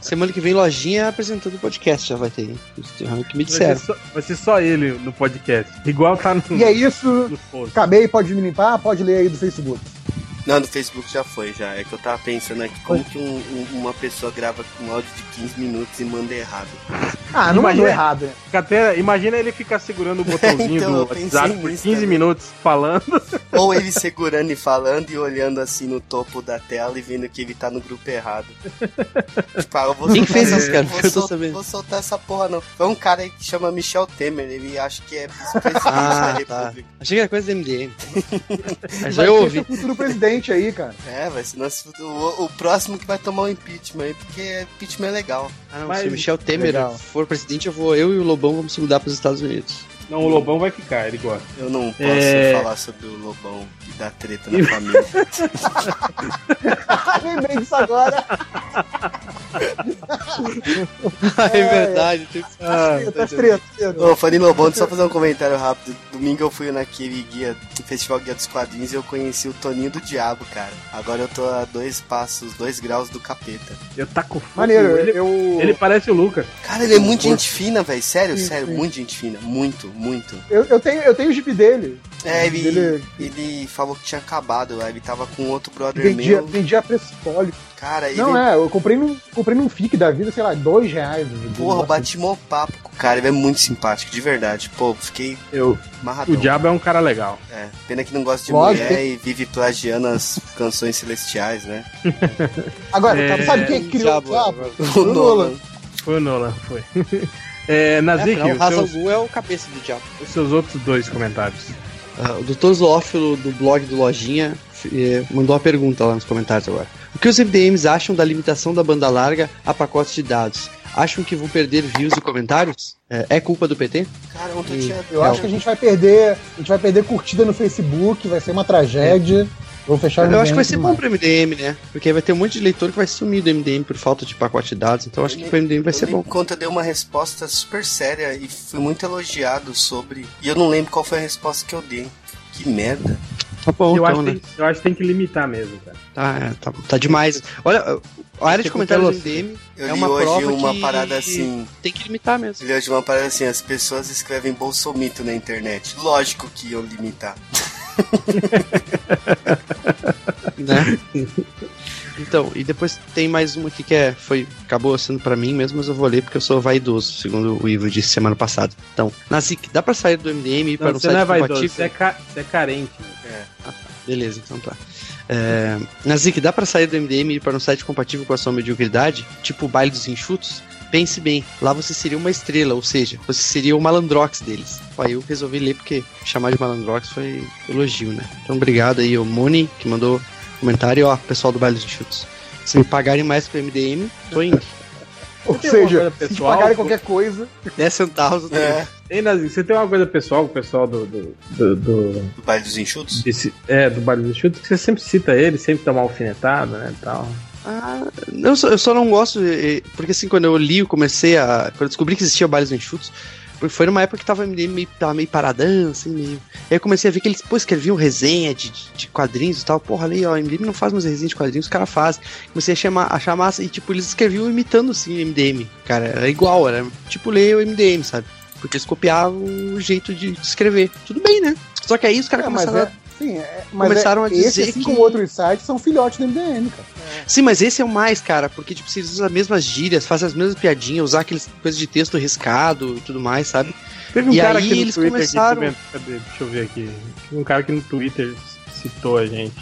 Speaker 9: Semana que vem, lojinha apresentando o podcast já vai ter. que me
Speaker 3: Vai ser,
Speaker 9: disseram.
Speaker 3: só, vai ser só ele no podcast. Igual tá no,
Speaker 8: E é isso. Acabei, pode me limpar? Pode ler aí do Facebook.
Speaker 2: Não, no Facebook já foi, já. É que eu tava pensando aqui como que um- um- uma pessoa grava um áudio de 15 minutos e manda errado.
Speaker 8: Ah, não mandou
Speaker 3: Imagina-
Speaker 8: errado, né?
Speaker 3: Catena, imagina ele ficar segurando o [LAUGHS] botãozinho
Speaker 2: Então,
Speaker 3: do WhatsApp por
Speaker 2: nisso
Speaker 3: 15
Speaker 2: também.
Speaker 3: minutos falando. [LAUGHS]
Speaker 2: Ou ele segurando e falando e olhando assim no topo da tela e vendo que ele tá no grupo errado. Tipo, ah, eu vou
Speaker 9: Quem fez isso, cara?
Speaker 2: Vou,
Speaker 9: Eu tô
Speaker 2: sol-
Speaker 9: sabendo.
Speaker 2: vou soltar essa porra, não. Foi um cara que chama Michel Temer, ele acha que é [LAUGHS] vice-presidente
Speaker 9: Ah,
Speaker 2: da
Speaker 9: tá.
Speaker 2: República.
Speaker 9: Achei que era coisa do MDM. Já eu ouvi.
Speaker 8: futuro presidente aí, cara.
Speaker 2: É, vai ser nosso, o, o próximo que vai tomar o impeachment aí, porque impeachment é legal.
Speaker 9: Ah, não,
Speaker 3: Mas-
Speaker 9: se o Michel Temer
Speaker 8: Legal.
Speaker 9: for presidente, eu vou, eu e o Lobão vamos se mudar para os Estados Unidos.
Speaker 3: Não, o Lobão vai ficar, ele gosta.
Speaker 2: Eu não posso
Speaker 3: É.
Speaker 2: falar sobre o Lobão que dá treta na família. [LAUGHS]
Speaker 8: Lembrei disso agora.
Speaker 9: é verdade. tem-
Speaker 8: Treta, treta, treta.
Speaker 2: Ô, falando em Lobão, deixa eu só fazer um comentário rápido. Domingo eu fui naquele guia, Festival Guia dos Quadrinhos e eu conheci o Toninho do Diabo, cara. Agora eu tô a dois passos, dois graus do capeta.
Speaker 3: Eu tá com fogo.
Speaker 8: Maneiro,
Speaker 3: ele,
Speaker 8: eu,
Speaker 3: ele parece o Lucas.
Speaker 2: Cara, ele é muito gente fina, velho. Sério,
Speaker 8: Sim,
Speaker 2: sério,
Speaker 8: sim.
Speaker 2: muito gente fina. Muito, muito.
Speaker 8: eu, eu tenho, eu tenho o jeep dele.
Speaker 2: É, ele,
Speaker 8: Ele-
Speaker 2: ele falou que tinha acabado, ele tava com outro brother
Speaker 8: Vendia,
Speaker 2: meu.
Speaker 8: vendia a preço óleo.
Speaker 2: Cara, ele.
Speaker 8: Não, é, eu comprei num, comprei num FIC da vida, sei lá, dois reais.
Speaker 2: Porra, eu bati mó papo com o cara, ele é muito simpático, de verdade. Pô, fiquei
Speaker 3: Eu,
Speaker 2: amarradão.
Speaker 3: o Diabo é um cara legal.
Speaker 2: É, pena que não gosta de
Speaker 8: Lógico.
Speaker 2: mulher e vive plagiando as canções celestiais, né?
Speaker 8: Agora, [LAUGHS]
Speaker 3: É,
Speaker 8: sabe quem criou
Speaker 9: Diabo,
Speaker 8: o diabo?
Speaker 2: O Nolan.
Speaker 3: Foi o Nolan, foi. [LAUGHS] É,
Speaker 9: É,
Speaker 3: Nazik,
Speaker 9: afinal, o
Speaker 3: seus,
Speaker 9: é o cabeça do diabo.
Speaker 3: os seus outros dois comentários.
Speaker 9: Ah, o Dr. Zoófilo do blog do Lojinha eh, mandou uma pergunta lá nos comentários agora. O que os MDMs acham da limitação da banda larga a pacotes de dados? Acham que vão perder views e comentários? É, é culpa do PT?
Speaker 2: Cara, ontem
Speaker 9: E-
Speaker 2: tinha.
Speaker 8: Eu acho que a gente vai perder. A gente vai perder curtida no Facebook, vai ser uma tragédia. Vou fechar
Speaker 9: Eu acho que vai ser bom pro MDM, né? Porque aí vai ter um monte de leitor que vai sumir do MDM por falta de pacote de dados. Então eu acho que pro MDM vai
Speaker 2: eu
Speaker 9: ser bom.
Speaker 2: Quando eu dei uma resposta super séria e fui muito elogiado sobre. E eu não lembro qual foi a resposta que eu dei. Que merda.
Speaker 9: Tá bom,
Speaker 3: eu,
Speaker 9: então,
Speaker 3: acho
Speaker 9: né?
Speaker 3: que tem, eu acho que tem que limitar mesmo, cara.
Speaker 9: Tá, é, tá, tá demais. Olha, a área de comentários do MDM
Speaker 2: Eu
Speaker 9: é
Speaker 2: li
Speaker 9: uma
Speaker 2: hoje
Speaker 9: prova
Speaker 2: uma
Speaker 9: que
Speaker 2: parada assim.
Speaker 9: tem que limitar mesmo.
Speaker 2: Eu li hoje uma parada assim, as pessoas escrevem bolsomito na internet. Lógico que iam limitar. [LAUGHS]
Speaker 9: Né? Então, e depois tem mais uma aqui que é, foi, acabou sendo pra mim mesmo, mas eu vou ler porque eu sou vaidoso, segundo o Ivo disse semana passada. Então, Nazik, dá pra sair do MDM e ir para
Speaker 3: Não,
Speaker 9: um
Speaker 3: você
Speaker 9: site
Speaker 3: não é vaidoso, você é, ca- você é carente. né?
Speaker 9: Ah, tá. Beleza, então tá. É, Nazik, dá pra sair do MDM e ir para um site compatível com a sua mediocridade? Tipo o baile dos enxutos? Pense bem, lá você seria uma estrela, ou seja, você seria o malandrox deles. Aí eu resolvi ler porque chamar de malandrox foi elogio, né? Então obrigado aí, o Moni, que mandou comentário, ó, pessoal do baile dos enxutos. Se me pagarem mais pro MDM, tô indo.
Speaker 8: Ou seja,
Speaker 3: coisa
Speaker 8: se
Speaker 3: pessoal,
Speaker 8: pagarem qualquer coisa.
Speaker 9: 10 centavos. tô
Speaker 2: É.
Speaker 3: Ei, Nazi, você tem uma coisa pessoal com o pessoal do. do, do, do,
Speaker 2: do baile dos enxutos.
Speaker 3: desse- é, do Baile dos Chutes, que você sempre cita ele, sempre dá uma alfinetada, né? e Tal.
Speaker 9: Ah, eu só, eu só não gosto, eh, porque assim, quando eu li, eu comecei a. Quando eu descobri que existia bailes enxutos, porque foi numa época que tava MDM meio, tava meio paradão, assim, meio. Aí eu comecei a ver que eles, pô, escreviam resenha de, de, de quadrinhos e tal. Porra, ali, ó, MDM não faz mais resenha de quadrinhos, os caras fazem. Comecei a chamar, a chamar massa, e tipo, eles escreviam imitando assim o MDM. Cara, era igual, era tipo ler o MDM, sabe? Porque eles copiavam o jeito de escrever. Tudo bem, né? Só que aí os caras
Speaker 8: É,
Speaker 9: começaram
Speaker 8: é, sim, é, mas
Speaker 9: começaram
Speaker 8: é,
Speaker 9: a dizer
Speaker 8: esse, assim
Speaker 9: que-
Speaker 8: como outros sites, são filhotes do MDM, cara.
Speaker 9: Sim, mas esse é o mais, cara, porque tipo, vocês usam as mesmas gírias, fazem as mesmas piadinhas, usar aqueles coisas de texto riscado e tudo mais, sabe?
Speaker 3: Teve um
Speaker 9: E
Speaker 3: cara
Speaker 9: aí
Speaker 3: aqui no
Speaker 9: eles
Speaker 3: Twitter
Speaker 9: começaram-
Speaker 3: que. Cadê? Deixa eu ver aqui. Teve um cara aqui no Twitter citou a gente.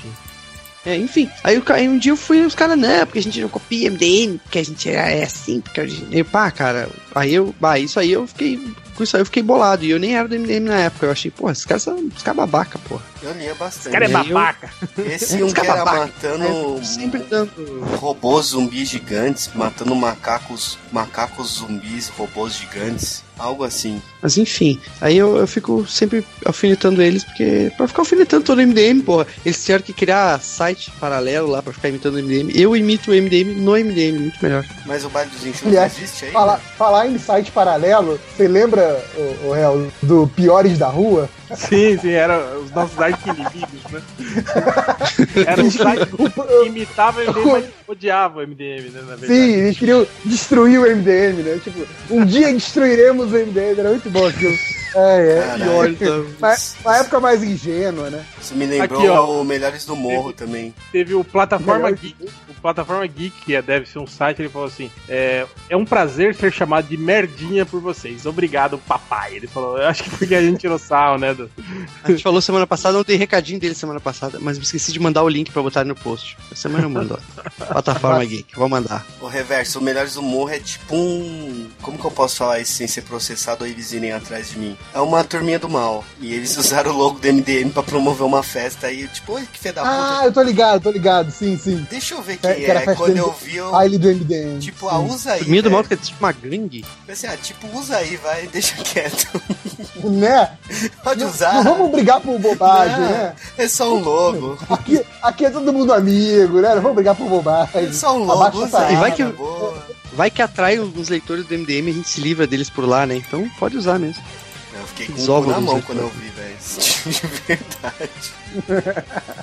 Speaker 9: É, enfim. Aí, aí um dia eu fui os caras, não, porque a gente não copia MDM, porque a gente é, é assim, porque a gente. Eu, pá, cara, aí eu. Bah, isso aí eu fiquei. Com isso aí eu fiquei bolado. E eu nem era do MDM na época. Eu achei, porra, esses caras são os caras babaca, porra.
Speaker 2: Eu lia bastante.
Speaker 3: Esse cara é
Speaker 9: aí eu-
Speaker 3: babaca.
Speaker 2: Esse
Speaker 9: É,
Speaker 2: um que
Speaker 9: cara
Speaker 2: era
Speaker 9: babaca.
Speaker 2: matando
Speaker 9: eu sempre dando.
Speaker 2: robôs zumbis gigantes, matando macacos, macacos zumbis, robôs gigantes, algo assim.
Speaker 9: Mas enfim, aí eu, eu fico sempre alfinetando eles, porque. Pra ficar alfinetando todo o MDM, porra. Eles tiveram que criar site paralelo lá pra ficar imitando o MDM. Eu imito o MDM no MDM, muito melhor.
Speaker 2: Mas o baile dos enxutos existe aí?
Speaker 8: Falar, falar em site paralelo, você lembra, o, Real, do Piores da Rua?
Speaker 3: Sim, sim, era os nossos arqui-inimigos, né? Era um site que [LAUGHS] imitava o MDM, mas odiava o MDM, né? Na verdade.
Speaker 8: Sim, eles queriam destruir o MDM, né? Tipo, um dia destruiremos o MDM, era muito bom aquilo. É, é.
Speaker 2: Caralho. [LAUGHS]
Speaker 8: Mas uma época mais ingênua, né?
Speaker 2: Isso me lembrou
Speaker 3: Aqui, ó.
Speaker 2: o Melhores do Morro também.
Speaker 3: Teve o Plataforma
Speaker 8: Melhor
Speaker 3: Geek. O Plataforma Geek, que é- deve ser um site, ele falou assim: é, é um prazer ser chamado de merdinha por vocês. Obrigado, papai. Ele falou, eu acho que porque a gente tirou sarro, né? do-
Speaker 9: A gente falou semana passada, eu dei recadinho dele semana passada, mas me esqueci de mandar o link pra botar no post. Essa semana eu mando, ó. [LAUGHS] Plataforma Geek, vou mandar.
Speaker 2: O reverso, o Melhores do Morro é tipo um. Como que eu posso falar isso sem ser processado ou eles irem atrás de mim? É uma turminha do mal. E eles usaram o logo do MDM pra promover uma festa. E tipo, oi, que filho da
Speaker 8: Ah,
Speaker 2: puta.
Speaker 8: eu tô ligado, tô ligado, sim, sim.
Speaker 2: Deixa eu ver
Speaker 8: É,
Speaker 2: quem
Speaker 8: que era
Speaker 2: é.
Speaker 8: festa
Speaker 2: Quando
Speaker 8: do-
Speaker 2: eu vi, eu.
Speaker 8: Baile do MDM.
Speaker 2: Tipo, ah, usa aí.
Speaker 9: Turminha do mal que é tipo uma gangue.
Speaker 2: Pensei, ah, tipo, usa aí, vai, [LAUGHS] deixa quieto.
Speaker 8: Né?
Speaker 2: Pode
Speaker 8: Não,
Speaker 2: usar.
Speaker 8: não vamos brigar por bobagem,
Speaker 2: Não,
Speaker 8: né?
Speaker 2: É só um logo.
Speaker 8: Aqui, aqui é todo mundo amigo, né? Não vamos brigar por bobagem.
Speaker 2: É só um logo. Usa aí,
Speaker 9: E vai que-
Speaker 2: boa.
Speaker 9: Vai que atrai alguns leitores do MDM e a gente se livra deles por lá, né? Então pode usar mesmo.
Speaker 2: Fiquei com o cu na mão quando eu vi, velho. De verdade. [LAUGHS]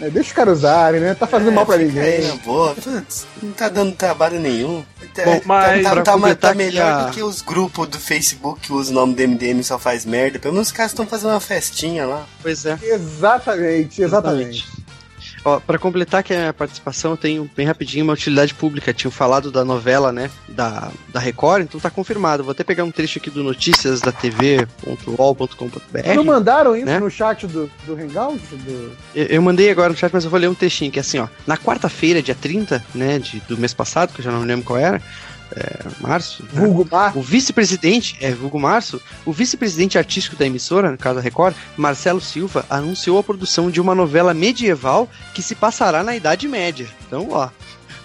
Speaker 8: É, Deixa os caras usarem, né? Tá fazendo mal pra
Speaker 2: É, fica aí
Speaker 8: ninguém.
Speaker 2: na boa. Putz, não tá dando trabalho nenhum. Tá-
Speaker 3: Bom, mas
Speaker 2: tá,
Speaker 9: pra
Speaker 2: tá, tá, tá melhor
Speaker 9: que a-
Speaker 2: do que os grupos do Facebook que usam o nome do MDM e só faz merda. Pelo menos os caras estão fazendo uma festinha lá.
Speaker 9: Pois é.
Speaker 8: Exatamente, exatamente.
Speaker 9: Ó, pra completar que a minha participação, eu tenho bem rapidinho uma utilidade pública. Tinha falado da novela, né? Da, da Record, então tá confirmado. Vou até pegar um trecho aqui do notícias da tv.ol.com.br.
Speaker 8: Não mandaram isso
Speaker 9: né?
Speaker 8: no chat do, do Hangout? Do...
Speaker 9: Eu, eu mandei agora no chat, mas eu vou ler um textinho que é assim, ó. Na quarta-feira, dia 30, né, de, do mês passado, que eu já não lembro qual era, é, março, né?
Speaker 8: Vulgo Mar?
Speaker 9: O vice-presidente, é Vulgo Março, o vice-presidente artístico da emissora, no caso da Record, Marcelo Silva, anunciou a produção de uma novela medieval que se passará na Idade Média. Então, ó,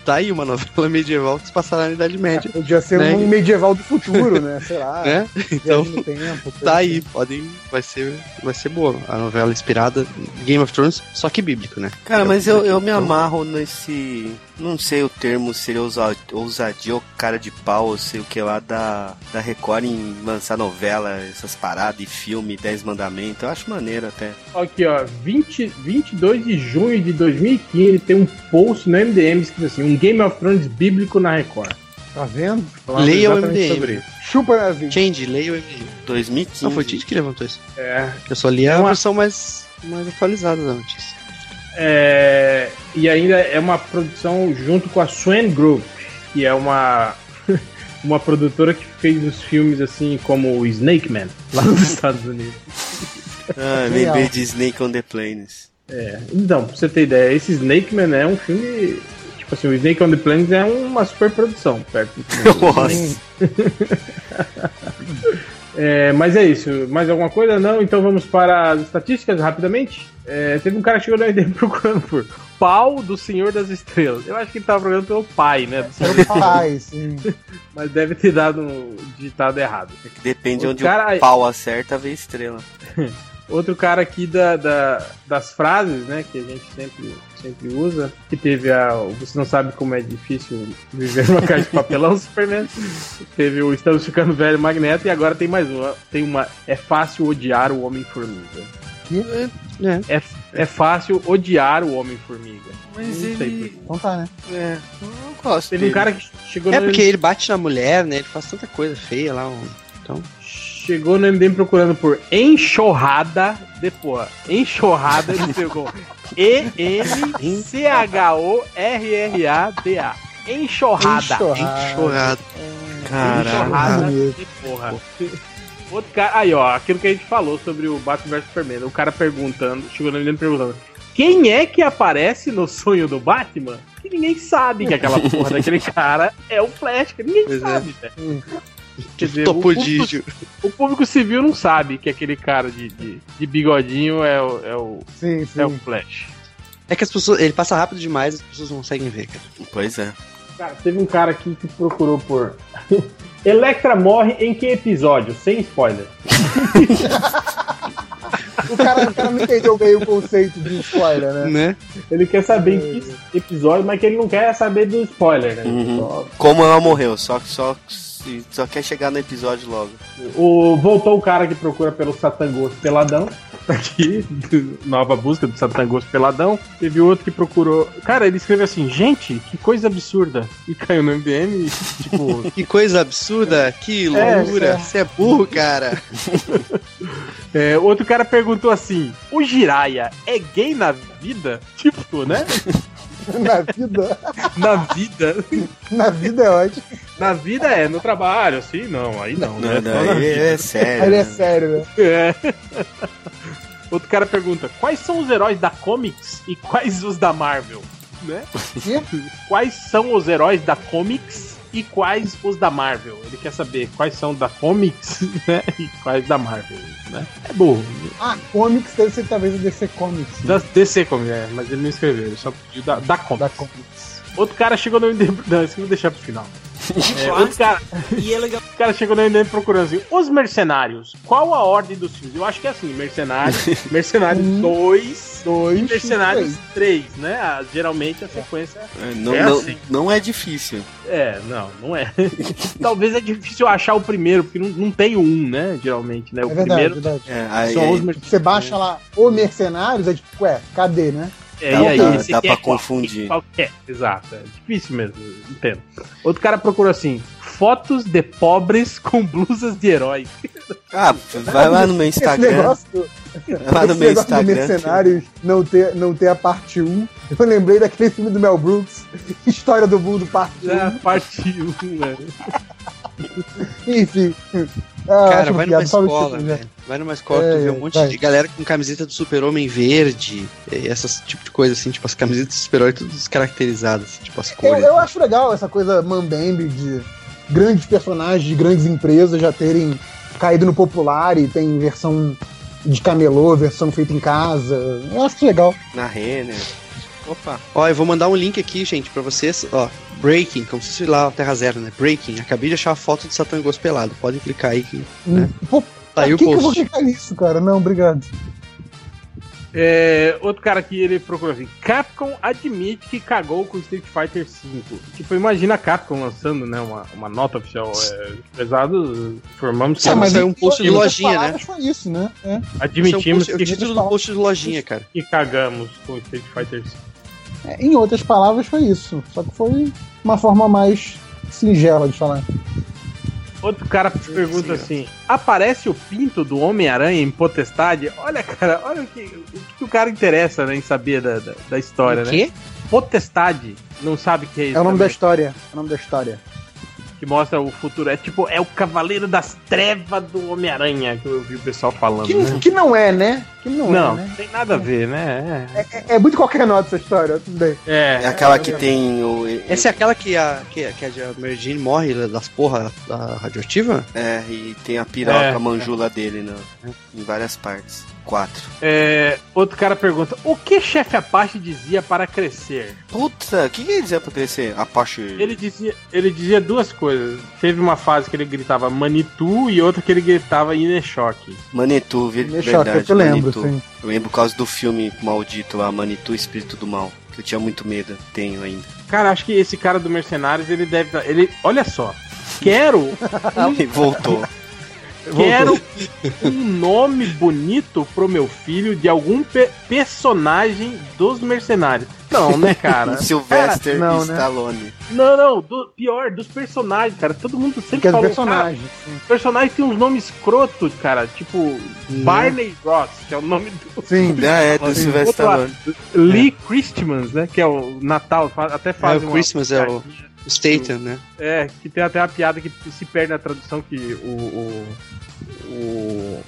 Speaker 9: tá aí uma novela medieval que se passará na Idade Média.
Speaker 8: Podia ser
Speaker 9: Né?
Speaker 8: um medieval do futuro, né? Sei lá. [LAUGHS]
Speaker 9: Né? Então,
Speaker 8: tempo, coisa
Speaker 9: tá aí,
Speaker 8: assim.
Speaker 9: podem, vai ser, vai ser boa a novela inspirada em Game of Thrones, só que bíblico, né?
Speaker 2: Cara, mas eu, eu me
Speaker 9: Então,
Speaker 2: amarro nesse. Não sei o termo, seria ousa- ousadia ou cara de pau, ou sei o que lá, da, da Record em lançar novela, essas paradas e filme, 10 mandamentos. Eu acho maneiro até.
Speaker 3: Aqui, ó, 20, 22 de junho de 2015 tem um post no MDM escrito assim: um Game of Thrones bíblico na Record.
Speaker 8: Tá vendo?
Speaker 3: Falando
Speaker 9: Leia o MDM.
Speaker 3: sobre isso.
Speaker 8: Chupa Nazi.
Speaker 9: Change, leia o MDM.
Speaker 2: 2015.
Speaker 9: Não, foi o Tite que levantou isso.
Speaker 3: É,
Speaker 9: Eu só li a
Speaker 3: É uma-
Speaker 9: versão mais, mais atualizada da notícia.
Speaker 3: É, e ainda é uma produção junto com a Swan Group, que é uma, [LAUGHS] uma produtora que fez os filmes assim como o Snake Man, lá nos [LAUGHS] Estados Unidos.
Speaker 2: Ah, lembrei de Snake on the Plains.
Speaker 3: É, então, pra você ter ideia, esse Snake Man é um filme. Tipo assim, o Snake on the Plains é uma super produção, perto do filme. [LAUGHS]
Speaker 2: Nossa. [LAUGHS]
Speaker 3: É, mas é isso. Mais alguma coisa? Não? Então vamos para as estatísticas rapidamente. É, teve um cara que chegou na ideia [LAUGHS] procurando por pau do Senhor das Estrelas. Eu acho que ele tava procurando pelo pai, né? do Senhor das
Speaker 8: Pai, sim.
Speaker 3: Mas deve ter dado um digitado errado.
Speaker 2: Depende
Speaker 3: O
Speaker 2: onde
Speaker 3: cara-
Speaker 2: o pau acerta, vê estrela.
Speaker 3: Outro cara aqui da, da- das frases, né, que a gente sempre, sempre usa, que teve a. Você não sabe como é difícil viver numa caixa de papelão, [LAUGHS] Superman. Teve o Estamos Ficando Velho Magneto e agora tem mais uma. Tem uma. É fácil odiar o Homem-Formiga.
Speaker 9: É.
Speaker 3: É, é fácil odiar o Homem-Formiga.
Speaker 2: Mas
Speaker 3: Não
Speaker 2: ele.
Speaker 8: Então tá, né?
Speaker 2: É, eu não gosto
Speaker 3: Teve um
Speaker 2: dele.
Speaker 3: cara que chegou
Speaker 9: É
Speaker 3: no,
Speaker 9: porque ele bate na mulher, né? Ele faz tanta coisa feia lá. um- Então.
Speaker 3: Chegou no MDM procurando por enxurrada de porra. Enxurrada, ele [LAUGHS] pegou E-N-C-H-O-R-R-A-D-A. Enxurrada.
Speaker 8: Enxurrada.
Speaker 3: Enxurrada
Speaker 8: Bonito.
Speaker 3: de porra. Outro cara, aí ó, aquilo que a gente falou sobre o Batman vs Superman. O cara perguntando, chegou no MDM perguntando: quem é que aparece no sonho do Batman? Que ninguém sabe que aquela porra [LAUGHS] daquele cara é o Flash, que ninguém
Speaker 9: Pois é.
Speaker 3: sabe, velho. Quer dizer, o
Speaker 9: Topodígio.
Speaker 3: o público civil não sabe que aquele cara de, de, de bigodinho é o, é, o,
Speaker 8: Sim, sim.
Speaker 3: é o Flash.
Speaker 9: É que as pessoas. Ele passa rápido demais, as pessoas não conseguem ver, cara.
Speaker 2: Pois é.
Speaker 3: Cara, teve um cara aqui que procurou por. [LAUGHS] Electra morre em que episódio? Sem spoiler. [LAUGHS]
Speaker 8: O cara, o cara não entendeu bem o conceito de spoiler, né?
Speaker 9: Né?
Speaker 3: Ele quer saber em que episódio, mas que ele não quer saber do spoiler, né?
Speaker 2: Uhum.
Speaker 3: Só-
Speaker 2: Como ela morreu, só que só, se- só quer chegar no episódio logo.
Speaker 3: O, voltou o cara que procura pelo Satangoso Peladão. Tá [LAUGHS] Aqui, nova busca do Satangoso Peladão. Teve outro que procurou. Cara, ele escreveu assim: gente, que coisa absurda. E caiu no MDM, e, tipo. [LAUGHS]
Speaker 9: Que coisa absurda, que
Speaker 3: É,
Speaker 9: loucura.
Speaker 8: é.
Speaker 9: Você é burro, cara. [LAUGHS]
Speaker 3: é, outro cara perguntou assim: o Jiraya é gay na vida? Tipo, né? [LAUGHS]
Speaker 8: Na vida.
Speaker 3: Na vida.
Speaker 8: Na vida é ótimo.
Speaker 3: Na vida é, no trabalho, assim, não, aí não, né?
Speaker 2: Não,
Speaker 3: vida.
Speaker 2: é sério.
Speaker 8: É
Speaker 2: né?
Speaker 8: sério, né?
Speaker 3: É. Outro cara pergunta: quais são os heróis da Comics e quais os da Marvel? Né? Quais são os heróis da Comics e quais os da Marvel? Ele quer saber quais são da Comics [LAUGHS] né? e quais da Marvel. Né? É burro.
Speaker 8: Ah, Comics deve ser talvez a DC Comics.
Speaker 3: Da DC Comics, é, mas ele não escreveu, ele só pediu da, da Comics.
Speaker 8: Da Comics.
Speaker 3: Outro cara chegou no MDM. Não, isso eu vou deixar pro final. É, outro cara, o cara chegou no MDM procurando assim: Os Mercenários, qual a ordem dos filmes? Eu acho que é assim: Mercenários, [LAUGHS] Mercenários
Speaker 8: Um,
Speaker 3: 2 e
Speaker 8: Dois.
Speaker 3: Mercenários 3, né? Ah, geralmente a sequência.
Speaker 2: É, Não,
Speaker 3: É
Speaker 2: não,
Speaker 3: assim.
Speaker 2: não é difícil.
Speaker 3: É, não, não é. [LAUGHS] Talvez é difícil achar o primeiro, porque não, não tem um, né? Geralmente, né? O
Speaker 8: É verdade,
Speaker 3: primeiro
Speaker 8: verdade.
Speaker 2: É, aí,
Speaker 3: são os
Speaker 2: aí
Speaker 3: Mercenários.
Speaker 8: Você baixa lá o Mercenários, é tipo, ué, cadê, né?
Speaker 3: É,
Speaker 2: Dá-
Speaker 3: e aí,
Speaker 2: dá-
Speaker 3: esse
Speaker 2: dá pra
Speaker 3: é
Speaker 2: confundir.
Speaker 3: Qual que é? Exato, é difícil mesmo, entendo. Outro cara procurou assim: fotos de pobres com blusas de herói. [LAUGHS]
Speaker 2: Ah, vai lá no meu
Speaker 8: Esse
Speaker 2: Instagram.
Speaker 8: negócio,
Speaker 2: Vai lá no
Speaker 8: esse
Speaker 2: meu
Speaker 8: negócio de
Speaker 2: Instagram.
Speaker 8: Mercenários não ter, não ter a parte 1. Eu lembrei daquele filme do Mel Brooks, História do Mundo, parte 1.
Speaker 3: Já partiu, né? [LAUGHS]
Speaker 8: Enfim. Ah,
Speaker 9: Cara, vai numa escola,
Speaker 8: título, né?
Speaker 9: Vai numa escola,
Speaker 8: É,
Speaker 9: tu vê um monte
Speaker 8: vai.
Speaker 9: de galera com camiseta do super-homem verde, e essas tipo de coisa assim, tipo as camisetas do super-herói tudo descaracterizadas, assim, tipo as
Speaker 8: Eu,
Speaker 9: cores.
Speaker 8: eu acho legal essa coisa mambembe de grandes personagens de grandes empresas já terem caído no popular e tem versão de camelô, versão feita em casa. Eu acho legal.
Speaker 2: Na Renner. Opa.
Speaker 9: Ó, eu vou mandar um link aqui, gente, pra vocês, ó, Breaking, como se fosse lá a Terra Zero, né? Breaking, acabei de achar a foto do Satã pelado, podem clicar aí que
Speaker 8: Hum, Pô,
Speaker 9: tá aí o
Speaker 8: que, que eu vou
Speaker 9: post.
Speaker 8: clicar nisso, cara? Não, obrigado.
Speaker 3: É, outro cara aqui, ele procurou assim: Capcom admite que cagou com Street Fighter V. Tipo, imagina a Capcom lançando, né, uma, uma nota oficial. É, pesado, formamos que
Speaker 9: Ah, mas é um post de lojinha, né?
Speaker 8: Foi isso, né? É.
Speaker 3: admitimos
Speaker 9: é o, post, é o
Speaker 3: que,
Speaker 9: título do post de lojinha, cara.
Speaker 3: que cagamos com Street Fighter V.
Speaker 8: É, em outras palavras, foi isso. Só que foi uma forma mais singela de falar.
Speaker 3: Outro cara pergunta assim: aparece o pinto do Homem-Aranha em Potestade? Olha, cara, olha o que o, que o cara interessa né, em saber da, da, da história,
Speaker 9: O
Speaker 3: né?
Speaker 9: quê?
Speaker 3: Potestade. Não sabe o que é isso.
Speaker 8: É o nome da
Speaker 3: também,
Speaker 8: história. É o nome da história.
Speaker 3: Que mostra o futuro. É tipo, é o Cavaleiro das Trevas do Homem-Aranha, que eu vi o pessoal falando.
Speaker 8: Que,
Speaker 3: né?
Speaker 8: que não é, né? Que não,
Speaker 3: Não,
Speaker 8: é, né?
Speaker 3: tem nada a ver, né?
Speaker 8: É, é- é muito qualquer nota essa história, tudo bem.
Speaker 3: É.
Speaker 2: É aquela que tem o.
Speaker 9: Essa é aquela que a, que, que a Mary morre das porra da radioativa?
Speaker 2: É, e tem a piroca
Speaker 3: É.
Speaker 2: manjula dele no, em várias partes. Quatro.
Speaker 3: É, outro cara pergunta: o que chefe Apache dizia para crescer?
Speaker 2: Puta, o que, que ele dizia pra crescer? Apache.
Speaker 3: Ele dizia, ele dizia duas coisas. Teve uma fase que ele gritava Manitou e outra que ele gritava Ineshock.
Speaker 2: Manitou, verdade.
Speaker 8: eu lembro,
Speaker 2: Manitou.
Speaker 8: sim.
Speaker 2: Eu lembro por causa do filme maldito lá, Manitou, Espírito do Mal. Que eu tinha muito medo. Tenho ainda.
Speaker 3: Cara, acho que esse cara do Mercenários, ele deve. dar- Ele, olha só. Quero, [LAUGHS]
Speaker 2: E voltou. [LAUGHS] [LAUGHS]
Speaker 3: quero um nome bonito pro meu filho de algum pe- personagem dos Mercenários. Não, né, [LAUGHS] cara?
Speaker 2: Sylvester
Speaker 8: Cara, não,
Speaker 2: e
Speaker 8: né?
Speaker 2: Stallone.
Speaker 3: Não, não, do- pior, dos personagens, cara. Todo mundo sempre
Speaker 8: Que é do.
Speaker 3: Cara, o personagem tem uns nomes escrotos, cara. Tipo, Barney Ross, que é o nome do.
Speaker 8: Sim. [LAUGHS]
Speaker 2: Ah, é, do
Speaker 3: Sim.
Speaker 2: Sylvester Stallone.
Speaker 3: Lee Christmans, né? Que é o Natal, até
Speaker 9: É,
Speaker 3: faz
Speaker 9: o Christmas é o Staten, né?
Speaker 3: É, que tem até uma piada que se perde na tradução que o. o, o,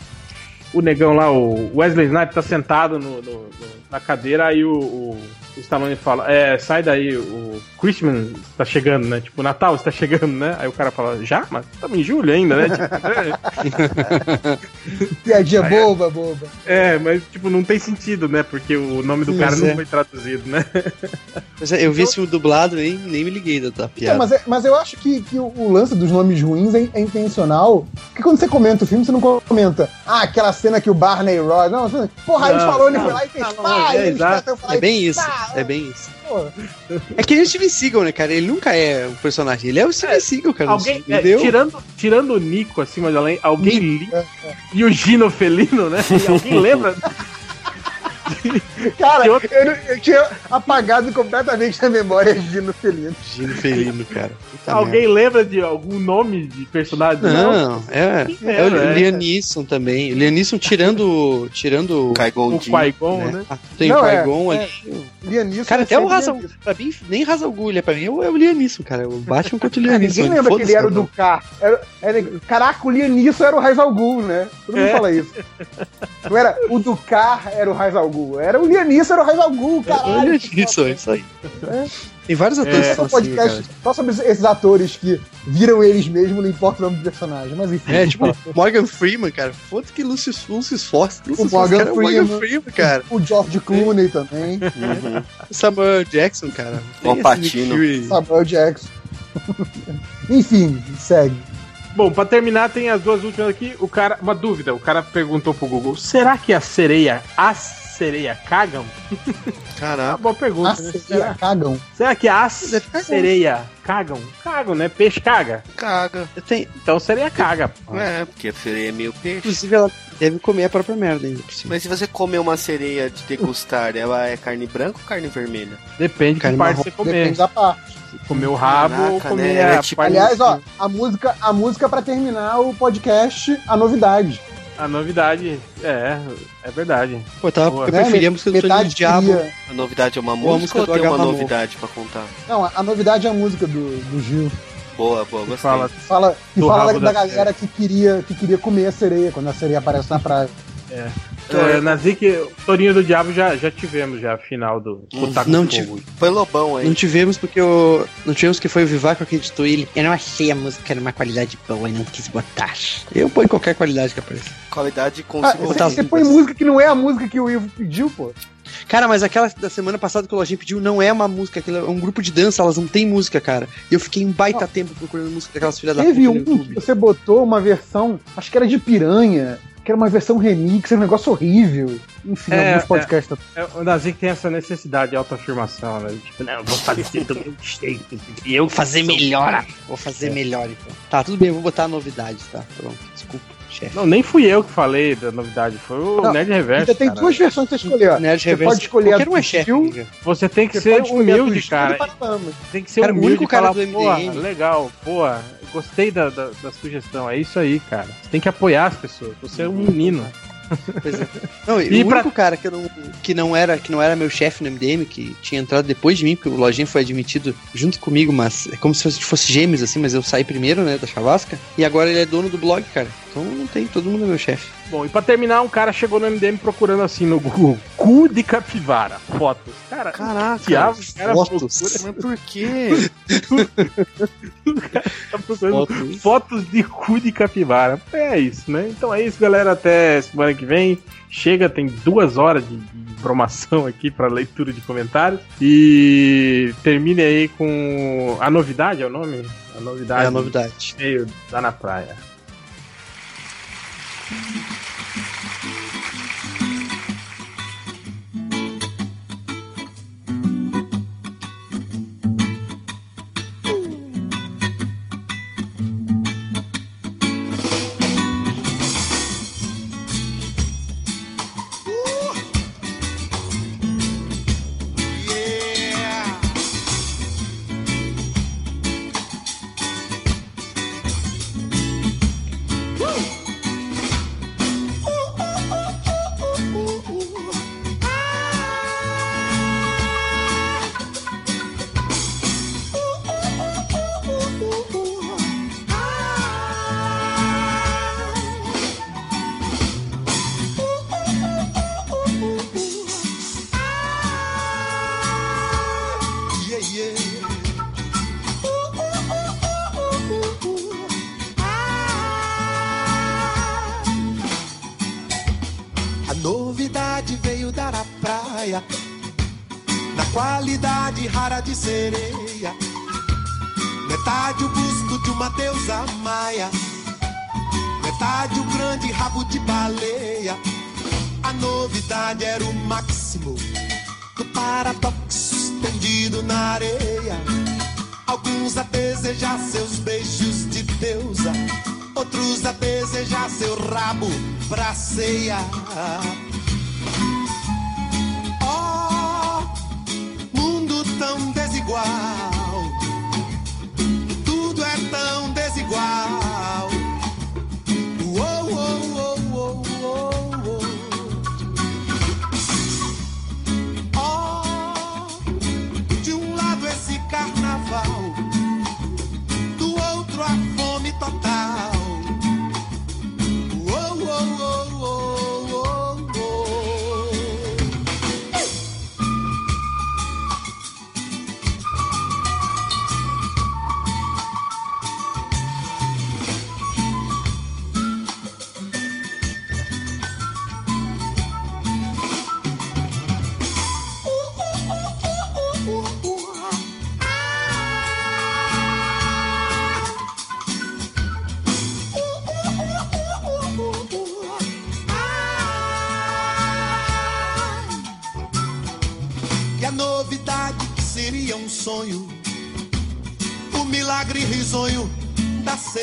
Speaker 3: o negão lá, o Wesley Snipes, tá sentado no, no- no- na cadeira, aí o, o, o Stallone fala, é, sai daí, o Christmas tá chegando, né? Tipo, o Natal está chegando, né? Aí o cara fala, já? Mas estamos em julho ainda, né? Tipo, [LAUGHS]
Speaker 8: Piadinha boba, boba.
Speaker 3: é, mas tipo, não tem sentido, né? Porque o nome do
Speaker 8: Sim,
Speaker 3: cara não
Speaker 9: é.
Speaker 3: foi traduzido, né? [LAUGHS]
Speaker 9: Mas é, eu vi esse dublado e nem, nem me liguei da,
Speaker 8: Então,
Speaker 9: piada.
Speaker 8: mas, é- mas eu acho que, que o, o lance dos nomes ruins é, é intencional. Porque quando você comenta o filme, você não comenta, ah, aquela cena que o Barney Roy. Não, você, porra,
Speaker 3: Não,
Speaker 8: Stallone
Speaker 3: não,
Speaker 8: foi lá e fez
Speaker 3: não,
Speaker 8: pá,
Speaker 3: é,
Speaker 8: eles
Speaker 9: É
Speaker 8: e-
Speaker 9: bem isso,
Speaker 8: pá,
Speaker 9: é bem isso.
Speaker 8: pô.
Speaker 9: É que nem o Steven Seagal, né, cara? Ele nunca é um personagem, ele é o Steven Seagal, cara.
Speaker 3: Alguém, é,
Speaker 9: entendeu?
Speaker 3: tirando, tirando o Nico acima de além, alguém li,
Speaker 8: É,
Speaker 3: e o Gino Felino, né? E [LAUGHS] alguém lembra? [LAUGHS]
Speaker 8: Cara, eu, não- eu tinha apagado completamente da memória de Gino Felino.
Speaker 9: Gino Felino, cara. Puta
Speaker 3: alguém lembra de algum nome de personagem?
Speaker 9: merda. Não, é,
Speaker 3: Quem
Speaker 9: é o
Speaker 3: lembra, é.
Speaker 9: Também. Neeson tirando, tirando
Speaker 3: O. Qui-Gon,
Speaker 9: né?
Speaker 3: né?
Speaker 9: Ah, Tem
Speaker 8: Não,
Speaker 9: o
Speaker 8: é,
Speaker 9: Qui-Gon
Speaker 8: é.
Speaker 9: ali.
Speaker 8: Liam Neeson
Speaker 9: Cara,
Speaker 8: é
Speaker 9: até o
Speaker 8: sempre
Speaker 9: Raza,
Speaker 8: Liam Neeson.
Speaker 9: pra mim, nem Raza Agulha, pra mim é o, é o Liam Neeson, cara. O Batman contra o Liam Neeson.
Speaker 8: ninguém lembra que ele era o
Speaker 9: cara.
Speaker 8: do Car. Era, era- caraca, o Liam Neeson era o Raiz al Ghul, né? Todo mundo
Speaker 3: É.
Speaker 8: fala isso. [LAUGHS] Não era o do Car era o Raiz Era o Liam Neeson era o Raiz al Ghul, caralho.
Speaker 9: Olha isso, é isso aí. Tem vários atores
Speaker 3: É,
Speaker 9: que são
Speaker 8: Esse é
Speaker 9: assim,
Speaker 8: podcast
Speaker 9: cara.
Speaker 8: só sobre esses atores que viram eles mesmos, não importa o nome do personagem. Mas enfim.
Speaker 9: É, tipo, Morgan Freeman, cara. Foda que Lucius,
Speaker 8: Morgan
Speaker 9: Foster, cara, é o Morgan
Speaker 8: Freeman.
Speaker 9: Cara.
Speaker 8: O George Clooney também.
Speaker 2: Uhum.
Speaker 9: Samuel Jackson, cara.
Speaker 2: O.
Speaker 9: Fury.
Speaker 8: Samuel Jackson. [LAUGHS] Enfim, segue.
Speaker 3: Bom, pra terminar, tem as duas últimas aqui. O cara, uma dúvida, o cara perguntou pro Google: será que a sereia, as sereia cagam?
Speaker 2: Caraca.
Speaker 3: boa pergunta,
Speaker 8: A
Speaker 3: né?
Speaker 8: sereia
Speaker 3: Será,
Speaker 8: cagam.
Speaker 3: será que as
Speaker 9: cagar.
Speaker 3: sereia cagam? Cagam, né? Peixe caga.
Speaker 2: Caga.
Speaker 9: Eu tenho-
Speaker 3: Então sereia caga. pô.
Speaker 2: É, porque a sereia é meio peixe.
Speaker 9: Inclusive, ela deve comer a própria merda ainda por cima.
Speaker 2: Mas se você comer uma sereia de degustar, ela é carne branca ou carne vermelha?
Speaker 3: Depende de que
Speaker 9: Carne
Speaker 3: parte
Speaker 9: marrom.
Speaker 3: você comer.
Speaker 8: Depende da parte.
Speaker 3: Comer o rabo ou comer
Speaker 2: né? É
Speaker 3: a
Speaker 2: tipo-
Speaker 3: parte-
Speaker 8: Aliás, ó, a música, a música para terminar o podcast, a novidade.
Speaker 3: A novidade, é, é verdade.
Speaker 9: Pô, eu, tava,
Speaker 3: Boa.
Speaker 9: eu
Speaker 8: Né?
Speaker 9: preferia a música do
Speaker 8: Metade
Speaker 9: Diabo.
Speaker 8: queria-
Speaker 2: A novidade é uma música,
Speaker 9: música
Speaker 2: ou
Speaker 9: do
Speaker 2: tem uma novidade pra contar?
Speaker 8: Não, a, a novidade é a música do, do Gil.
Speaker 2: Boa, boa,
Speaker 3: Que
Speaker 2: gostei.
Speaker 3: fala,
Speaker 8: Fala, que
Speaker 3: Do
Speaker 8: fala
Speaker 3: rabo
Speaker 8: da,
Speaker 3: da
Speaker 8: galera que queria, que queria comer a sereia quando a sereia aparece na praia.
Speaker 3: é, na Zik, Torinho do Diabo já, já tivemos já a final do
Speaker 2: Hum,
Speaker 3: Otaku
Speaker 9: não
Speaker 3: Fogo.
Speaker 2: Foi Lobão aí.
Speaker 9: Não tivemos porque o. Não tivemos que foi o Vivaco que acreditou e ele. Eu não achei a música numa qualidade boa e não quis botar. Eu ponho qualquer qualidade que apareça.
Speaker 2: Qualidade
Speaker 8: Ah,
Speaker 2: consigo.
Speaker 9: botar
Speaker 8: você, você põe música que não é a música que o Ivo pediu, pô.
Speaker 9: Cara, mas aquela da semana passada que o Lojinha pediu não é uma música, aquilo é um grupo de dança, elas não têm música, cara. E eu fiquei um baita tempo procurando música daquelas filhas da puta
Speaker 8: Teve um que você botou uma versão, acho que era de piranha, que era uma versão remix, era um negócio horrível. Enfim,
Speaker 3: É,
Speaker 8: alguns podcasts.
Speaker 3: É, o Nazik tem essa necessidade de autoafirmação, né? Tipo, não, eu vou fazer do meu jeito. E eu
Speaker 9: Fazer melhor. Vou fazer melhor então. Tá, tudo bem, eu vou botar novidades, tá? Pronto, desculpa. Chefe.
Speaker 3: Não, nem fui eu que falei da novidade, foi o
Speaker 8: Não,
Speaker 3: Nerd Reverso.
Speaker 8: Ainda tem
Speaker 3: cara.
Speaker 8: duas versões pra você escolher.
Speaker 9: Nerd
Speaker 8: Você
Speaker 9: Reverso.
Speaker 8: pode escolher a
Speaker 9: Qualquer um é chefe.
Speaker 3: Você tem que
Speaker 8: Você
Speaker 3: ser humilde, cara. Tem que ser
Speaker 9: Cara, o
Speaker 3: humilde
Speaker 9: único
Speaker 3: e
Speaker 9: cara
Speaker 3: falar,
Speaker 9: do
Speaker 3: porra,
Speaker 9: MDM.
Speaker 3: legal, porra, gostei da, da, da sugestão. É isso aí, cara. Você tem que apoiar as pessoas. Você é um menino.
Speaker 9: Pois é. Não, [LAUGHS] e o
Speaker 3: pra-
Speaker 9: único cara que, não, que, não era, que não era meu chefe no MDM, que tinha entrado depois de mim, porque o Lojinha foi admitido junto comigo, mas é como se fosse, fosse gêmeos, assim, mas eu saí primeiro, né, da chavasca. E agora ele é dono do blog, cara. Então não tem, todo mundo é meu chefe.
Speaker 3: Bom, e pra terminar, um cara chegou no MDM procurando assim no Google, cu de capivara, fotos. Cara,
Speaker 9: Caraca,
Speaker 3: diabo, o cara
Speaker 9: fotos.
Speaker 3: procura,
Speaker 9: Mas por quê? [LAUGHS]
Speaker 3: tá procurando
Speaker 9: Fotos.
Speaker 3: fotos de cu de capivara. É isso, né? Então é isso, galera. Até semana que vem. Chega, tem duas horas de, informação aqui para leitura de comentários. E termine aí com a novidade, é o nome? A novidade.
Speaker 9: É a novidade.
Speaker 3: Meio tá na praia.
Speaker 4: Thank you.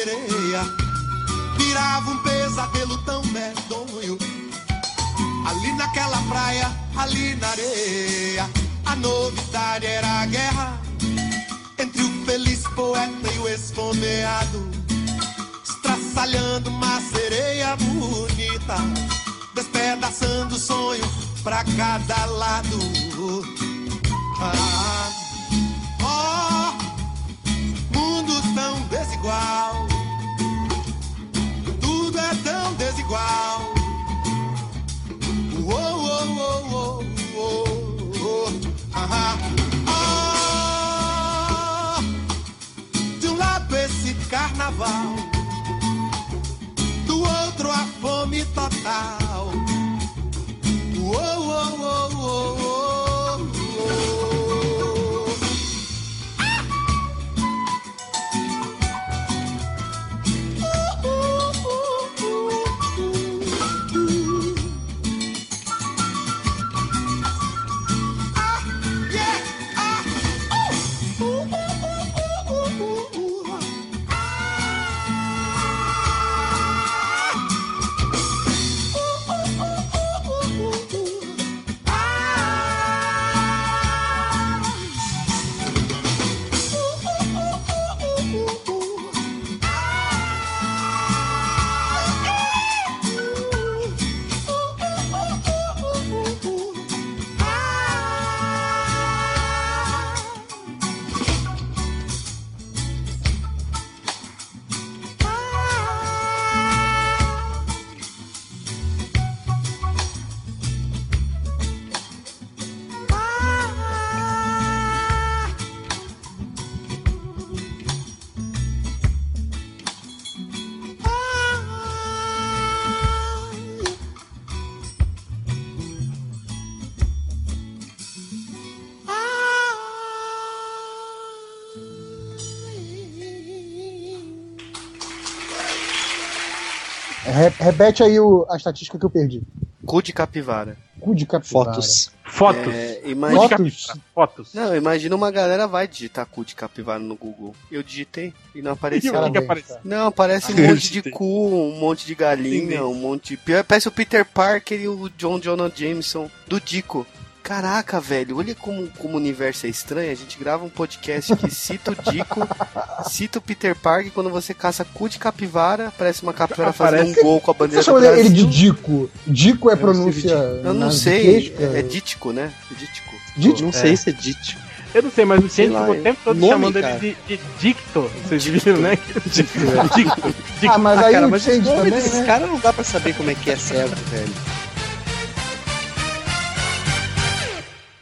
Speaker 4: Da
Speaker 8: repete aí o- a estatística que eu perdi.
Speaker 2: Cu de capivara.
Speaker 8: Cu de capivara.
Speaker 9: Fotos.
Speaker 3: Fotos.
Speaker 2: É, imagina...
Speaker 8: Fotos.
Speaker 3: Fotos.
Speaker 2: Não, imagina uma galera vai digitar cu de capivara no Google. Eu digitei e não
Speaker 3: E
Speaker 2: apareceu.
Speaker 3: que
Speaker 8: cara.
Speaker 2: Não, aparece um monte de cu, um monte de galinha, um monte de. Parece o Peter Parker e o John Jonah Jameson do Dico. Caraca, velho, olha como, como o universo é estranho. A gente grava um podcast que cita o Dico, [LAUGHS] cita o Peter Parker. e Quando você caça cu de capivara, parece uma capivara fazendo
Speaker 3: Aparece-
Speaker 2: um gol com a
Speaker 8: Você
Speaker 2: bandeira do
Speaker 8: chama ele
Speaker 2: Brasil.
Speaker 8: de Dico? Dico é pronúncia.
Speaker 2: Eu não sei, é Dítico, né? Dítico.
Speaker 8: Dítico?
Speaker 9: Não sei se é dito.
Speaker 3: Eu não sei, mas o
Speaker 9: lá,
Speaker 3: ficou o tempo todo
Speaker 9: nome,
Speaker 3: chamando
Speaker 9: cara.
Speaker 3: ele de, de Dicto. Vocês viram, né? [LAUGHS] Dicto. [LAUGHS] Dicto.
Speaker 8: Ah, mas aí
Speaker 9: cara,
Speaker 8: o
Speaker 9: mas nomes
Speaker 8: também,
Speaker 9: desses
Speaker 8: né?
Speaker 9: caras não dá pra saber como é que é certo, velho.